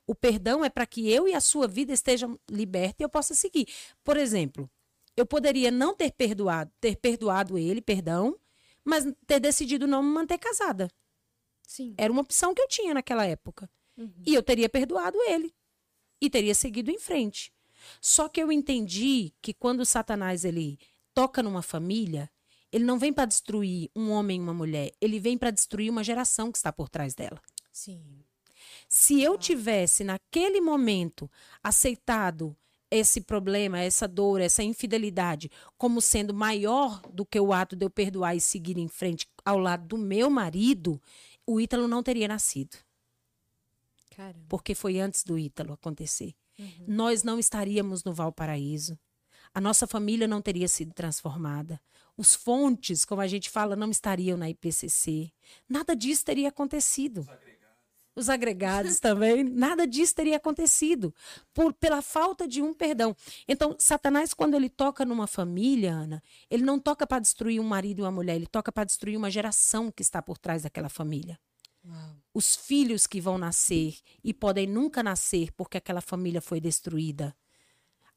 O perdão é para que eu e a sua vida estejam libertos e eu possa seguir. Por exemplo, eu poderia não ter perdoado, ter perdoado ele, perdão, mas ter decidido não me manter casada. Sim. Era uma opção que eu tinha naquela época. Uhum. E eu teria perdoado ele e teria seguido em frente. Só que eu entendi que quando Satanás ele toca numa família, ele não vem para destruir um homem e uma mulher, ele vem para destruir uma geração que está por trás dela. Sim. Se eu tivesse naquele momento aceitado esse problema, essa dor, essa infidelidade como sendo maior do que o ato de eu perdoar e seguir em frente ao lado do meu marido, o Ítalo não teria nascido. Caramba. Porque foi antes do Ítalo acontecer. Uhum. Nós não estaríamos no Valparaíso. A nossa família não teria sido transformada. Os fontes, como a gente fala, não estariam na IPCC. Nada disso teria acontecido os agregados também, nada disso teria acontecido por pela falta de um perdão. Então, Satanás quando ele toca numa família, Ana, ele não toca para destruir um marido e uma mulher, ele toca para destruir uma geração que está por trás daquela família. Uau. Os filhos que vão nascer e podem nunca nascer porque aquela família foi destruída.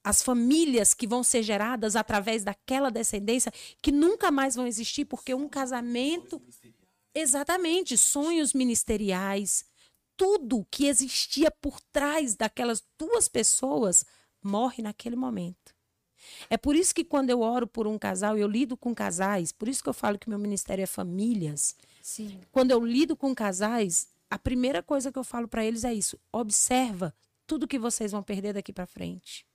As famílias que vão ser geradas através daquela descendência que nunca mais vão existir porque um casamento Exatamente, sonhos ministeriais, tudo que existia por trás daquelas duas pessoas morre naquele momento. É por isso que quando eu oro por um casal, eu lido com casais, por isso que eu falo que meu ministério é famílias. Sim. Quando eu lido com casais, a primeira coisa que eu falo para eles é isso: observa tudo que vocês vão perder daqui para frente.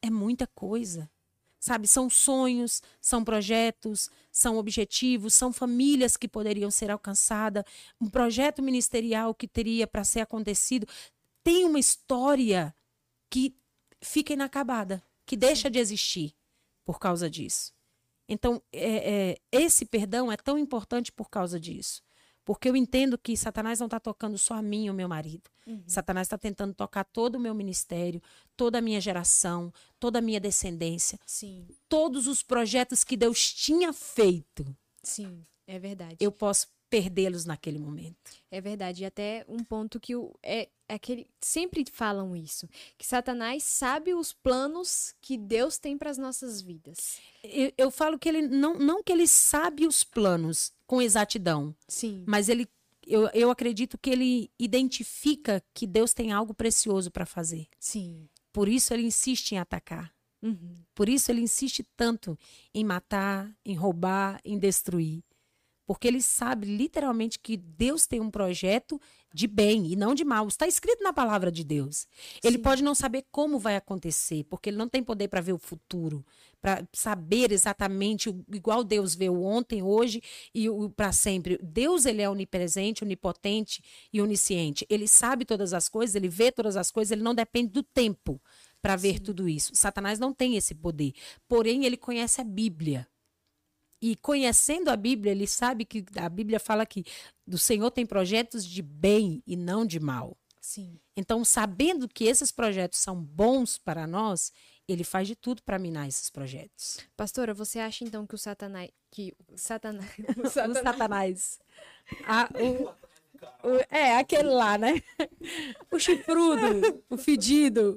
É muita coisa. Sabe, são sonhos, são projetos, são objetivos, são famílias que poderiam ser alcançadas, um projeto ministerial que teria para ser acontecido. Tem uma história que fica inacabada, que deixa de existir por causa disso. Então, é, é, esse perdão é tão importante por causa disso. Porque eu entendo que Satanás não está tocando só a mim e o meu marido. Uhum. Satanás está tentando tocar todo o meu ministério, toda a minha geração, toda a minha descendência. Sim. Todos os projetos que Deus tinha feito. Sim, é verdade. Eu posso perdê-los naquele momento. É verdade. E até um ponto que o, é, é aquele. Sempre falam isso: que Satanás sabe os planos que Deus tem para as nossas vidas. Eu, eu, falo que ele não, não que ele sabe os planos, com exatidão. Sim. Mas ele eu, eu acredito que ele identifica que Deus tem algo precioso para fazer. Sim. Por isso ele insiste em atacar. Uhum. Por isso ele insiste tanto em matar, em roubar, em destruir. Porque ele sabe literalmente que Deus tem um projeto de bem e não de mal. Está escrito na palavra de Deus. Ele Sim. pode não saber como vai acontecer, porque ele não tem poder para ver o futuro, para saber exatamente igual Deus vê o ontem, hoje e o para sempre. Deus ele é onipresente, onipotente e onisciente. Ele sabe todas as coisas, ele vê todas as coisas, ele não depende do tempo para ver Sim. tudo isso. Satanás não tem esse poder. Porém, ele conhece a Bíblia. E conhecendo a Bíblia, ele sabe que a Bíblia fala que do Senhor tem projetos de bem e não de mal. Sim. Então, sabendo que esses projetos são bons para nós, ele faz de tudo para minar esses projetos. Pastora, você acha então que o Satanás. Que o Satanás. O Satanás. o satanás a, o, o, é, aquele lá, né? O chifrudo, o fedido.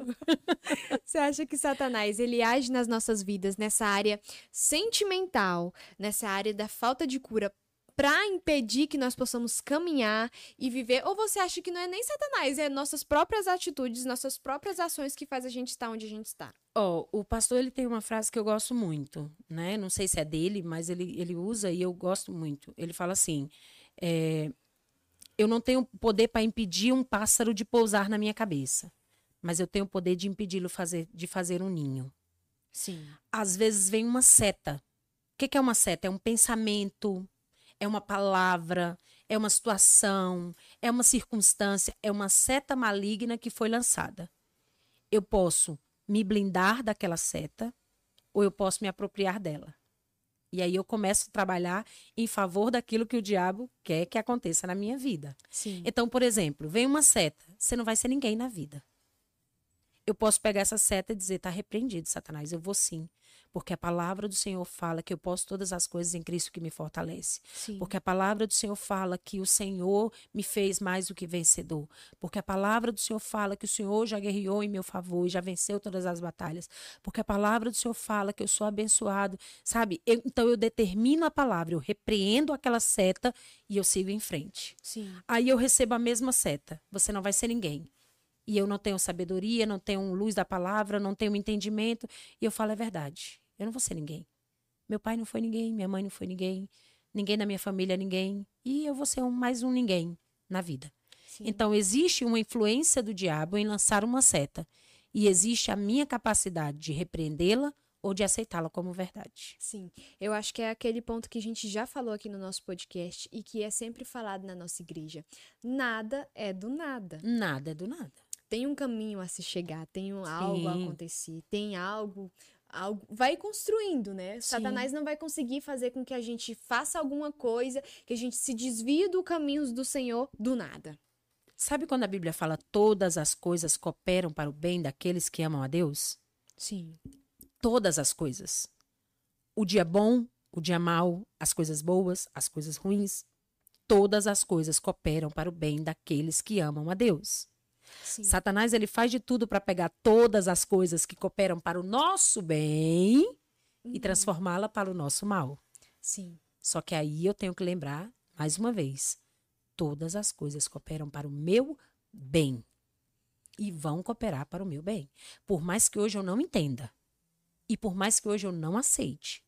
Você acha que Satanás ele age nas nossas vidas nessa área sentimental, nessa área da falta de cura para impedir que nós possamos caminhar e viver? Ou você acha que não é nem Satanás, é nossas próprias atitudes, nossas próprias ações que faz a gente estar onde a gente está? Oh, o pastor ele tem uma frase que eu gosto muito, né? Não sei se é dele, mas ele, ele usa e eu gosto muito. Ele fala assim: é, eu não tenho poder para impedir um pássaro de pousar na minha cabeça, mas eu tenho o poder de impedi-lo fazer, de fazer um ninho. Sim. Às vezes vem uma seta. O que, que é uma seta? É um pensamento, é uma palavra, é uma situação, é uma circunstância, é uma seta maligna que foi lançada. Eu posso me blindar daquela seta ou eu posso me apropriar dela. E aí eu começo a trabalhar em favor daquilo que o diabo quer que aconteça na minha vida. Sim. Então, por exemplo, vem uma seta, você não vai ser ninguém na vida. eu posso pegar essa seta e dizer: tá repreendido, Satanás, eu vou sim. Porque a palavra do Senhor fala que eu posso todas as coisas em Cristo que me fortalece. Sim. Porque a palavra do Senhor fala que o Senhor me fez mais do que vencedor. Porque a palavra do Senhor fala que o Senhor já guerreou em meu favor e já venceu todas as batalhas. Porque a palavra do Senhor fala que eu sou abençoado. Sabe? Eu- então eu determino a palavra, eu repreendo aquela seta e eu sigo em frente. Sim. Aí eu recebo a mesma seta. Você não vai ser ninguém. E eu não tenho sabedoria, não tenho luz da palavra, não tenho entendimento. E eu falo, é verdade. Eu não vou ser ninguém. Meu pai não foi ninguém, minha mãe não foi ninguém, ninguém da minha família é ninguém. E eu vou ser um, mais um ninguém na vida. Sim. Então, existe uma influência do diabo em lançar uma seta. E existe a minha capacidade de repreendê-la ou de aceitá-la como verdade. Sim, eu acho que é aquele ponto que a gente já falou aqui no nosso podcast e que é sempre falado na nossa igreja. Nada é do nada. Nada é do nada. Tem um caminho a se chegar, tem um algo a acontecer, tem algo, algo vai construindo, né? Sim. Satanás não vai conseguir fazer com que a gente faça alguma coisa, que a gente se desvie do caminho do Senhor do nada. Sabe quando a Bíblia fala todas as coisas cooperam para o bem daqueles que amam a Deus? Sim. todas as coisas. O dia bom, o dia mau, as coisas boas, as coisas ruins, todas as coisas cooperam para o bem daqueles que amam a Deus. Sim. Satanás ele faz de tudo para pegar todas as coisas que cooperam para o nosso bem Uhum. e transformá-la para o nosso mal. Sim. Só que aí eu tenho que lembrar mais uma vez, todas as coisas cooperam para o meu bem e vão cooperar para o meu bem. Por mais que hoje eu não entenda e por mais que hoje eu não aceite,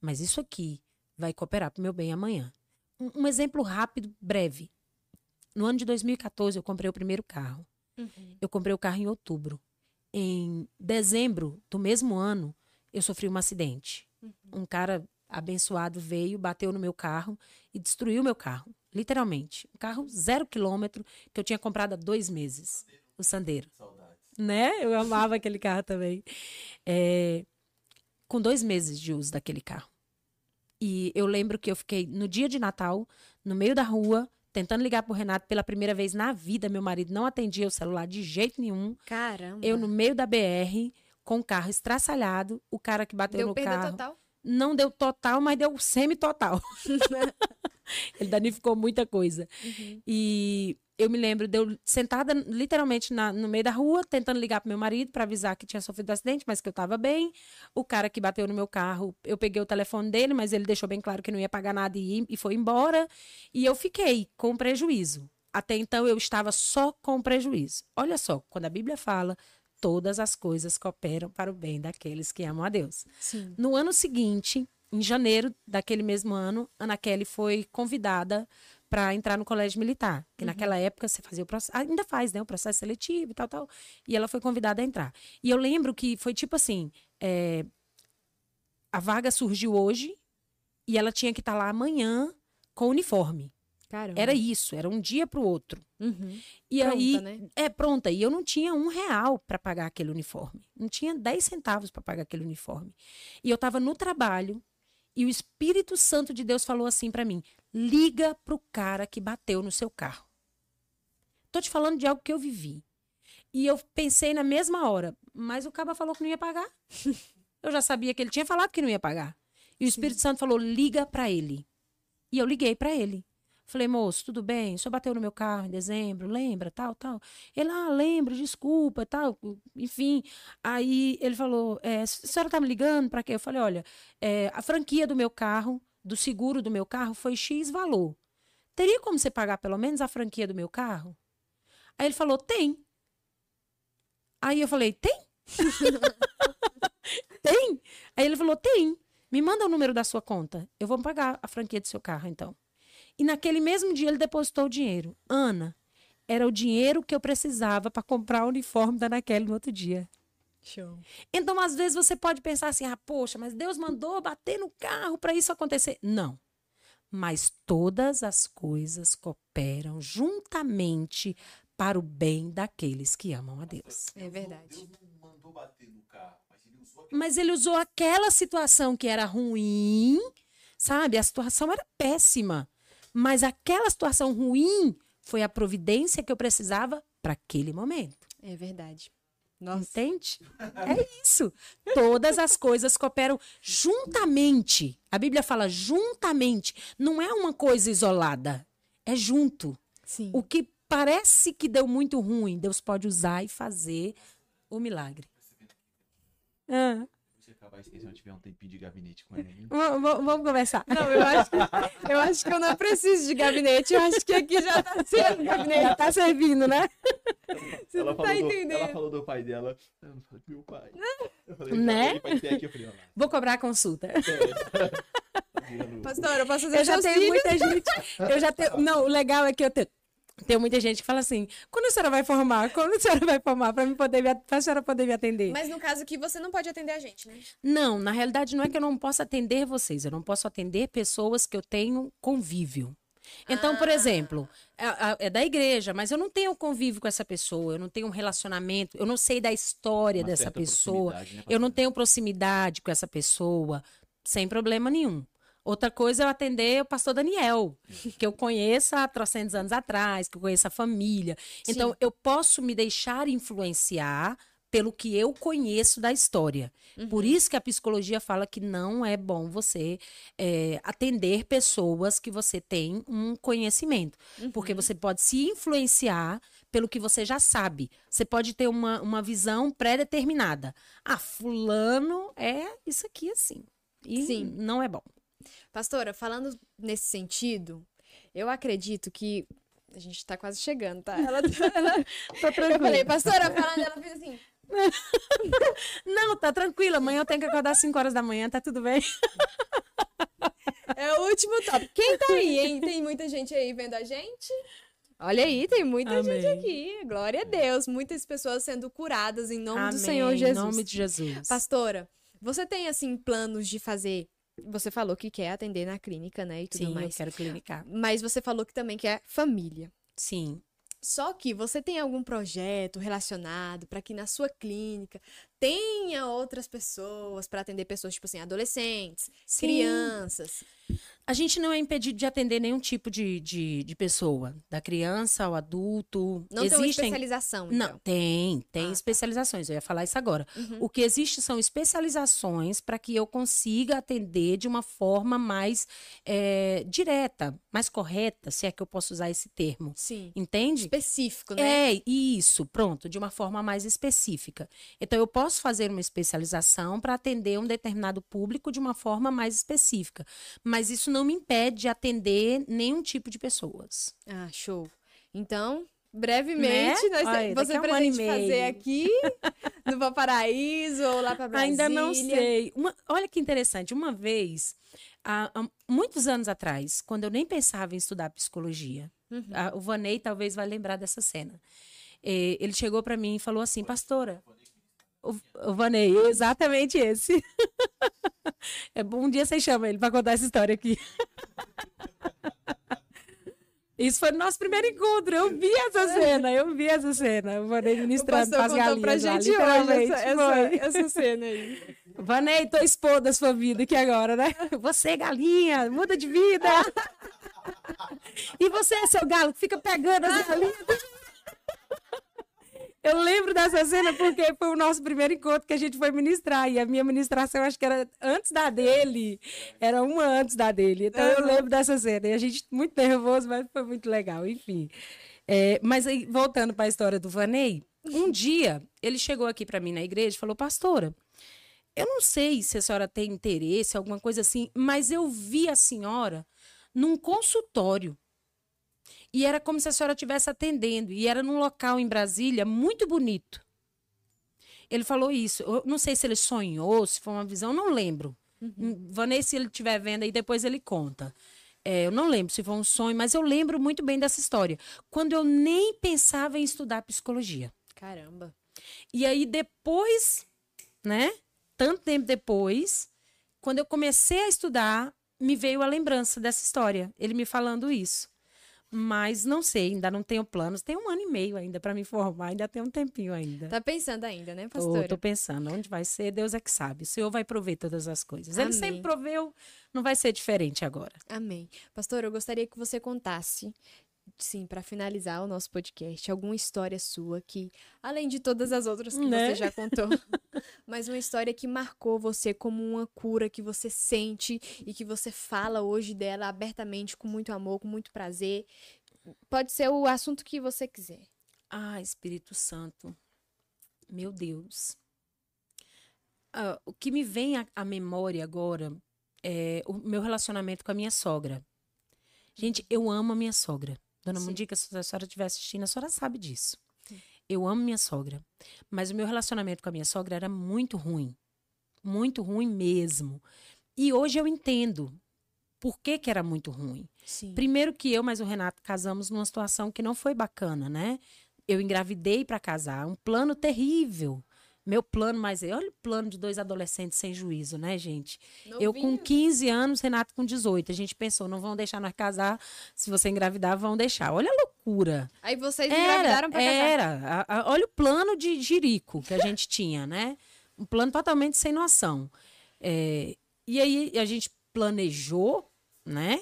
mas isso aqui vai cooperar para o meu bem amanhã. Um, um exemplo rápido, breve. No ano de 2014 eu comprei o primeiro carro. Uhum. Eu comprei o carro em outubro. Em dezembro do mesmo ano, eu sofri um acidente. Um cara abençoado veio, bateu no meu carro e destruiu meu carro. Literalmente. Um carro zero quilômetro que eu tinha comprado há dois meses. O Sandeiro. Né? Eu amava aquele carro também. É, com dois meses de uso daquele carro. E eu lembro que eu fiquei no dia de Natal, no meio da rua, tentando ligar pro Renato pela primeira vez na vida. Meu marido não atendia o celular de jeito nenhum. Caramba. Eu no meio da BR, com o carro estraçalhado, o cara que bateu Deu no carro. total? Não deu total, mas deu semi-total. Ele danificou muita coisa. Uhum. E eu me lembro de eu sentada literalmente na- no meio da rua, tentando ligar pro meu marido para avisar que tinha sofrido acidente, mas que eu estava bem. O cara que bateu no meu carro, eu peguei o telefone dele, mas ele deixou bem claro que não ia pagar nada e, e foi embora. E eu fiquei com prejuízo. Até então eu estava só com prejuízo. Olha só, quando a Bíblia fala, todas as coisas cooperam para o bem daqueles que amam a Deus. Sim. No ano seguinte, em janeiro daquele mesmo ano, Ana Kelly foi convidada para entrar no colégio militar. Que naquela época você fazia o processo, ainda faz, né? O processo seletivo e tal, tal. E ela foi convidada a entrar. E eu lembro que foi tipo assim: é, a vaga surgiu hoje e ela tinha que estar lá amanhã com o uniforme. Caramba. Era isso, era um dia para o outro. Uhum. E Pronta, aí, né? é pronta. E eu não tinha um real para pagar aquele uniforme. Não tinha 10 centavos para pagar aquele uniforme. E eu estava no trabalho e o Espírito Santo de Deus falou assim para mim: liga pro cara que bateu no seu carro. Tô te falando de algo que eu vivi. E eu pensei na mesma hora, mas o cara falou que não ia pagar. eu já sabia que ele tinha falado que não ia pagar. E o Espírito Santo falou: liga para ele. E eu liguei para ele. Falei, moço, tudo bem? O senhor bateu no meu carro em dezembro, lembra? Tal, tal. Ele, ah, lembro, desculpa, tal. Enfim. Aí ele falou, é, a senhora tá me ligando para quê? Eu falei, olha, é, a franquia do meu carro, do seguro do meu carro, foi X valor. Teria como você pagar pelo menos a franquia do meu carro? Aí ele falou, tem. Aí eu falei, tem? tem? Aí ele falou, tem. Me manda o número da sua conta. Eu vou pagar a franquia do seu carro, então. E naquele mesmo dia ele depositou o dinheiro. Ana, era o dinheiro que eu precisava para comprar o uniforme da Naquele no outro dia. Show. Então, às vezes, você pode pensar assim: ah, poxa, mas Deus mandou bater no carro para isso acontecer. Não. Mas todas as coisas cooperam juntamente para o bem daqueles que amam a Deus. É verdade. Deus não mandou bater no carro, mas ele usou Mas ele usou aquela situação que era ruim, sabe? A situação era péssima. Mas aquela situação ruim foi a providência que eu precisava para aquele momento. É verdade. Nossa. Entende? É isso. Todas as coisas cooperam juntamente. A Bíblia fala juntamente. Não é uma coisa isolada. É junto. Sim. O que parece que deu muito ruim, Deus pode usar e fazer o milagre. Ah, acabar isso, se eu tiver um tempinho de gabinete com ele. vamos conversar. Não, eu acho, que, eu acho que eu não preciso de gabinete. Eu acho que aqui já tá sendo gabinete. Já tá servindo, né? Você ela, não tá falou do, entendendo. ela falou do pai dela. Eu não falei, meu pai. Eu falei, Né? Ele vai ter aqui, eu falei. Vou cobrar a consulta. Tá virando- Pastor, eu posso fazer Eu já tenho filhos? muita gente. Eu já tenho. Não, o legal é que eu tenho. Tem muita gente que fala assim: quando a senhora vai formar? Quando a senhora vai formar? Para mim poder me, pra senhora poder me atender. Mas no caso aqui, você não pode atender a gente, né? Não, na realidade não é que eu não posso atender vocês, eu não posso atender pessoas que eu tenho convívio. Então, por Ah. exemplo, é, é- da igreja, mas eu não tenho convívio com essa pessoa, eu não tenho um relacionamento, eu não sei da história Uma dessa pessoa, né, eu não tenho proximidade com essa pessoa, sem problema nenhum. Outra coisa é eu atender o pastor Daniel, que eu conheço há trocentos anos atrás, que eu conheço a família. Então, eu posso me deixar influenciar pelo que eu conheço da história. Por isso que a psicologia fala que não é bom você é, atender pessoas que você tem um conhecimento. Porque você pode se influenciar pelo que você já sabe. Você pode ter uma, uma visão pré-determinada. Ah, fulano é isso aqui assim. E Sim. não é bom. Pastora, falando nesse sentido, eu acredito que. A gente tá quase chegando, tá? Ela, ela... Eu falei, pastora, falando, ela fez assim. Não, tá tranquila. Amanhã eu tenho que acordar às 5 horas da manhã, tá tudo bem. É o último top. Quem tá aí, hein? Tem muita gente aí vendo a gente? Olha aí, tem muita gente Amém. aqui. Glória a Deus. Muitas pessoas sendo curadas em nome do Amém, Senhor Jesus. Em nome de Jesus. Pastora, você tem, assim, planos de fazer. Você falou que quer atender na clínica, né? E tudo Sim, eu mais. quero clinicar. Mas você falou que também quer família. Sim. Só que você tem algum projeto relacionado para que na sua clínica tenha outras pessoas para atender pessoas, tipo assim, adolescentes, Sim. crianças. A gente não é impedido de atender nenhum tipo de, de, de pessoa, da criança ao adulto. Não tem Existem especialização, Não, então. tem, tem Ah, tá. especializações. Eu ia falar isso agora. Uhum. O que existe são especializações para que eu consiga atender de uma forma mais eh, direta, mais correta, se é que eu posso usar esse termo. Sim. Entende? Específico, né? É, isso, pronto, de uma forma mais específica. Então, eu posso fazer uma especialização para atender um determinado público de uma forma mais específica. Mas isso não me impede de atender nenhum tipo de pessoas. Ah, show. Então, brevemente, nós Olha, você um pretende meio. fazer aqui no Valparaíso ou lá para Brasília? Ainda não sei. Uma- olha que interessante. Uma vez, há, há muitos anos atrás, quando eu nem pensava em estudar psicologia, Uhum. a- o Vanei talvez vai lembrar dessa cena. Eh, ele chegou para mim e falou assim, pastora. O, o Vanei, exatamente esse. é bom um dia você chama ele para contar essa história aqui. Isso foi no nosso primeiro encontro. Eu vi essa cena, eu vi essa cena. O Vanei ministrando as contou pra galinhas lá, gente hoje essa, essa, essa cena aí. Vanei, tô expondo a sua vida aqui agora, né? Você, galinha, muda de vida. E você, seu galo, que fica pegando as galinhas. Eu lembro dessa cena porque foi o nosso primeiro encontro que a gente foi ministrar. E a minha ministração, acho que era antes da dele. Era uma antes da dele. Então eu lembro dessa cena. E a gente muito nervoso, mas foi muito legal. Enfim. É, mas aí, voltando para a história do Vanei, um dia ele chegou aqui para mim na igreja e falou: Pastora, eu não sei se a senhora tem interesse, alguma coisa assim, mas eu vi a senhora num consultório. E era como se a senhora estivesse atendendo. E era num local em Brasília muito bonito. Ele falou isso. Eu não sei se ele sonhou, se foi uma visão, não lembro. Hum, Vanessa, se ele estiver vendo aí, depois ele conta. É, eu não lembro se foi um sonho, mas eu lembro muito bem dessa história. Quando eu nem pensava em estudar psicologia. Caramba. E aí depois, né? Tanto tempo depois, quando eu comecei a estudar, me veio a lembrança dessa história. Ele me falando isso. Mas não sei, ainda não tenho planos. Tem um ano e meio ainda para me formar, ainda tem um tempinho ainda. Tá pensando ainda, né, Tô, pastora? tô pensando, onde vai ser, Deus é que sabe. O Senhor vai prover todas as coisas. Ele Amém. sempre proveu, não vai ser diferente agora. Amém. Pastor, eu gostaria que você contasse sim, para finalizar o nosso podcast, alguma história sua que, além de todas as outras que Né? você já contou, mas uma história que marcou você como uma cura que você sente e que você fala hoje dela abertamente, com muito amor, com muito prazer. Pode ser o assunto que você quiser. Ah, Espírito Santo. Meu Deus. Ah, o que me vem à, à memória agora é o meu relacionamento com a minha sogra. Gente, eu amo a minha sogra. Dona Sim. Mundica, se a senhora estiver assistindo, a senhora sabe disso. Eu amo minha sogra. Mas o meu relacionamento com a minha sogra era muito ruim. Muito ruim mesmo. E hoje eu entendo por que, que era muito ruim. Sim. Primeiro que eu, mas o Renato casamos numa situação que não foi bacana, né? Eu engravidei para casar, um plano terrível. Meu plano, mas olha o plano de dois adolescentes sem juízo, né, gente? Eu com Novinho. 15 anos, Renato com 18. A gente pensou, não vão deixar nós casar. Se você engravidar, vão deixar. Olha a loucura. Aí vocês Era, engravidaram pra casar. era. A- a- olha o plano de jirico que a gente tinha, né? Um plano totalmente sem noção. É, e aí a gente planejou, né?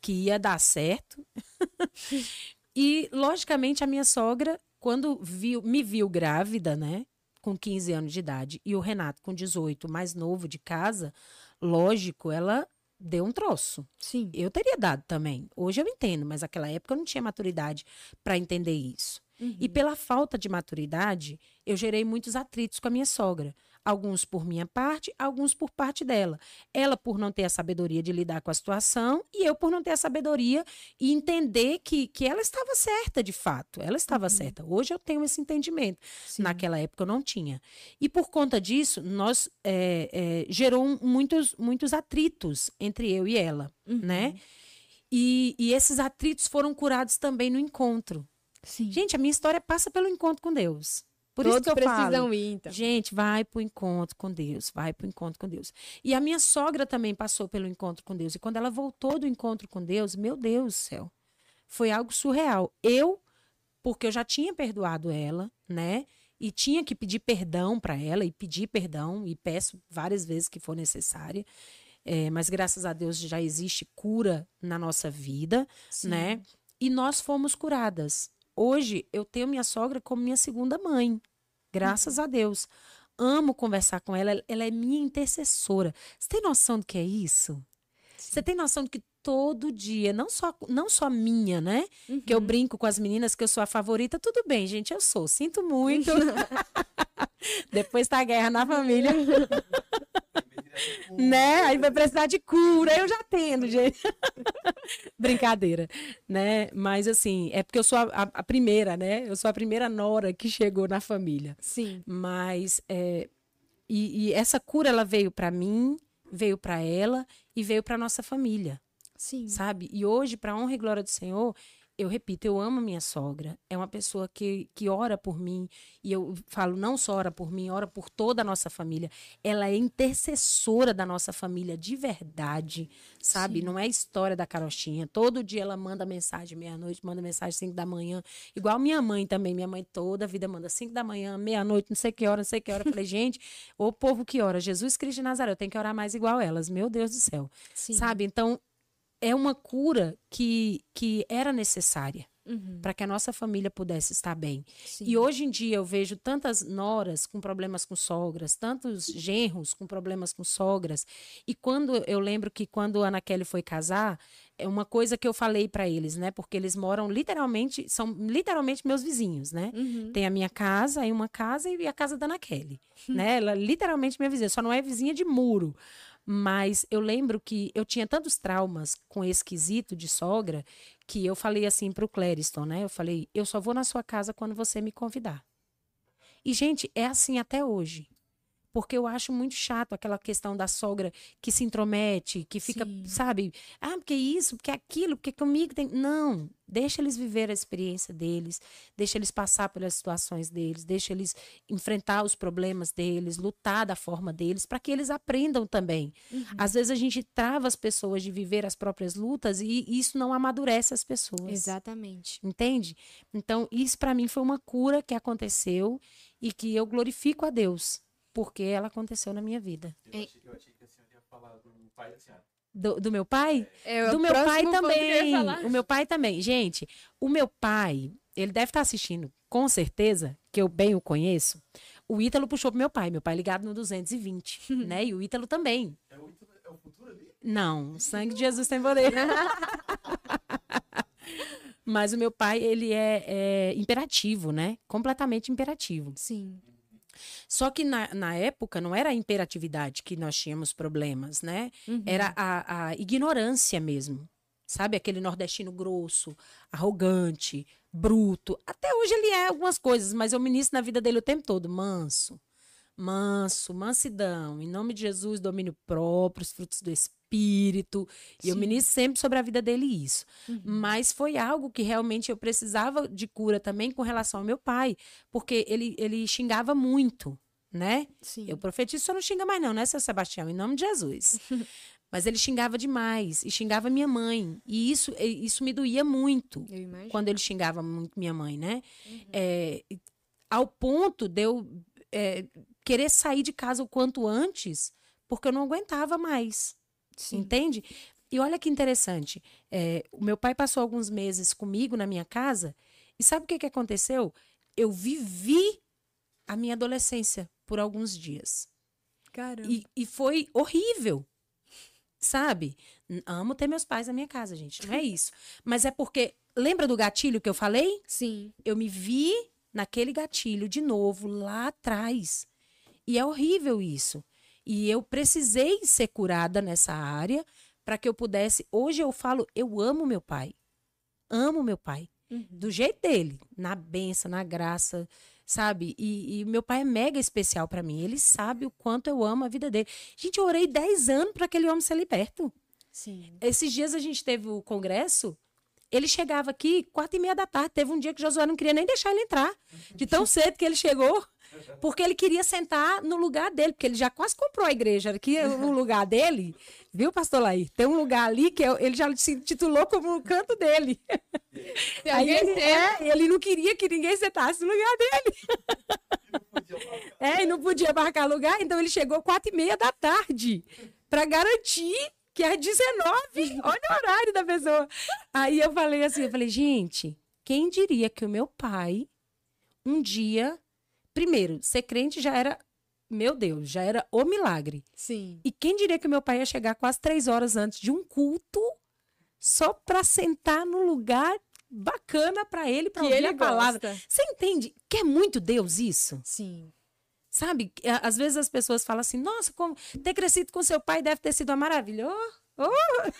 Que ia dar certo. e, logicamente, a minha sogra, quando viu, me viu grávida, né? Com 15 anos de idade, e o Renato com 18, mais novo de casa, lógico, ela deu um troço. Sim. Eu teria dado também. Hoje eu entendo, mas naquela época eu não tinha maturidade para entender isso. E pela falta de maturidade, eu gerei muitos atritos com a minha sogra. Alguns por minha parte, alguns por parte dela. Ela por não ter a sabedoria de lidar com a situação e eu por não ter a sabedoria e entender que, que ela estava certa de fato. Ela estava certa. Hoje eu tenho esse entendimento. Sim. Naquela época eu não tinha. E por conta disso, nós é, é, gerou muitos, muitos atritos entre eu e ela, Uhum. né? E, e esses atritos foram curados também no encontro. Sim. Gente, a minha história passa pelo encontro com Deus. Por Todos isso que eu precisam falo. ir, então. Gente, vai pro encontro com Deus, vai pro encontro com Deus. E a minha sogra também passou pelo encontro com Deus. E quando ela voltou do encontro com Deus, meu Deus do céu, foi algo surreal. Eu, porque eu já tinha perdoado ela, né? E tinha que pedir perdão para ela e pedir perdão e peço várias vezes que for necessária. É, mas graças a Deus já existe cura na nossa vida, Sim. né? E nós fomos curadas. Hoje eu tenho minha sogra como minha segunda mãe. Graças a Deus. Amo conversar com ela, ela é minha intercessora. Você tem noção do que é isso? Você tem noção de que todo dia, não só, não só minha, né? Que eu brinco com as meninas que eu sou a favorita, tudo bem, gente, eu sou. Sinto muito. Depois tá a guerra na família, né? Aí vai precisar de cura, eu já tendo, gente. Brincadeira, né? Mas assim, é porque eu sou a, a- a primeira, né? Eu sou a primeira nora que chegou na família. Sim. Mas é, e, e essa cura ela veio para mim, veio para ela e veio para nossa família, Sim. sabe? E hoje, para honra e glória do Senhor, eu repito, eu amo minha sogra. É uma pessoa que, que ora por mim. E eu falo, não só ora por mim, ora por toda a nossa família. Ela é intercessora da nossa família de verdade, sabe? Sim. Não é história da carochinha. Todo dia ela manda mensagem meia-noite, manda mensagem cinco da manhã. Igual minha mãe também. Minha mãe toda a vida manda cinco da manhã, meia-noite, não sei que hora, não sei que hora. Eu falei, gente, ô povo que ora, Jesus Cristo de Nazaré, eu tenho que orar mais igual elas. Meu Deus do céu. Sim. Sabe? Então, é uma cura que, que era necessária Uhum. para que a nossa família pudesse estar bem. Sim. E hoje em dia eu vejo tantas noras com problemas com sogras, tantos genros com problemas com sogras. E quando eu lembro que quando a Ana Kelly foi casar, é uma coisa que eu falei para eles, né? Porque eles moram literalmente, são literalmente meus vizinhos, né? Uhum. Tem a minha casa, aí uma casa e a casa da Ana Kelly, né? Ela é literalmente minha vizinha, só não é vizinha de muro. Mas eu lembro que eu tinha tantos traumas com esse quesito de sogra que eu falei assim pro Clériston, né? Eu falei, eu só vou na sua casa quando você me convidar. E, gente, é assim até hoje. Porque eu acho muito chato aquela questão da sogra que se intromete, que fica, Sim. sabe? Ah, porque isso, porque aquilo, porque comigo tem. Não. Deixa eles viver a experiência deles, deixa eles passar pelas situações deles, deixa eles enfrentar os problemas deles, lutar da forma deles, para que eles aprendam também. Às vezes a gente trava as pessoas de viver as próprias lutas e isso não amadurece as pessoas. Exatamente. Entende? Então, isso para mim foi uma cura que aconteceu e que eu glorifico a Deus, porque ela aconteceu na minha vida. Eu achei, eu achei que a senhora ia falar do pai da senhora. Do, do meu pai? É, do o meu pai também. O meu pai também. Gente, o meu pai, ele deve estar assistindo, com certeza, que eu bem o conheço. O Ítalo puxou pro meu pai. Meu pai ligado no 220, né? E o Ítalo também. É o, é o futuro ali? Não, o sangue de Jesus tem poder. Mas o meu pai, ele é, é imperativo, né? Completamente imperativo. Sim. Só que na, na época não era a imperatividade que nós tínhamos problemas, né? Uhum. Era a, a ignorância mesmo. Sabe? Aquele nordestino grosso, arrogante, bruto. Até hoje ele é algumas coisas, mas eu ministro na vida dele o tempo todo. Manso, manso, mansidão. Em nome de Jesus, domínio próprio, os frutos do Espírito. E eu Sim. ministro sempre sobre a vida dele isso. Uhum. Mas foi algo que realmente eu precisava de cura também com relação ao meu pai. Porque ele, ele xingava muito, né? Sim. Eu profetizo, só não xinga mais não, né, seu Sebastião? Em nome de Jesus. Mas ele xingava demais e xingava minha mãe. E isso, isso me doía muito quando ele xingava muito minha mãe, né? É, ao ponto de eu é, querer sair de casa o quanto antes, porque eu não aguentava mais. Sim. Entende? E olha que interessante. é, o meu pai passou alguns meses comigo na minha casa. E sabe o que, que aconteceu? Eu vivi a minha adolescência por alguns dias. Caramba. E, e foi horrível. Sabe? Amo ter meus pais na minha casa, gente. Não é isso. Mas é porque. Lembra do gatilho que eu falei? Sim. Eu me vi naquele gatilho de novo lá atrás. E é horrível isso. E eu precisei ser curada nessa área para que eu pudesse. Hoje eu falo, eu amo meu pai. Amo meu pai. Uhum. Do jeito dele. Na benção, na graça, sabe? E, e meu pai é mega especial para mim. Ele sabe o quanto eu amo a vida dele. Gente, eu orei 10 anos para aquele homem ser liberto. Sim. Esses dias a gente teve o congresso. Ele chegava aqui quatro e meia da tarde. Teve um dia que Josué não queria nem deixar ele entrar. De tão cedo que ele chegou. Porque ele queria sentar no lugar dele. Porque ele já quase comprou a igreja. Aqui é o lugar dele. Viu, pastor Laí? Tem um lugar ali que é- ele já se titulou como o canto dele. Se Aí ele, é, ele não queria que ninguém sentasse no lugar dele. É, e não podia marcar lugar. Então ele chegou quatro e meia da tarde. Para garantir que às 19, olha o horário da pessoa. Aí eu falei assim, eu falei, gente, quem diria que o meu pai um dia, primeiro, ser crente já era, meu Deus, já era o milagre. Sim. E quem diria que o meu pai ia chegar quase três horas antes de um culto só para sentar no lugar bacana para ele, para ouvir ele a palavra. gosta. Você entende que é muito Deus isso? Sim. Sabe? À- Às vezes as pessoas falam assim: nossa, como ter crescido com seu pai deve ter sido uma maravilha. Oh, oh.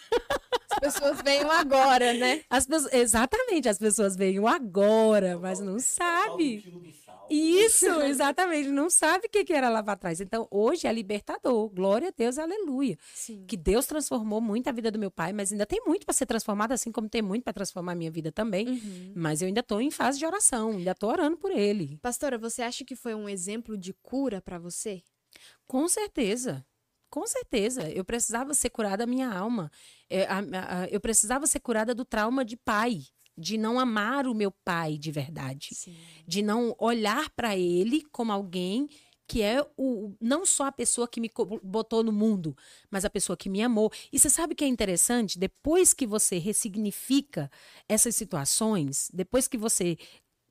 As pessoas veem agora, né? As pessoas, exatamente, as pessoas veem agora, mas não sabe. Isso, exatamente, não sabe o que era lá para trás. Então, hoje é libertador. Glória a Deus, aleluia. Sim. Que Deus transformou muito a vida do meu pai, mas ainda tem muito para ser transformado, assim como tem muito para transformar a minha vida também. Uhum. Mas eu ainda estou em fase de oração, ainda estou orando por ele. Pastora, você acha que foi um exemplo de cura pra você? Com certeza. Com certeza. Eu precisava ser curada da minha alma. É, eu precisava ser curada do trauma de pai. De não amar o meu pai de verdade. Sim. De não olhar para ele como alguém que é o não só a pessoa que me botou no mundo, mas a pessoa que me amou. E você sabe o que é interessante? Depois que você ressignifica essas situações, depois que você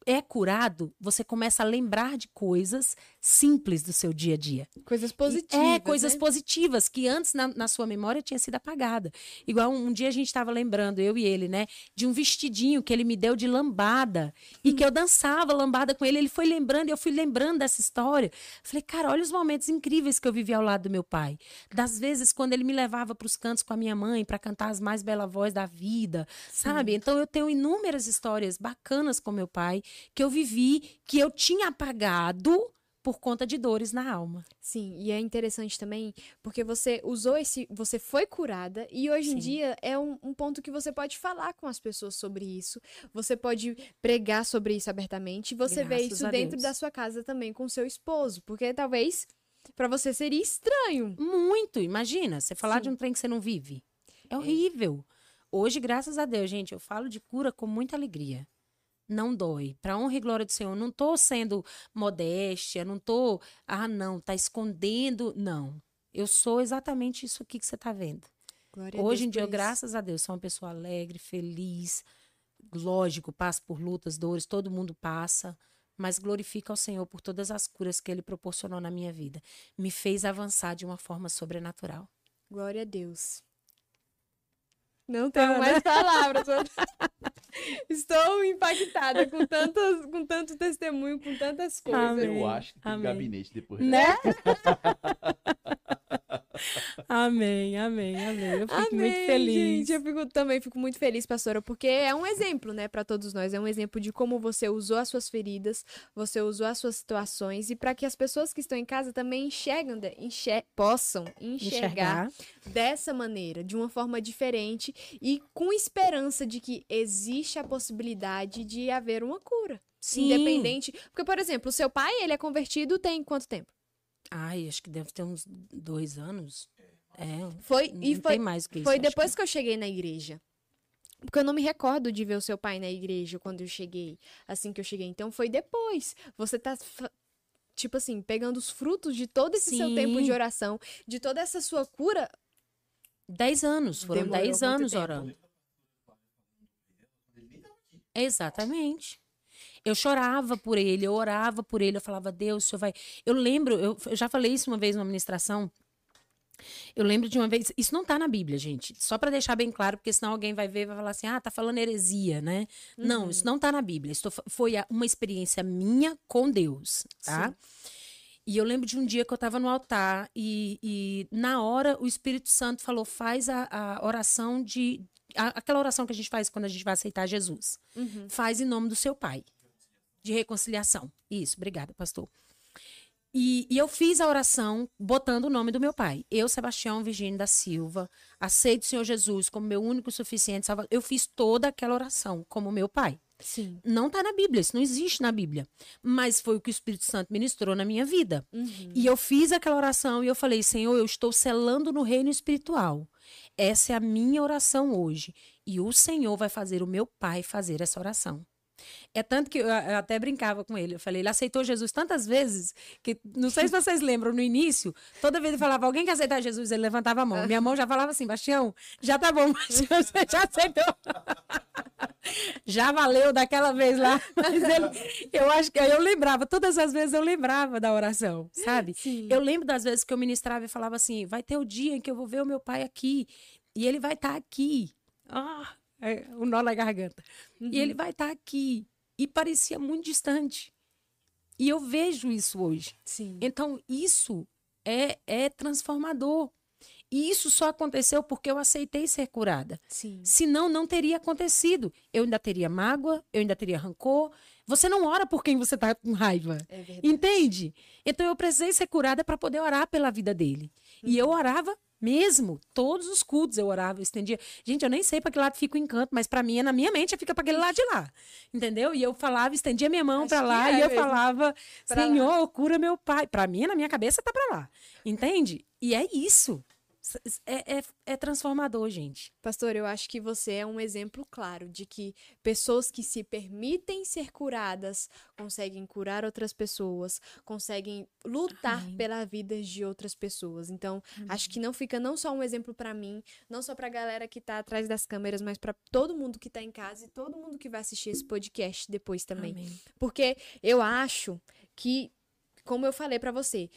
é curado, você começa a lembrar de coisas simples do seu dia a dia. Coisas positivas. É, coisas né? positivas que antes na, na sua memória tinha sido apagada. Igual um, um dia a gente estava lembrando, eu e ele, né, de um vestidinho que ele me deu de lambada e Hum. que eu dançava lambada com ele. Ele foi lembrando, e eu fui lembrando dessa história. Falei, cara, olha os momentos incríveis que eu vivi ao lado do meu pai. Das vezes quando ele me levava para os cantos com a minha mãe para cantar as mais belas vozes da vida, sabe? Então eu tenho inúmeras histórias bacanas com meu pai que eu vivi, que eu tinha apagado por conta de dores na alma. Sim, e é interessante também porque você usou esse. Você foi curada e hoje em Sim. dia é um, um ponto que você pode falar com as pessoas sobre isso. Você pode pregar sobre isso abertamente. E você vê Graças isso a dentro Deus. da sua casa também com seu esposo. Porque talvez pra você seria estranho. Muito, imagina, você falar de Sim. um trem que você não vive. É horrível. Hoje, graças a Deus, gente, eu falo de cura com muita alegria. Não dói. Para honra e glória do Senhor, não tô sendo modéstia, não tô, ah, não, tá escondendo, não. Eu sou exatamente isso aqui que você tá vendo. Glória Hoje em dia, graças a Deus, sou uma pessoa alegre, feliz. Lógico, passo por lutas, dores, todo mundo passa. Mas glorifico ao Senhor por todas as curas que Ele proporcionou na minha vida. Me fez avançar de uma forma sobrenatural. Glória a Deus. Não tenho mais palavras. Estou impactada com, tantas, com tanto testemunho, com tantas coisas. Amém. Eu acho que tem Amém. gabinete depois. Né? amém, amém, amém. Eu fico muito Amém, feliz. Gente, eu fico- também fico muito feliz, pastora, porque é um exemplo, né, para todos nós. É um exemplo de como você usou as suas feridas, você usou as suas situações e para que as pessoas que estão em casa também enxergam, enxer- possam enxergar Enxergar. dessa maneira, de uma forma diferente e com esperança de que existe a possibilidade de haver uma cura. Sim. Independente. Porque, por exemplo, o seu pai, ele é convertido tem quanto tempo? Ai, acho que deve ter uns dois anos. É, Foi, não e foi, tem mais que isso. foi acho que- depois que eu cheguei na igreja. Porque eu não me recordo de ver o seu pai na igreja quando eu cheguei, assim que eu cheguei. Então foi depois. Você tá, tipo assim, pegando os frutos de todo esse seu Sim. tempo de oração, de toda essa sua cura. Dez anos, foram Demorou dez anos tempo. orando. Exatamente. Eu chorava por ele, eu orava por ele, eu falava, Deus, o senhor vai. Eu lembro, eu, eu já falei isso uma vez numa ministração. Eu lembro de uma vez, isso não tá na Bíblia, gente, só para deixar bem claro, porque senão alguém vai ver e vai falar assim: ah, tá falando heresia, né? Não, isso não tá na Bíblia. Isso fo- foi uma experiência minha com Deus, tá? E eu lembro de um dia que eu estava no altar e, e na hora o Espírito Santo falou: faz a, a oração de. a- aquela oração que a gente faz quando a gente vai aceitar Jesus. Uhum. Faz em nome do seu pai. De reconciliação. Isso, obrigada, pastor. E, e eu fiz a oração botando o nome do meu pai. Eu, Sebastião Virgínio da Silva, aceito o Senhor Jesus como meu único suficiente salvador. Eu fiz toda aquela oração como meu pai. Sim. Não está na Bíblia, isso não existe na Bíblia. Mas foi o que o Espírito Santo ministrou na minha vida. Uhum. E eu fiz aquela oração e eu falei: Senhor, eu estou selando no reino espiritual. Essa é a minha oração hoje. E o Senhor vai fazer o meu pai fazer essa oração. É tanto que eu, eu até brincava com ele. Eu falei, ele aceitou Jesus tantas vezes que não sei se vocês lembram, no início, toda vez ele falava, alguém quer aceitar Jesus, ele levantava a mão. Minha mão já falava assim, Bastião, já tá bom, Bastião, você já aceitou. já valeu daquela vez lá. Mas ele, eu acho que eu lembrava, todas as vezes eu lembrava da oração, sabe? Sim. Eu lembro das vezes que eu ministrava e falava assim: vai ter o dia em que eu vou ver o meu pai aqui. E ele vai estar aqui. Ah, é, o nó na garganta. E ele vai estar aqui. E parecia muito distante. E eu vejo isso hoje. Sim. Então, isso é, é transformador. E isso só aconteceu porque eu aceitei ser curada. Sim. Senão, não teria acontecido. Eu ainda teria mágoa, eu ainda teria rancor. Você não ora por quem você está com raiva. É verdade. Entende? Então eu precisei ser curada para poder orar pela vida dele. E eu orava mesmo, todos os cultos eu orava, eu estendia. Gente, eu nem sei para que lado fica o encanto, mas para mim, na minha mente, fica para aquele lado de lá. Entendeu? E eu falava, estendia minha mão para lá é e eu mesmo. falava, Pra lá. Senhor, cura meu pai. Para mim, na minha cabeça tá para lá. Entende? E é isso. É, é, é transformador, gente. Pastor, eu acho que você é um exemplo claro de que pessoas que se permitem ser curadas conseguem curar outras pessoas, conseguem lutar Amém. pela vida de outras pessoas. Então, acho que não fica não só um exemplo pra mim, não só pra galera que tá atrás das câmeras, mas pra todo mundo que tá em casa e todo mundo que vai assistir esse podcast depois também. Amém. Porque eu acho que, como eu falei pra você,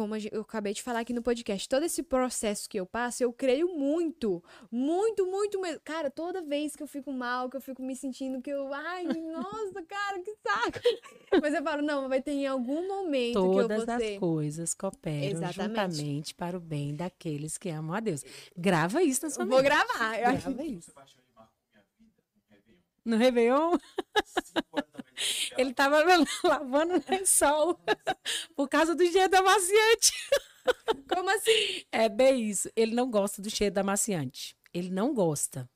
como eu acabei de falar aqui no podcast, todo esse processo que eu passo, eu creio muito, muito, muito mesmo. Cara, toda vez que eu fico mal, que eu fico me sentindo que eu, ai, nossa, cara, que saco. Mas eu falo, não, vai ter em algum momento Todas que eu vou as ser. coisas cooperam Exatamente. juntamente para o bem daqueles que amam a Deus. Grava isso na sua Vou mente. gravar. Eu acho Grava isso. No Réveillon, ele tava lavando o lençol por causa do cheiro da maciante. como assim? É bem isso. Ele não gosta do cheiro da maciante. Ele não gosta.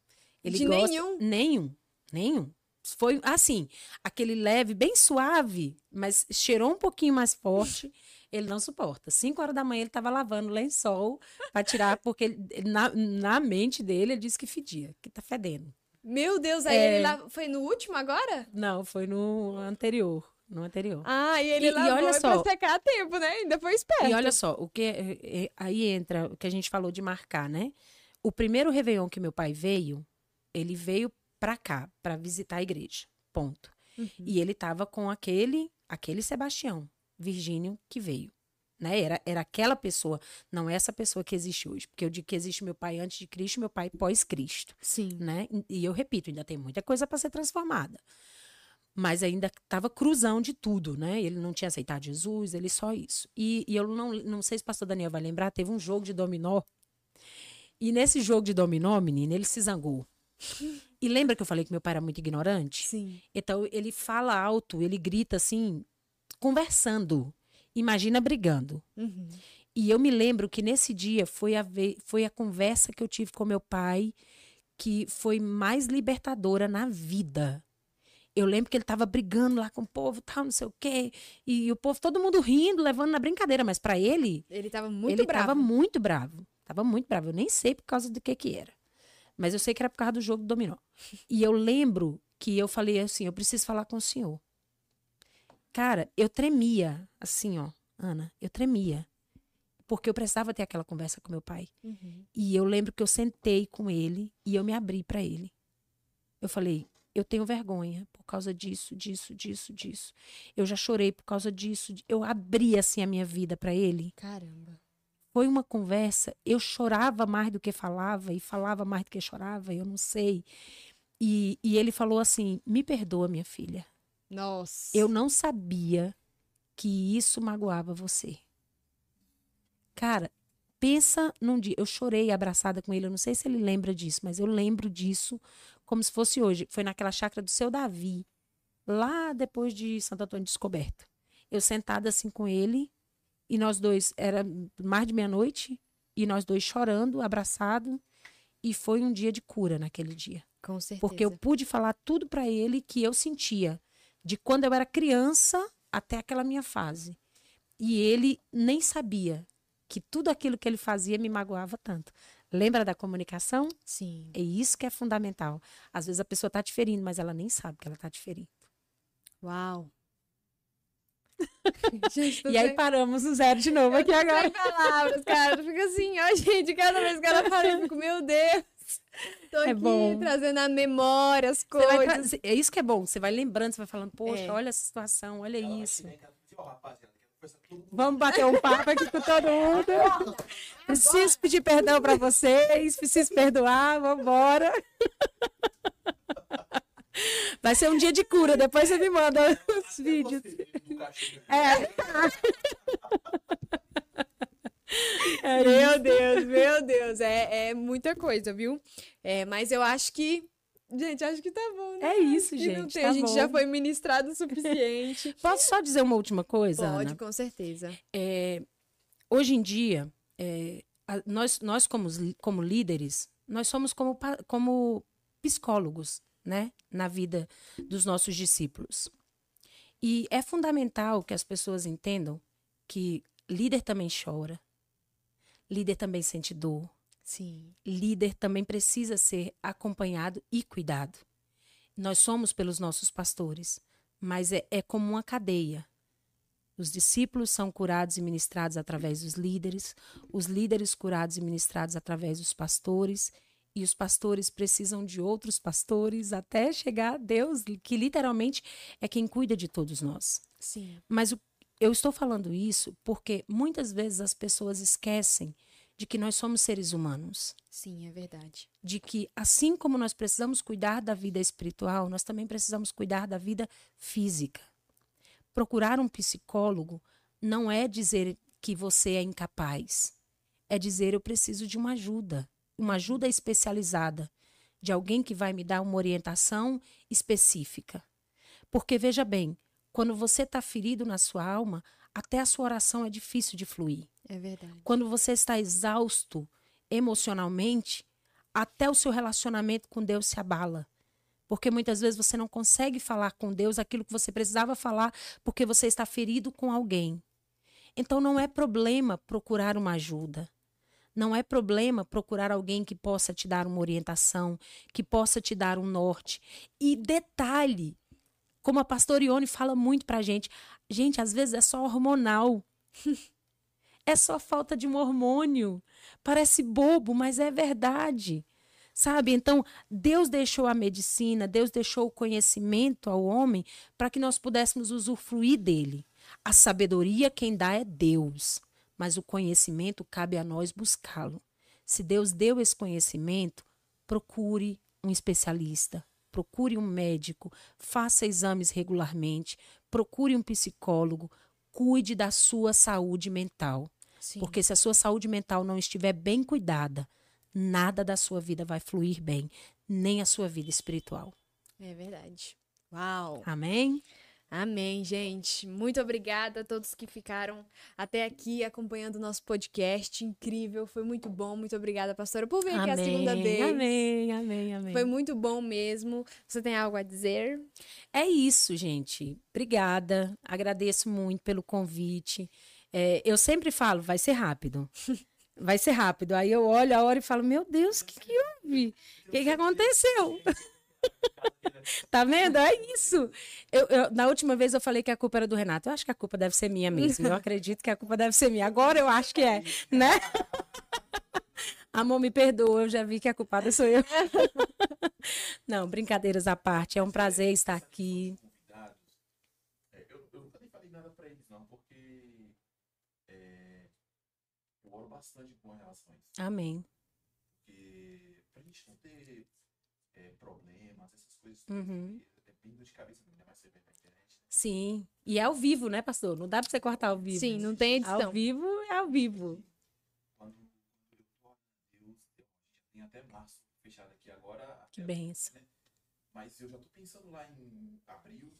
Ele De gosta... nenhum? Nenhum. Nenhum. Foi assim, aquele leve, bem suave, mas cheirou um pouquinho mais forte. Ele não suporta. Cinco horas da manhã ele estava lavando lençol para tirar, porque ele- na, na mente dele ele disse que fedia, que tá fedendo. Meu Deus, aí É. ele lá. Foi no último agora? Não, foi no anterior. No anterior. Ah, e ele E- e lavou olha e pra só. secar a tempo, né? Ainda foi esperto. E olha só, o que é- é- aí entra o que a gente falou de marcar, né? o primeiro Réveillon que meu pai veio, ele veio pra cá, pra visitar a igreja. Ponto. Uhum. E ele tava com aquele, aquele Sebastião, Virgínio, que veio. Né? Era, era aquela pessoa, não essa pessoa que existe hoje. Porque eu digo que existe meu pai antes de Cristo, meu pai pós-Cristo. Sim. Né? E eu repito, ainda tem muita coisa para ser transformada. Mas ainda estava cruzão de tudo, né? Ele não tinha aceitado Jesus, ele só isso. E, e eu não, não sei se o pastor Daniel vai lembrar, teve um jogo de dominó. E nesse jogo de dominó, menina, ele se zangou. E lembra que eu falei que meu pai era muito ignorante? Sim. Então ele fala alto, ele grita assim, conversando. Imagina brigando. Uhum. E eu me lembro que nesse dia foi a, foi a conversa que eu tive com meu pai que foi mais libertadora na vida. Eu lembro que ele tava brigando lá com o povo, tal, não sei o quê. E, o povo, todo mundo rindo, levando na brincadeira. Mas para ele, Ele tava muito ele bravo. tava muito bravo. Tava muito bravo. Eu nem sei por causa do que que era. Mas eu sei que era por causa do jogo do dominó. E eu lembro que eu falei assim, eu preciso falar com o senhor. Cara, eu tremia, assim, ó, Ana, eu tremia. Porque eu precisava ter aquela conversa com meu pai. Uhum. E eu lembro que eu sentei com ele e eu me abri para ele. Eu falei, eu tenho vergonha por causa disso, disso, disso, disso. Eu já chorei por causa disso. di- Eu abri assim a minha vida para ele. Caramba. Foi uma conversa, eu chorava mais do que falava e falava mais do que chorava, eu não sei. E, e ele falou assim: "Me perdoa, minha filha. Nossa. Eu não sabia que isso magoava você. Cara, pensa num dia. Eu chorei abraçada com ele. Eu não sei se ele lembra disso, mas eu lembro disso como se fosse hoje. Foi naquela chácara do seu Davi, lá depois de Santo Antônio Descoberto. Eu sentada assim com ele, e nós dois, era mais de meia-noite, e nós dois chorando, abraçado. E foi um dia de cura naquele dia. Com certeza. Porque eu pude falar tudo pra ele que eu sentia, de quando eu era criança até aquela minha fase. E ele nem sabia que tudo aquilo que ele fazia me magoava tanto. Lembra da comunicação? Sim. É isso que é fundamental. Às vezes a pessoa tá te ferindo, mas ela nem sabe que ela tá te ferindo. Uau. Gente, E aí paramos o zero de novo aqui agora. sem palavras, cara. Fica assim, ó, gente, cada vez que ela fala, eu fico, meu Deus. Tô É aqui bom. trazendo à memória as vai coisas. tra- É isso que é bom. Você vai lembrando, você vai falando, poxa, É. olha essa situação, olha isso. Todo mundo. Vamos bater um papo aqui com todo mundo. Preciso pedir perdão para vocês, preciso perdoar, vamos embora. Vai ser um dia de cura, depois você me manda os vídeos. É. É Meu Deus, meu Deus. É, é muita coisa, viu? É, mas eu acho que. Gente, acho que tá bom, né? É isso, gente, tá a gente bom. já foi ministrado o suficiente. Posso só dizer uma última coisa, Pode, Ana? com certeza. É, hoje em dia, é, a- nós, nós como, como líderes, nós somos como, como psicólogos, né? Na vida dos nossos discípulos. E é fundamental que as pessoas entendam que líder também chora, líder também sente dor, Sim. líder também precisa ser acompanhado e cuidado. Nós somos pelos nossos pastores, mas é, é como uma cadeia. Os discípulos são curados e ministrados através dos líderes, os líderes curados e ministrados através dos pastores, e os pastores precisam de outros pastores até chegar a Deus, que literalmente é quem cuida de todos nós. Sim. Mas o- eu estou falando isso porque muitas vezes as pessoas esquecem de que nós somos seres humanos, Sim, é verdade. de que assim como nós precisamos cuidar da vida espiritual, nós também precisamos cuidar da vida física. Procurar um psicólogo não é dizer que você é incapaz, é dizer eu preciso de uma ajuda, uma ajuda especializada, de alguém que vai me dar uma orientação específica. Porque veja bem, quando você está ferido na sua alma, até a sua oração é difícil de fluir. É verdade. Quando você está exausto emocionalmente, até o seu relacionamento com Deus se abala. Porque muitas vezes você não consegue falar com Deus aquilo que você precisava falar porque você está ferido com alguém. Então não é problema procurar uma ajuda. Não é problema procurar alguém que possa te dar uma orientação, que possa te dar um norte. E detalhe, como a pastora Ione fala muito pra gente, gente, às vezes é só hormonal. É só falta de um hormônio. Parece bobo, mas é verdade. Sabe? Então, Deus deixou a medicina, Deus deixou o conhecimento ao homem para que nós pudéssemos usufruir dele. A sabedoria quem dá é Deus, mas o conhecimento cabe a nós buscá-lo. Se Deus deu esse conhecimento, procure um especialista, procure um médico, faça exames regularmente, procure um psicólogo, cuide da sua saúde mental. Sim. Porque se a sua saúde mental não estiver bem cuidada, nada da sua vida vai fluir bem, nem a sua vida espiritual. É verdade. Uau! Amém? Amém, gente. Muito obrigada a todos que ficaram até aqui acompanhando o nosso podcast. Incrível, foi muito bom. Muito obrigada, pastora, por vir aqui a segunda vez. Amém, amém, amém. Foi muito bom mesmo. Você tem algo a dizer? É isso, gente. Obrigada. Agradeço muito pelo convite. É, eu sempre falo, vai ser rápido. Vai ser rápido. Aí eu olho a hora e falo, meu Deus, o que, que houve? O que, que aconteceu? Tá vendo? É isso. Eu, eu- na última vez eu falei que a culpa era do Renato. Eu acho que a culpa deve ser minha mesmo. Eu acredito que a culpa deve ser minha. Agora eu acho que é, né? Amor, me perdoa, eu já vi que a culpada sou eu. Não, brincadeiras à parte. É um prazer estar aqui. eu, eu nunca nem falei nada pra eles, não, porque é, eu oro bastante com relação a isso. Amém. Porque pra gente não ter é, problemas, essas coisas, Uhum. é bem dor de cabeça, ainda mais você vê na internet. né? Sim. E é ao vivo, né, pastor? Não dá pra você cortar ao vivo. Sim, não tem edição. Ao vivo é ao vivo. Quando eu eu tenho até março fechado aqui agora. Que benção. né? Mas eu já tô pensando lá em abril,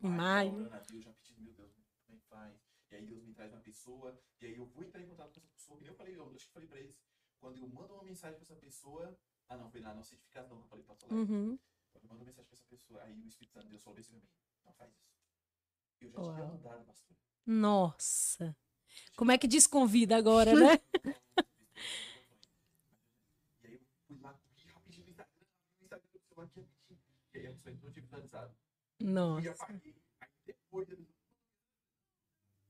Em maio. orando a Deus, já pedindo, meu Deus, como é que faz? E aí Deus me traz uma pessoa, e aí eu vou entrar em contato com essa pessoa, que nem eu falei, eu acho que eu falei pra eles. Quando eu mando uma mensagem pra essa pessoa, ah não, foi nossa edificação que eu falei pra falar. Uhum. Eu mando mensagem pra essa pessoa, aí o Espírito Santo de Deus falou assim pra mim, não faz isso. Eu já tinha Uau. mandado, pastor. Nossa. Como é que desconvida agora, né? E aí eu fui lá, rapidinho no Instagram, Instagram celular aqui rapidinho. E aí a pessoa entrou tipo finalizado. E Nossa. apaguei. Aí depois eu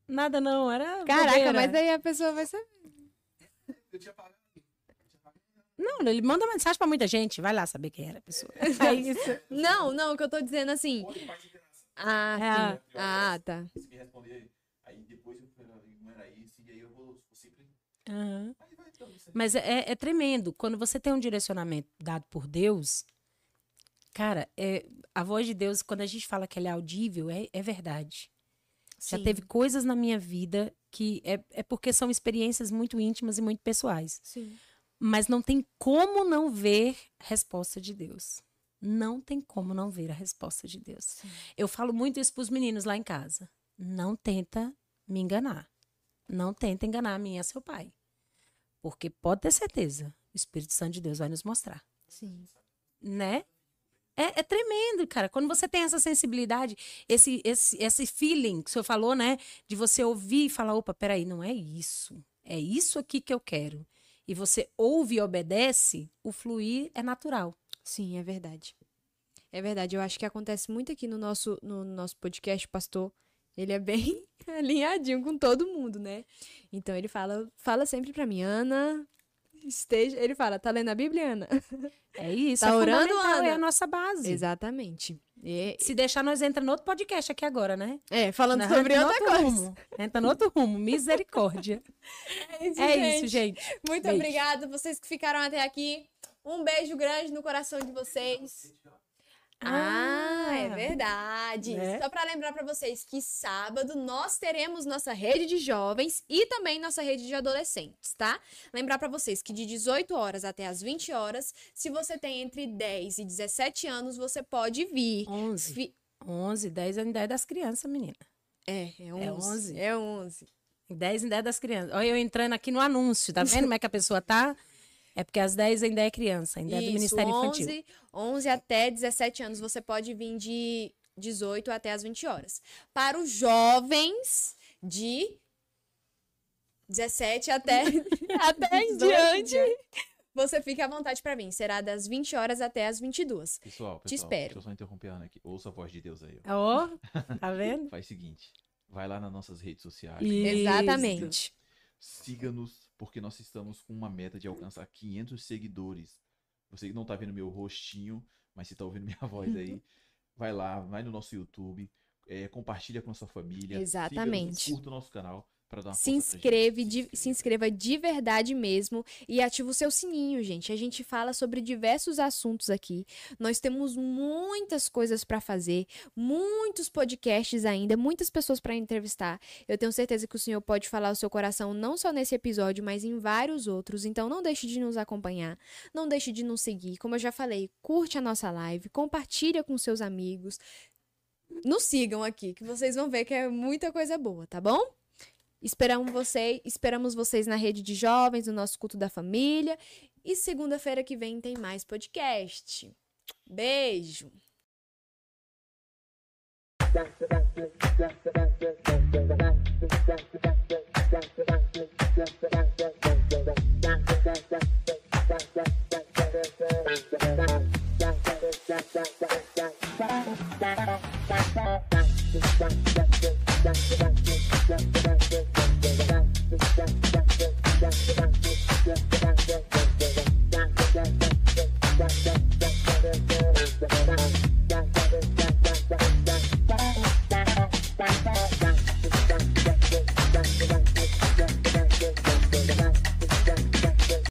Nada não, era. Caraca, bobeira. mas aí a pessoa vai saber. eu tinha apagado. Não, ele manda mensagem pra muita gente. Vai lá saber quem era a pessoa. É isso. Não, não, o que eu tô dizendo assim. Ah, É. sim. Ah, tá. Se me responder, aí depois eu não era isso, e aí eu vou, sempre. Mas é, é tremendo. Quando você tem um direcionamento dado por Deus, cara, é, a voz de Deus, quando a gente fala que ela é audível, é, é verdade. Já Sim. teve coisas na minha vida que é, é porque são experiências muito íntimas e muito pessoais. Sim. Mas não tem como não ver resposta de Deus. Não tem como não ver a resposta de Deus. Sim. Eu falo muito isso pros meninos lá em casa. Não tenta me enganar. Não tenta enganar a mim e a seu pai. Porque pode ter certeza, o Espírito Santo de Deus vai nos mostrar, Sim. né? É, é tremendo, cara. Quando você tem essa sensibilidade, esse, esse, esse feeling que o senhor falou, né? De você ouvir e falar: opa, peraí, não é isso. É isso aqui que eu quero. E você ouve e obedece, o fluir é natural. Sim, é verdade. É verdade. Eu acho que acontece muito aqui no nosso, no nosso podcast, pastor. Ele é bem alinhadinho com todo mundo, né? Então ele fala, fala sempre pra mim, Ana, esteja. Ele fala, tá lendo a Bíblia, Ana? É isso. Tá é orando, Ana? É a nossa base. Exatamente. E- Se deixar, nós entra no outro podcast aqui agora, né? é, falando Nós sobre outra coisa. rumo. Entra no outro rumo. Misericórdia. é isso, gente. Muito Beijo. obrigada, vocês que ficaram até aqui. Um beijo grande no coração de vocês. Ah, é verdade. né? Só para lembrar para vocês que sábado nós teremos nossa rede de jovens e também nossa rede de adolescentes, tá? Lembrar para vocês que de 18 horas até as 20 horas, se você tem entre 10 e 17 anos, você pode vir. 11. Fi- 11, 10 é em 10 das crianças, menina. É, é 11. É 11. É 11. 10 em 10 das crianças. Olha eu entrando aqui no anúncio, tá vendo como é que a pessoa tá? É porque as 10 ainda é criança, ainda é do Isso, Ministério Infantil. 11, 11 até 17 anos, você pode vir de 18 até as 20 horas. Para os jovens de 17 até, até em 18 diante, você fica à vontade para vir. Será das 20 horas até as 22. Pessoal, pessoal, Te espero. deixa eu só interromper a Ana aqui. Ouça a voz de Deus aí. ó. Ó, tá vendo? Faz o seguinte, vai lá nas nossas redes sociais. Isso. Exatamente. siga-nos, porque nós estamos com uma meta de alcançar 500 seguidores. Você que não tá vendo meu rostinho, mas se tá ouvindo minha voz aí, vai lá, vai no nosso YouTube, é, compartilha com a sua família. Exatamente. Curta o nosso canal se inscreve, de, se inscreva de verdade mesmo e ativa o seu sininho, gente. A gente fala sobre diversos assuntos aqui. Nós temos muitas coisas para fazer, muitos podcasts ainda, muitas pessoas para entrevistar. Eu tenho certeza que o senhor pode falar o seu coração não só nesse episódio, mas em vários outros. Então não deixe de nos acompanhar, não deixe de nos seguir. Como eu já falei, curte a nossa live, compartilha com seus amigos. Nos sigam aqui, que vocês vão ver que é muita coisa boa, tá bom? Esperamos vocês, esperamos vocês na rede de jovens, no nosso culto da família. E segunda-feira que vem tem mais podcast. Beijo! You. Yeah.